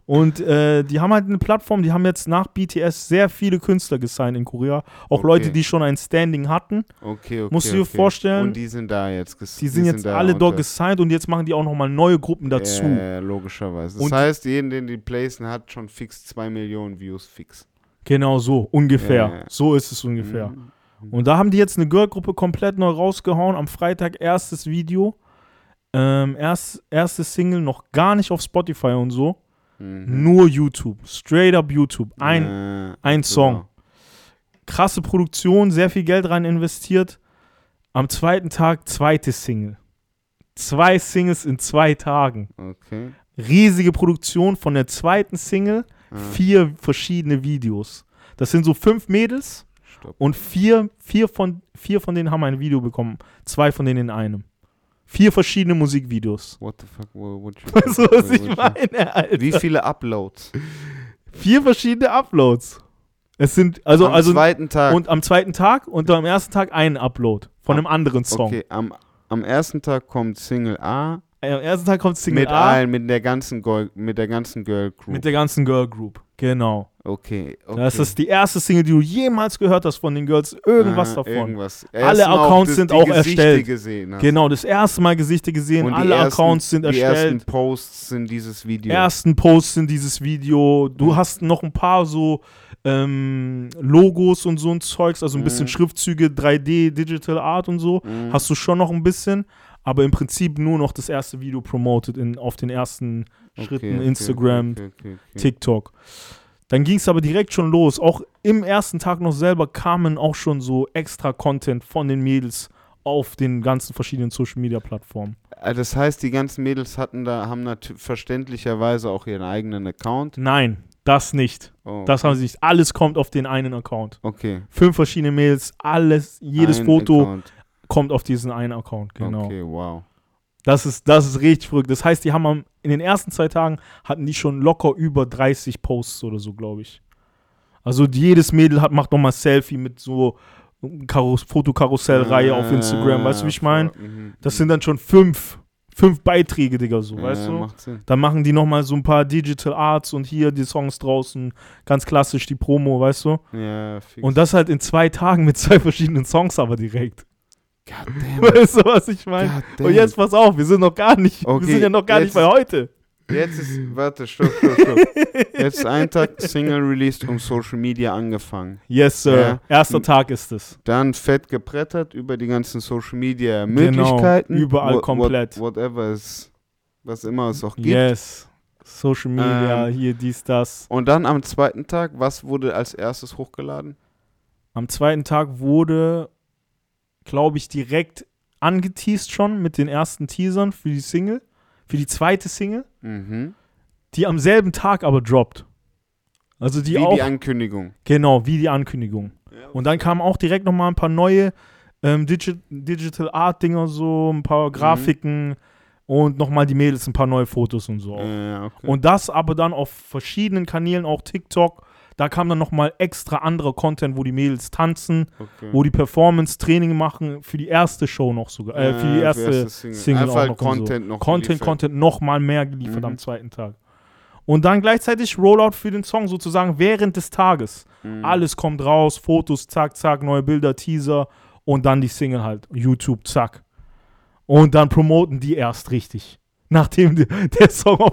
Und äh, die haben halt eine Plattform, die haben jetzt nach BTS sehr viele Künstler gesigned in Korea. Auch Okay. Leute, die schon ein Standing hatten. Okay, okay. Musst du dir okay. vorstellen, Und die sind da jetzt ges- Die sind jetzt da alle dort gesigned und jetzt machen die auch nochmal neue Gruppen dazu. Ja, logischerweise. Das Und- heißt, jeden, den die placen, hat schon fix 2 Millionen Views fix. Genau so, ungefähr. Ja. So ist es ungefähr. Mhm. Und da haben die jetzt eine Girl-Gruppe komplett neu rausgehauen. Am Freitag erstes Video. Ähm, erst, erste Single noch gar nicht auf Spotify und so. Mhm. Nur YouTube. Straight up YouTube. Ein Äh, ein so. Song. krasse Produktion, sehr viel Geld rein investiert. Am zweiten Tag zweite Single. Zwei Singles in zwei Tagen. Okay. Riesige Produktion von der zweiten Single. Ah, Vier verschiedene Videos. Das sind so fünf Mädels stopp. und vier, vier, von, vier von denen haben ein Video bekommen. Zwei von denen in einem. Vier verschiedene Musikvideos. What the fuck? What, what you- Weißt du, was ich meine, Alter? Wie viele Uploads? Vier verschiedene Uploads. Es sind, also, Am also, zweiten Tag. und am zweiten Tag und am ersten Tag ein Upload von Ah, einem anderen Song. okay, am, am ersten Tag kommt Single A Am ersten Tag kommt Single mit A allen, mit der ganzen Girl, mit der ganzen Girl Crew. mit der ganzen Girl Group. Genau. okay, okay. Das ist die erste Single, die du jemals gehört hast von den Girls. Irgendwas Ah, davon. Irgendwas. Alle Accounts das- sind die auch Gesichter erstellt. Gesehen hast. Genau, das erste Mal Gesichter gesehen. Und die Alle ersten, Accounts sind Die erstellt. ersten Posts sind dieses Video. ersten Posts in dieses Video. Du Mhm. hast noch ein paar so ähm, Logos und so ein Zeugs, also ein bisschen Mhm. Schriftzüge, 3D, Digital Art und so. Mhm. Hast du schon noch ein bisschen, aber im Prinzip nur noch das erste Video promoted in, auf den ersten Okay, Schritten, okay, Instagram, okay. TikTok. Dann ging es aber direkt schon los. Auch im ersten Tag noch selber kamen auch schon so extra Content von den Mädels auf den ganzen verschiedenen Social Media Plattformen. Ah, Das heißt, die ganzen Mädels hatten da, haben natürlich verständlicherweise auch ihren eigenen Account. Nein, das nicht. Oh, Das haben sie nicht. Alles kommt auf den einen Account. okay. Fünf verschiedene Mails, alles, jedes Ein Foto Account. Kommt auf diesen einen Account. Genau. Okay, wow. Das ist, das ist richtig verrückt. Das heißt, die haben am, in den ersten zwei Tagen hatten die schon locker über 30 Posts oder so, glaube ich. Also jedes Mädel hat, macht nochmal Selfie mit so Karus Fotokarussellreihe auf Instagram. Weißt du, wie ich meine? mhm, Das mhm. sind dann schon fünf, fünf Beiträge, Digga, so, Ja, weißt du? Macht Sinn. Dann machen die nochmal so ein paar Digital Arts und hier die Songs draußen. Ganz klassisch die Promo, weißt du? Ja, fix. Und das halt in zwei Tagen mit zwei verschiedenen Songs aber direkt. Weißt du, was ich meine? Und jetzt pass auf, wir sind noch gar nicht, wir Okay, sind ja noch gar nicht bei heute. Jetzt ist, warte, stopp, stopp, stopp. Jetzt ist ein Tag Single released und Social Media angefangen. Yes, Sir. Ja. Erster M- Tag ist es. Dann fett gebrettert über die ganzen Social Media Möglichkeiten. Genau, überall What- komplett. What, whatever es, was immer es auch gibt. Yes. Social Media, Ähm, hier, dies, das. Und dann am zweiten Tag, was wurde als erstes hochgeladen? Am zweiten Tag wurde, glaube ich, direkt angeteased schon mit den ersten Teasern für die Single, für die zweite Single, Mhm. die am selben Tag aber droppt. Also die Wie auch, die Ankündigung. genau, wie die Ankündigung. Und dann kamen auch direkt nochmal ein paar neue ähm, Digi Digital Art Dinger so, ein paar Mhm. Grafiken und nochmal die Mädels ein paar neue Fotos und so. Ja, okay. Und das aber dann auf verschiedenen Kanälen, auch TikTok. Da kam dann nochmal extra anderer Content, wo die Mädels tanzen, okay. wo die Performance-Training machen, für die erste Show noch sogar, äh, für die Ja, erste Single. Single Einfach auch noch und so. Content noch Content, geliefert. Content nochmal mehr geliefert Mhm. am zweiten Tag. Und dann gleichzeitig Rollout für den Song sozusagen während des Tages. Mhm. Alles kommt raus, Fotos, zack, zack, neue Bilder, Teaser und dann die Single halt, YouTube, zack. Und dann promoten die erst richtig. Nachdem der Song auf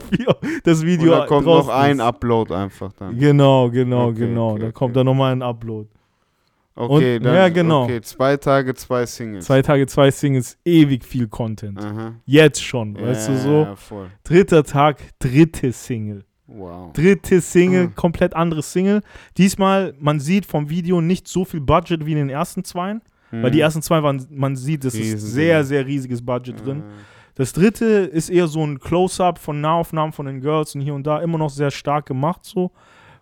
das Und Video da kommt noch ein. Upload einfach dann. Genau, genau, Okay, genau. okay, da okay. kommt dann nochmal ein Upload. Okay, Und- dann, ja, genau. Okay, zwei Tage, zwei Singles. Zwei Tage, zwei Singles, ewig viel Content. Aha. Jetzt schon, weißt du so? Ja, voll. Dritter Tag, dritte Single. Wow. Dritte Single, Ah. komplett andere Single. Diesmal, man sieht vom Video nicht so viel Budget wie in den ersten zwei. Weil die Mhm. ersten zwei waren, man sieht, es ist sehr, sehr riesiges Budget drin. Das dritte ist eher so ein Close-Up von Nahaufnahmen von den Girls und hier und da immer noch sehr stark gemacht so.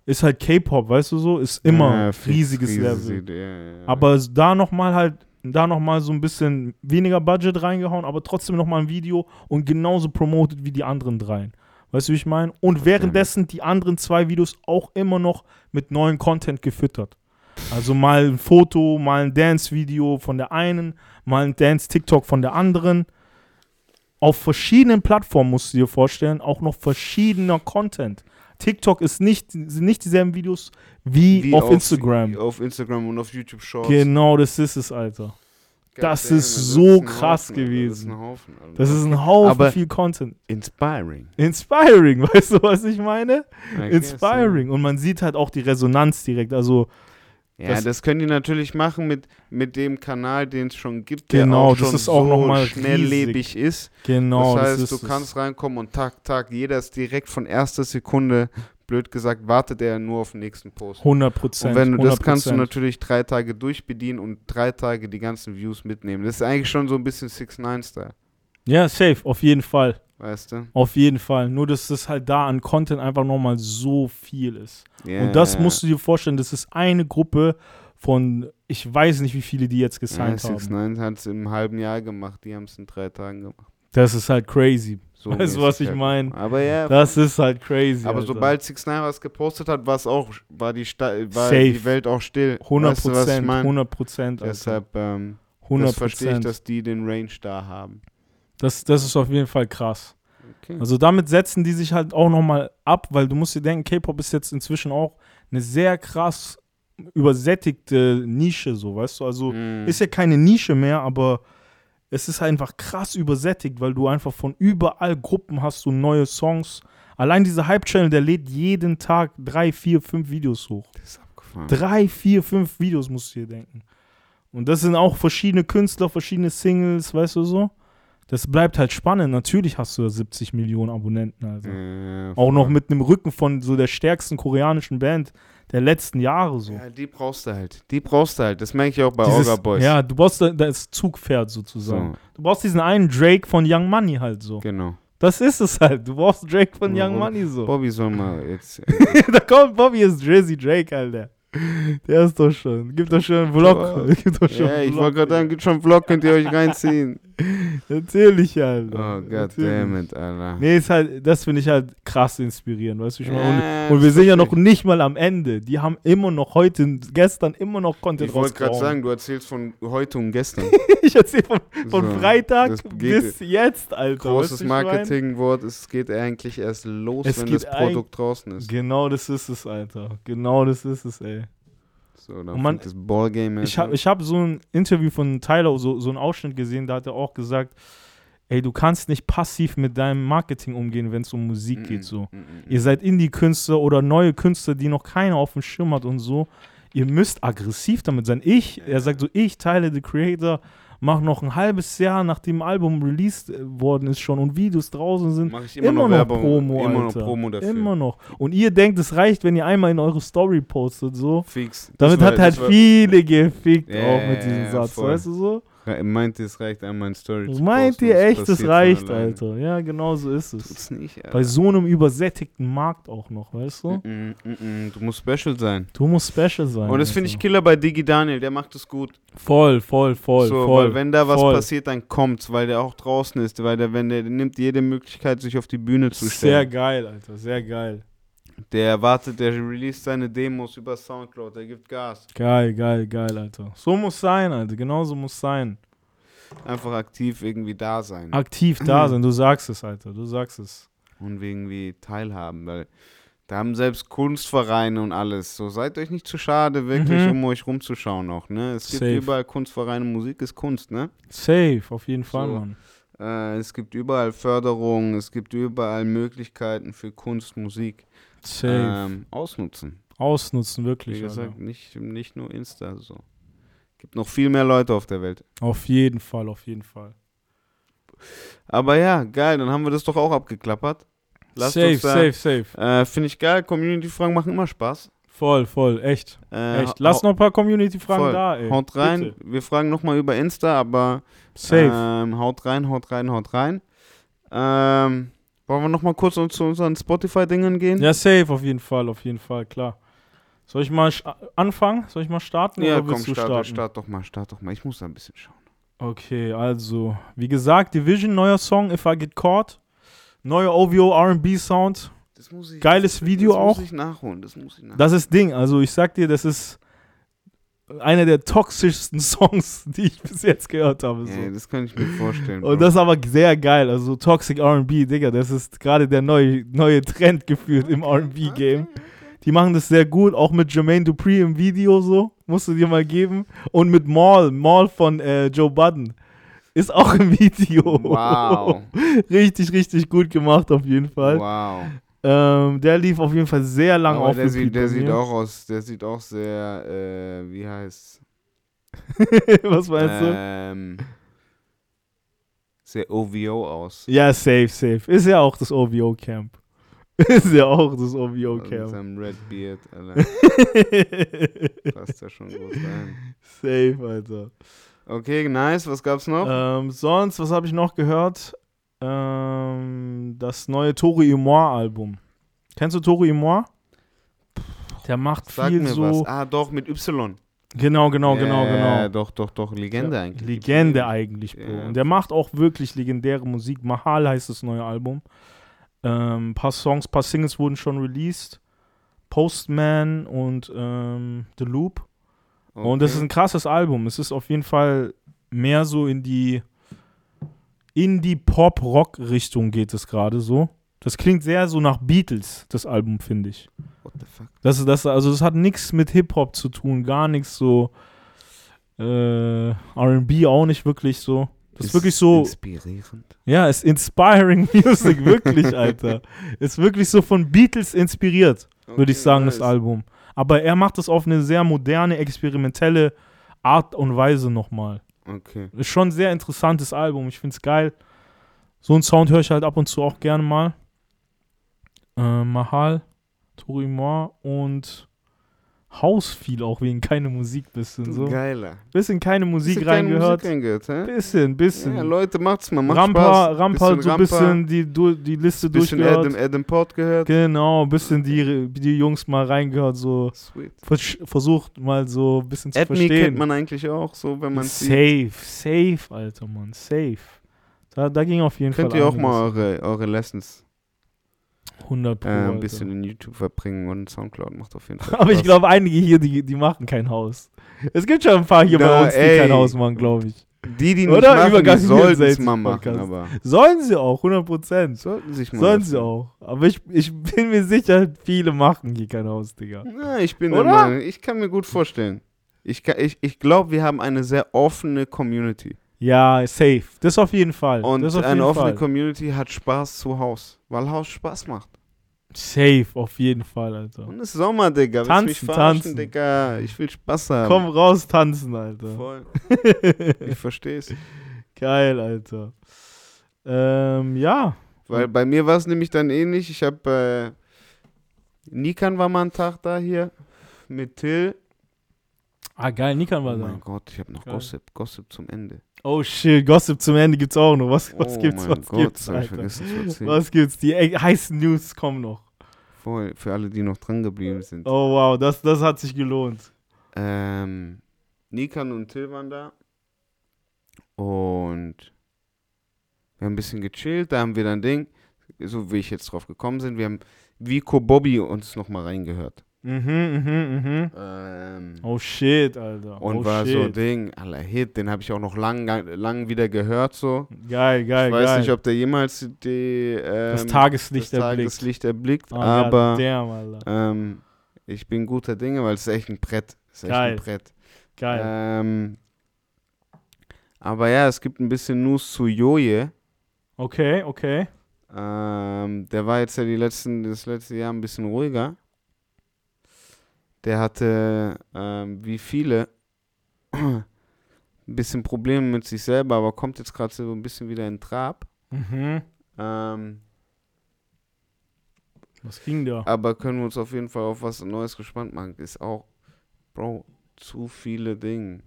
Ist halt K-Pop, weißt du so? Ist immer ja, riesiges riesig, Level. ja, ja. Aber da nochmal halt da nochmal so ein bisschen weniger Budget reingehauen, aber trotzdem nochmal ein Video und genauso promoted wie die anderen dreien. Weißt du, wie ich meine? Und währenddessen die anderen zwei Videos auch immer noch mit neuen Content gefüttert. Also mal ein Foto, mal ein Dance-Video von der einen, mal ein Dance-TikTok von der anderen. Auf verschiedenen Plattformen musst du dir vorstellen, auch noch verschiedener Content. TikTok ist nicht, sind nicht dieselben Videos wie, Wie auf, Instagram. Auf Instagram und auf YouTube Shorts. Genau, das ist es, Alter. das Goddamn, ist so ein krass Haufen, gewesen. Das ist ein Haufen. Alter. Das ist ein Haufen Aber- viel Content. inspiring. Inspiring, weißt du, was ich meine? I guess, Inspiring. Und man sieht halt auch die Resonanz direkt. Also, Ja, Das- das, können die natürlich machen mit, mit dem Kanal, den es schon gibt, Genau, der auch das schon ist auch so mal schnelllebig ist. genau. das heißt, ist du kannst reinkommen und Tag, Tag, jeder ist direkt von erster Sekunde, blöd gesagt, wartet er nur auf den nächsten Post. 100 Prozent. Und wenn du das kannst du natürlich drei Tage durchbedienen und drei Tage die ganzen Views mitnehmen. Das ist eigentlich schon so ein bisschen 6 9 Style, Ja, safe, auf jeden Fall. Weißt du? Auf jeden Fall. Nur, dass das halt da an Content einfach nochmal so viel ist. Ja, Und das ja, musst du dir vorstellen, das ist eine Gruppe von, ich weiß nicht, wie viele die jetzt ja, gesigned 6 haben. 9 hat es im halben Jahr gemacht, die haben es in drei Tagen gemacht. Das ist halt crazy. So Weißt du, was ich halt. mein? Aber ja, Das ist halt crazy. Aber Alter. sobald 6 9 was gepostet hat, war es auch, war die, Sta war Safe. die Welt auch still. 100 Weißt du, was ich Prozent, mein? 100 Prozent. Deshalb, ähm, 100 das verstehe ich, Prozent. dass die den Range da haben. Das, das ist auf jeden Fall krass. Okay. Also damit setzen die sich halt auch nochmal ab, weil du musst dir denken, K-Pop ist jetzt inzwischen auch eine sehr krass übersättigte Nische, so, weißt du? Also Mm. ist ja keine Nische mehr, aber es ist einfach krass übersättigt, weil du einfach von überall Gruppen hast du neue Songs. Allein dieser Hype-Channel, der lädt jeden Tag drei, vier, fünf Videos hoch. das ist abgefahren. Drei, vier, fünf Videos musst du dir denken. Und das sind auch verschiedene Künstler, verschiedene Singles, weißt du so? Das bleibt halt spannend. Natürlich hast du da 70 Millionen Abonnenten, also. Äh, Auch noch mit einem Rücken von so der stärksten koreanischen Band der letzten Jahre so. Ja, die brauchst du halt. Die brauchst du halt. Das merke ich auch bei Dieses- Orga Boys. Ja, du brauchst da- das Zugpferd sozusagen. so, Du brauchst diesen einen Drake von Young Money halt so. genau. Das ist es halt. Du brauchst Drake von Young Money so. Bobby soll mal jetzt. da kommt Bobby ist Drizzy Drake, Alter. Der ist doch schon. Gibt doch schon einen Vlog. Gibt doch schon einen ich wollte gerade sagen, gibt schon einen Vlog, könnt ihr euch reinziehen. Natürlich, Alter. Oh, god damn it, Alter. Nee, ist halt, das finde ich halt krass inspirierend, weißt du? Meine, Ja, und, und wir sind ja noch nicht mal am Ende. Die haben immer noch heute, gestern immer noch Content Ich wollte gerade sagen, du erzählst von heute und gestern. Ich erzähle von, von So, Freitag bis jetzt, Alter. Großes? Marketingwort, es geht eigentlich erst los, Es wenn das Produkt draußen ist. Genau das ist es, Alter. Genau das ist es, ey. Dann Und man- das Ballgame Ich habe hab so ein Interview von Tyler, so, so einen Ausschnitt gesehen, da hat er auch gesagt, ey, du kannst nicht passiv mit deinem Marketing umgehen, wenn es um Musik geht, so. Ihr seid Indie-Künstler oder neue Künstler, die noch keiner auf dem Schirm hat und so. Ihr müsst aggressiv damit sein. Ich, er sagt so, ich, Teile the Creator, mach noch ein halbes Jahr, nachdem ein Album released äh, worden ist schon und Videos draußen sind, Mach ich immer, immer, noch, Werbung, Promo, immer Alter. noch Promo dafür. Immer noch. Und ihr denkt, es reicht, wenn ihr einmal in eure Story postet, so. Fix. Damit war- hat halt viele gefickt Ja, auch mit diesem Satz, voll. weißt du so? Meint, es reicht einmal in Story zu Meint ihr echt, es reicht. Alter? Ja, genau so ist es. Tut's nicht, Alter. Bei so einem übersättigten Markt auch noch, weißt du? Mm, mm, mm, Du musst special sein. Du musst special sein. Und das finde ich killer bei Digi Daniel, der macht es gut. Voll, voll, voll, so, voll. weil wenn da was voll. passiert, dann kommt's, weil der auch draußen ist, weil der, wenn der, der nimmt jede Möglichkeit, sich auf die Bühne zu Sehr stellen. geil, Alter, sehr geil. Der wartet, der release seine Demos über Soundcloud, der gibt Gas. Geil, geil, geil, Alter. So muss sein, Alter. Genau so muss sein. Einfach aktiv irgendwie da sein Aktiv da sein, du sagst es, Alter. Du sagst es. und irgendwie teilhaben, weil da haben selbst Kunstvereine und alles. So seid euch nicht zu schade, wirklich, Mhm. um euch rumzuschauen noch, ne? Es gibt Safe. überall Kunstvereine, Musik ist Kunst, ne? Safe, auf jeden Fall, So. Mann. Äh, es gibt überall Förderung, es gibt überall Möglichkeiten für Kunst, Musik. Ähm, ausnutzen. Ausnutzen, Wie wirklich, gesagt, Alter. nicht, nicht nur Insta so. Gibt noch viel mehr Leute auf der Welt. Auf jeden Fall, auf jeden Fall. Aber ja, geil, dann haben wir das doch auch abgeklappert. Lasst safe, da, safe, safe. Äh, Finde ich geil, Community-Fragen machen immer Spaß. Voll, voll, echt. Äh, Echt. Lass noch ein paar Community-Fragen da, ey. Haut rein. Bitte. Wir fragen nochmal über Insta, aber Safe. ähm, haut rein, haut rein, haut rein. Ähm, wollen wir nochmal kurz zu unseren Spotify-Dingen gehen? Ja, safe, auf jeden Fall, auf jeden Fall, klar. Soll ich mal anfangen? Soll ich mal starten? Ja, komm, start, starten? start doch mal, start doch mal. Ich muss da ein bisschen schauen. Okay, also, wie gesagt, Division, neuer Song, If I Get Caught. Neuer OVO RB Sound. Das muss ich, Geiles Video das auch. muss ich nachholen, das muss ich nachholen. Das ist Ding. Also, ich sag dir, das ist einer der toxischsten Songs, die ich bis jetzt gehört habe. So. ja, das kann ich mir vorstellen. Und Bro. das ist aber sehr geil. Also, Toxic RB, Digga, das ist gerade der neue, neue Trend gefühlt im RB-Game. Die machen das sehr gut, auch mit Jermaine Dupri im Video so. Musst du dir mal geben. Und mit Maul, Maul von äh, Joe Budden. Ist auch im Video. Wow. richtig, richtig gut gemacht auf jeden Fall. Wow. Ähm, der lief auf jeden Fall sehr lang Aber auf der, sieht, der sieht auch aus, der sieht auch sehr, äh, wie heißt Was meinst du? ähm, sehr OVO aus. Ja, safe, safe. Ist ja auch das OVO-Camp. Ist ja auch das Mit OVO-Camp. seinem Red Beard, Alter. Passt da schon gut rein. safe, Alter. Okay, nice. Was gab's noch? Ähm, sonst, was habe ich noch gehört? Ähm, das neue Tori Imoir Album. Kennst du Tori Imoir? Der macht Sag viel mir so. was. Ah, doch, mit Y. Genau, genau, genau, Ja, genau. Doch, doch, doch. Legende eigentlich. Legende eigentlich, Bro. Ja. Und der macht auch wirklich legendäre Musik. Mahal heißt das neue Album. Ähm, paar Songs, paar Singles wurden schon released. Postman und ähm, The Loop. Und das ist ein krasses Album. Es ist auf jeden Fall mehr so in die Indie-Pop-Rock-Richtung geht es gerade so. Das klingt sehr so nach Beatles, das Album, finde ich. What the fuck? Das, ist- das, also das hat nichts mit Hip-Hop zu tun, gar nichts so äh, R&B auch nicht wirklich so. Das ist, wirklich so, Inspirierend. ja, ist inspiring Music, wirklich, Alter. Ist wirklich so von Beatles inspiriert würde ich Okay, sagen, das nice. Album. Aber er macht es auf eine sehr moderne, experimentelle Art und Weise nochmal. Okay. Ist schon ein sehr interessantes Album. Ich finde es geil. So einen Sound höre ich halt ab und zu auch gerne mal. Äh, Mahal, Tori Moir und Haus viel auch wegen keine Musik bisschen so. Geiler. Bisschen keine Musik Bisschen keine reingehört. Musik reingehört? Bisschen, bisschen. Ja, Leute, macht's mal. Macht Rampa, Spaß. Rampa Bisschen so ein bisschen die, du- die Liste Bisschen durchgehört. Adam, Adam Port gehört. Genau, bisschen die, die Jungs mal reingehört, so Sweet. vers- versucht mal so ein bisschen zu Adme verstehen. kennt man eigentlich auch so, wenn man sieht. safe, safe, Alter, Mann, safe. Da, da ging auf jeden Könnt Fall ihr auch mal eure, eure Lessons 100 Pro, äh, ein Alter. bisschen in YouTube verbringen und Soundcloud macht auf jeden Fall Aber ich glaube, einige hier, die, die machen kein Haus. Es gibt schon ein paar hier Na, bei uns, die ey. kein Haus machen, glaube ich. die, die nicht Oder? machen, Übergang die sollten es 64 mal machen, aber Sollen sie auch, 100 Prozent. sollten sich mal Sollen sie auch. Aber ich, ich bin mir sicher, viele machen hier kein Haus, Digga. Na, ich bin Oder? der Meinung, ich kann mir gut vorstellen. Ich, ich, ich glaube, wir haben eine sehr offene Community. Ja, safe. Das auf jeden Fall. Und eine jeden offene Fall. Community hat Spaß zu Haus, weil Haus Spaß macht. Safe, auf jeden Fall, Alter. Und es ist Sommer, Digga. Willst du mich Tanzen, tanzen. Digga? Ich will Spaß haben. Komm raus, tanzen, Alter. Voll. Ich versteh's. Geil, Alter. Ähm, ja. Weil bei mir war es nämlich dann ähnlich. Ich habe äh, Nikan war mal einen Tag da hier mit Till. Ah, geil, Nikan war Oh da. mein Gott, ich habe noch Geil. Gossip, Gossip zum Ende. Oh shit, Gossip zum Ende gibt's auch noch. Was, was oh gibt's, was Gott, gibt's, hab ich Alter? vergessen zu erzählen. Was gibt's? Die ey, heißen News kommen noch. Voll, für alle, die noch dran geblieben sind. Oh wow, das, das hat sich gelohnt. Ähm, Nikan und Till waren da. Und wir haben ein bisschen gechillt. Da haben wir dann Ding, so wie ich jetzt drauf gekommen bin, wir haben Vico Bobby uns nochmal reingehört. Mhm, mhm, mhm. Ähm, Oh shit, Alter. und oh, war shit. so Ding, aller Hit, den habe ich auch noch lang, lang wieder gehört so. Geil, geil, ich weiß geil. nicht, ob der jemals die, ähm, das Tageslicht das erblickt. Tageslicht erblickt, Oh, aber Damn, ähm, ich bin guter Dinge, weil es ist echt ein Brett. Es ist echt Geil. ein Brett. Geil. Ähm, aber ja, es gibt ein bisschen News zu Joje. Okay, okay. Ähm, der war jetzt ja die letzten, das letzte Jahr ein bisschen ruhiger. Der hatte, ähm, wie viele, ein bisschen Probleme mit sich selber, aber kommt jetzt gerade so ein bisschen wieder in Trab. Mhm. Ähm, Was ging da? aber können wir uns auf jeden Fall auf was Neues gespannt machen. Ist auch, Bro, zu viele Dinge.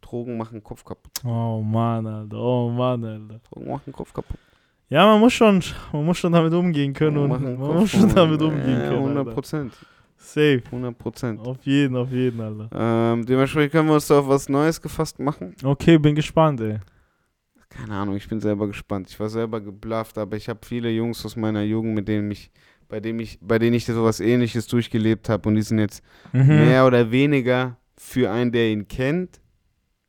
Drogen machen Kopf kaputt. Oh Mann, Alter. Oh Mann, Alter. Drogen machen Kopf kaputt. Ja, man muss schon, man muss schon damit umgehen können und Machen man Kopf muss schon damit umgehen Ja, können. 100 Alter. Prozent. Safe. 100 Prozent. Auf jeden, auf jeden, Alter. Ähm, dementsprechend können wir uns da auf was Neues gefasst machen. Okay, bin gespannt, ey. Keine Ahnung, ich bin selber gespannt. Ich war selber geblufft, aber ich habe viele Jungs aus meiner Jugend, mit denen ich, bei denen ich, bei denen ich sowas ähnliches durchgelebt habe und die sind jetzt Mhm. mehr oder weniger für einen, der ihn kennt,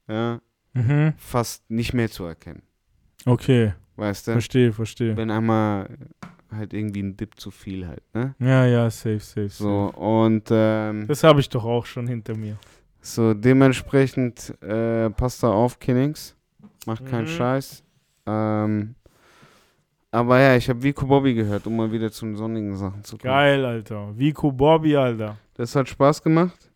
ja, Mhm. fast nicht mehr zu erkennen. Okay, Weißt du? verstehe, verstehe. Wenn einmal halt irgendwie ein Dip zu viel halt, ne? Ja, ja, safe, safe, So, safe. und ähm, Das habe ich doch auch schon hinter mir. so dementsprechend äh, passt da auf, Kinnings. Macht keinen Mhm. Scheiß. Ähm, aber ja, ich habe Vico Bobby gehört, um mal wieder zu den sonnigen Sachen zu kommen. Geil, Alter. Vico Bobby, Alter. Das hat Spaß gemacht.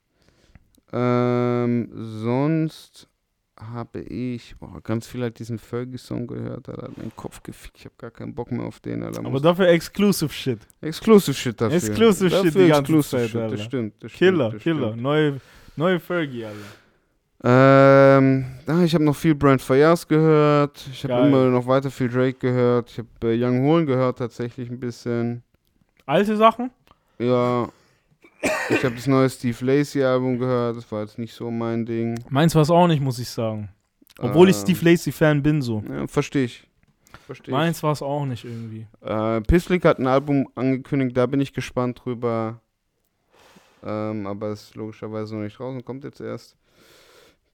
Ähm, sonst habe ich oh, ganz viel halt diesen Fergie-Song gehört. Da hat mein Kopf gefickt. Ich habe gar keinen Bock mehr auf den. Alter. Aber dafür Exclusive Shit. Exclusive Shit dafür. Exclusive dafür Shit die ganze Exclusive Zeit, Shit. Alter. Das stimmt. Das Killer, stimmt, das Killer. Stimmt. Neue, neue Fergie, Alter. Ähm, ah, ich habe noch viel Brent Fayaz gehört. Ich habe immer noch weiter viel Drake gehört. Ich habe äh, Young Holen gehört tatsächlich ein bisschen. Alte Sachen? Ja. Ich habe das neue Steve Lacey Album gehört. Das war jetzt nicht so mein Ding. Meins war es auch nicht, muss ich sagen. Obwohl ich Ähm, Steve Lacey-Fan bin, so. Ja, verstehe ich. Verstehe ich. Meins war es auch nicht irgendwie. Äh, Pisslick hat ein Album angekündigt, da bin ich gespannt drüber. Ähm, aber es ist logischerweise noch nicht draußen, kommt jetzt erst.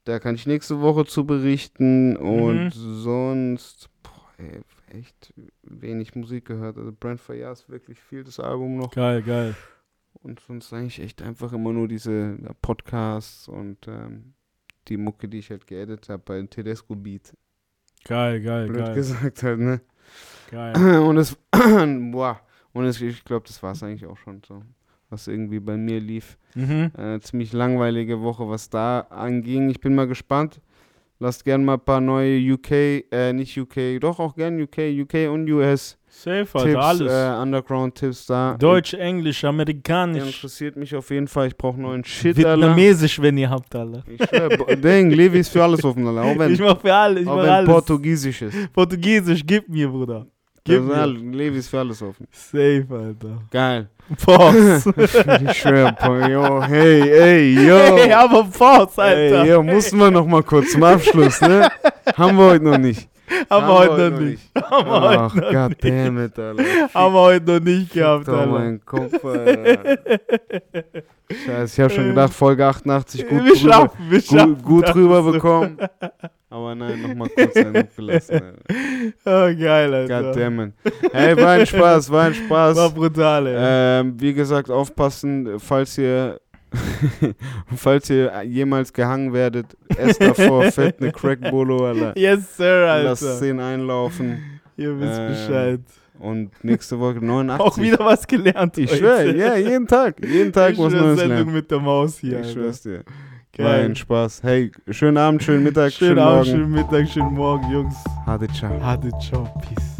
Da kann ich nächste Woche zu berichten. Und Mhm. sonst, boah, ey, echt wenig Musik gehört. Also Brent Fayaz wirklich viel das Album noch. Geil, geil. Und sonst eigentlich echt einfach immer nur diese Podcasts und ähm, die Mucke, die ich halt geedit habe bei Tedesco Beat. Geil, geil, Blöd geil. gesagt halt, ne? Geil. Und es, boah, und es, ich glaube, das war es eigentlich auch schon so, was irgendwie bei mir lief. Mhm. Äh, ziemlich langweilige Woche, was da anging. Ich bin mal gespannt. Lasst gerne mal ein paar neue UK, äh, nicht UK, doch auch gern UK, UK und US Safe, Alter, Tipps, alles. äh, Deutsch, Underground-Tipps da. Englisch, Äh, Amerikanisch, interessiert mich auf jeden Fall. Ich brauche neuen Shit, Alter. Vietnamesisch, wenn ihr habt, Alter. Ich schwör, Ding, Levi ist für alles offen, Alter. Auch wenn, Ich mach für alle, ich auch mach wenn alles. Portugiesisch ist. Portugiesisch, gib mir, Bruder. Gib Also, mir. ja, Levi ist für alles offen. Safe, Alter. Geil. Pause. Ich schwör, yo, hey, ey, yo. Hey, aber Pause, Alter. Ey, ja, mussten wir noch mal kurz zum Abschluss, ne? Haben wir heute noch nicht. Haben wir heute noch nicht. Haben wir Ach, heute noch God nicht. damn it, Alter. Haben wir heute noch nicht gehabt, Alter. meinen Kopf, Alter. Scheiße, ich habe schon gedacht, Folge 88 gut wir drüber, schaffen, wir schaffen. gut, gut das. drüber bekommen. Aber nein, noch mal kurz einen gelassen, Alter. Oh, geil, Alter. God damn it. Hey, war ein Spaß, war ein War Spaß. brutal, ey. Ähm, wie gesagt, aufpassen, falls ihr falls ihr jemals gehangen werdet, esst davor fett eine Crack-Bolo, Alter. yes, sir, Lasst Alter. 10 einlaufen. Ihr wisst Ähm, Bescheid. Und nächste Woche 89. Auch wieder was gelernt Ich schwöre, ja, jeden Tag. Jeden Tag ich was Neues Sendung lernen. mit der Maus hier, Ich schwör's dir. War Geil. ein Spaß. Hey, schönen Abend, schönen Mittag, Schönen schönen Abend, Morgen. schönen Mittag, schönen Morgen, Jungs. Hade ciao. Hade, ciao, peace.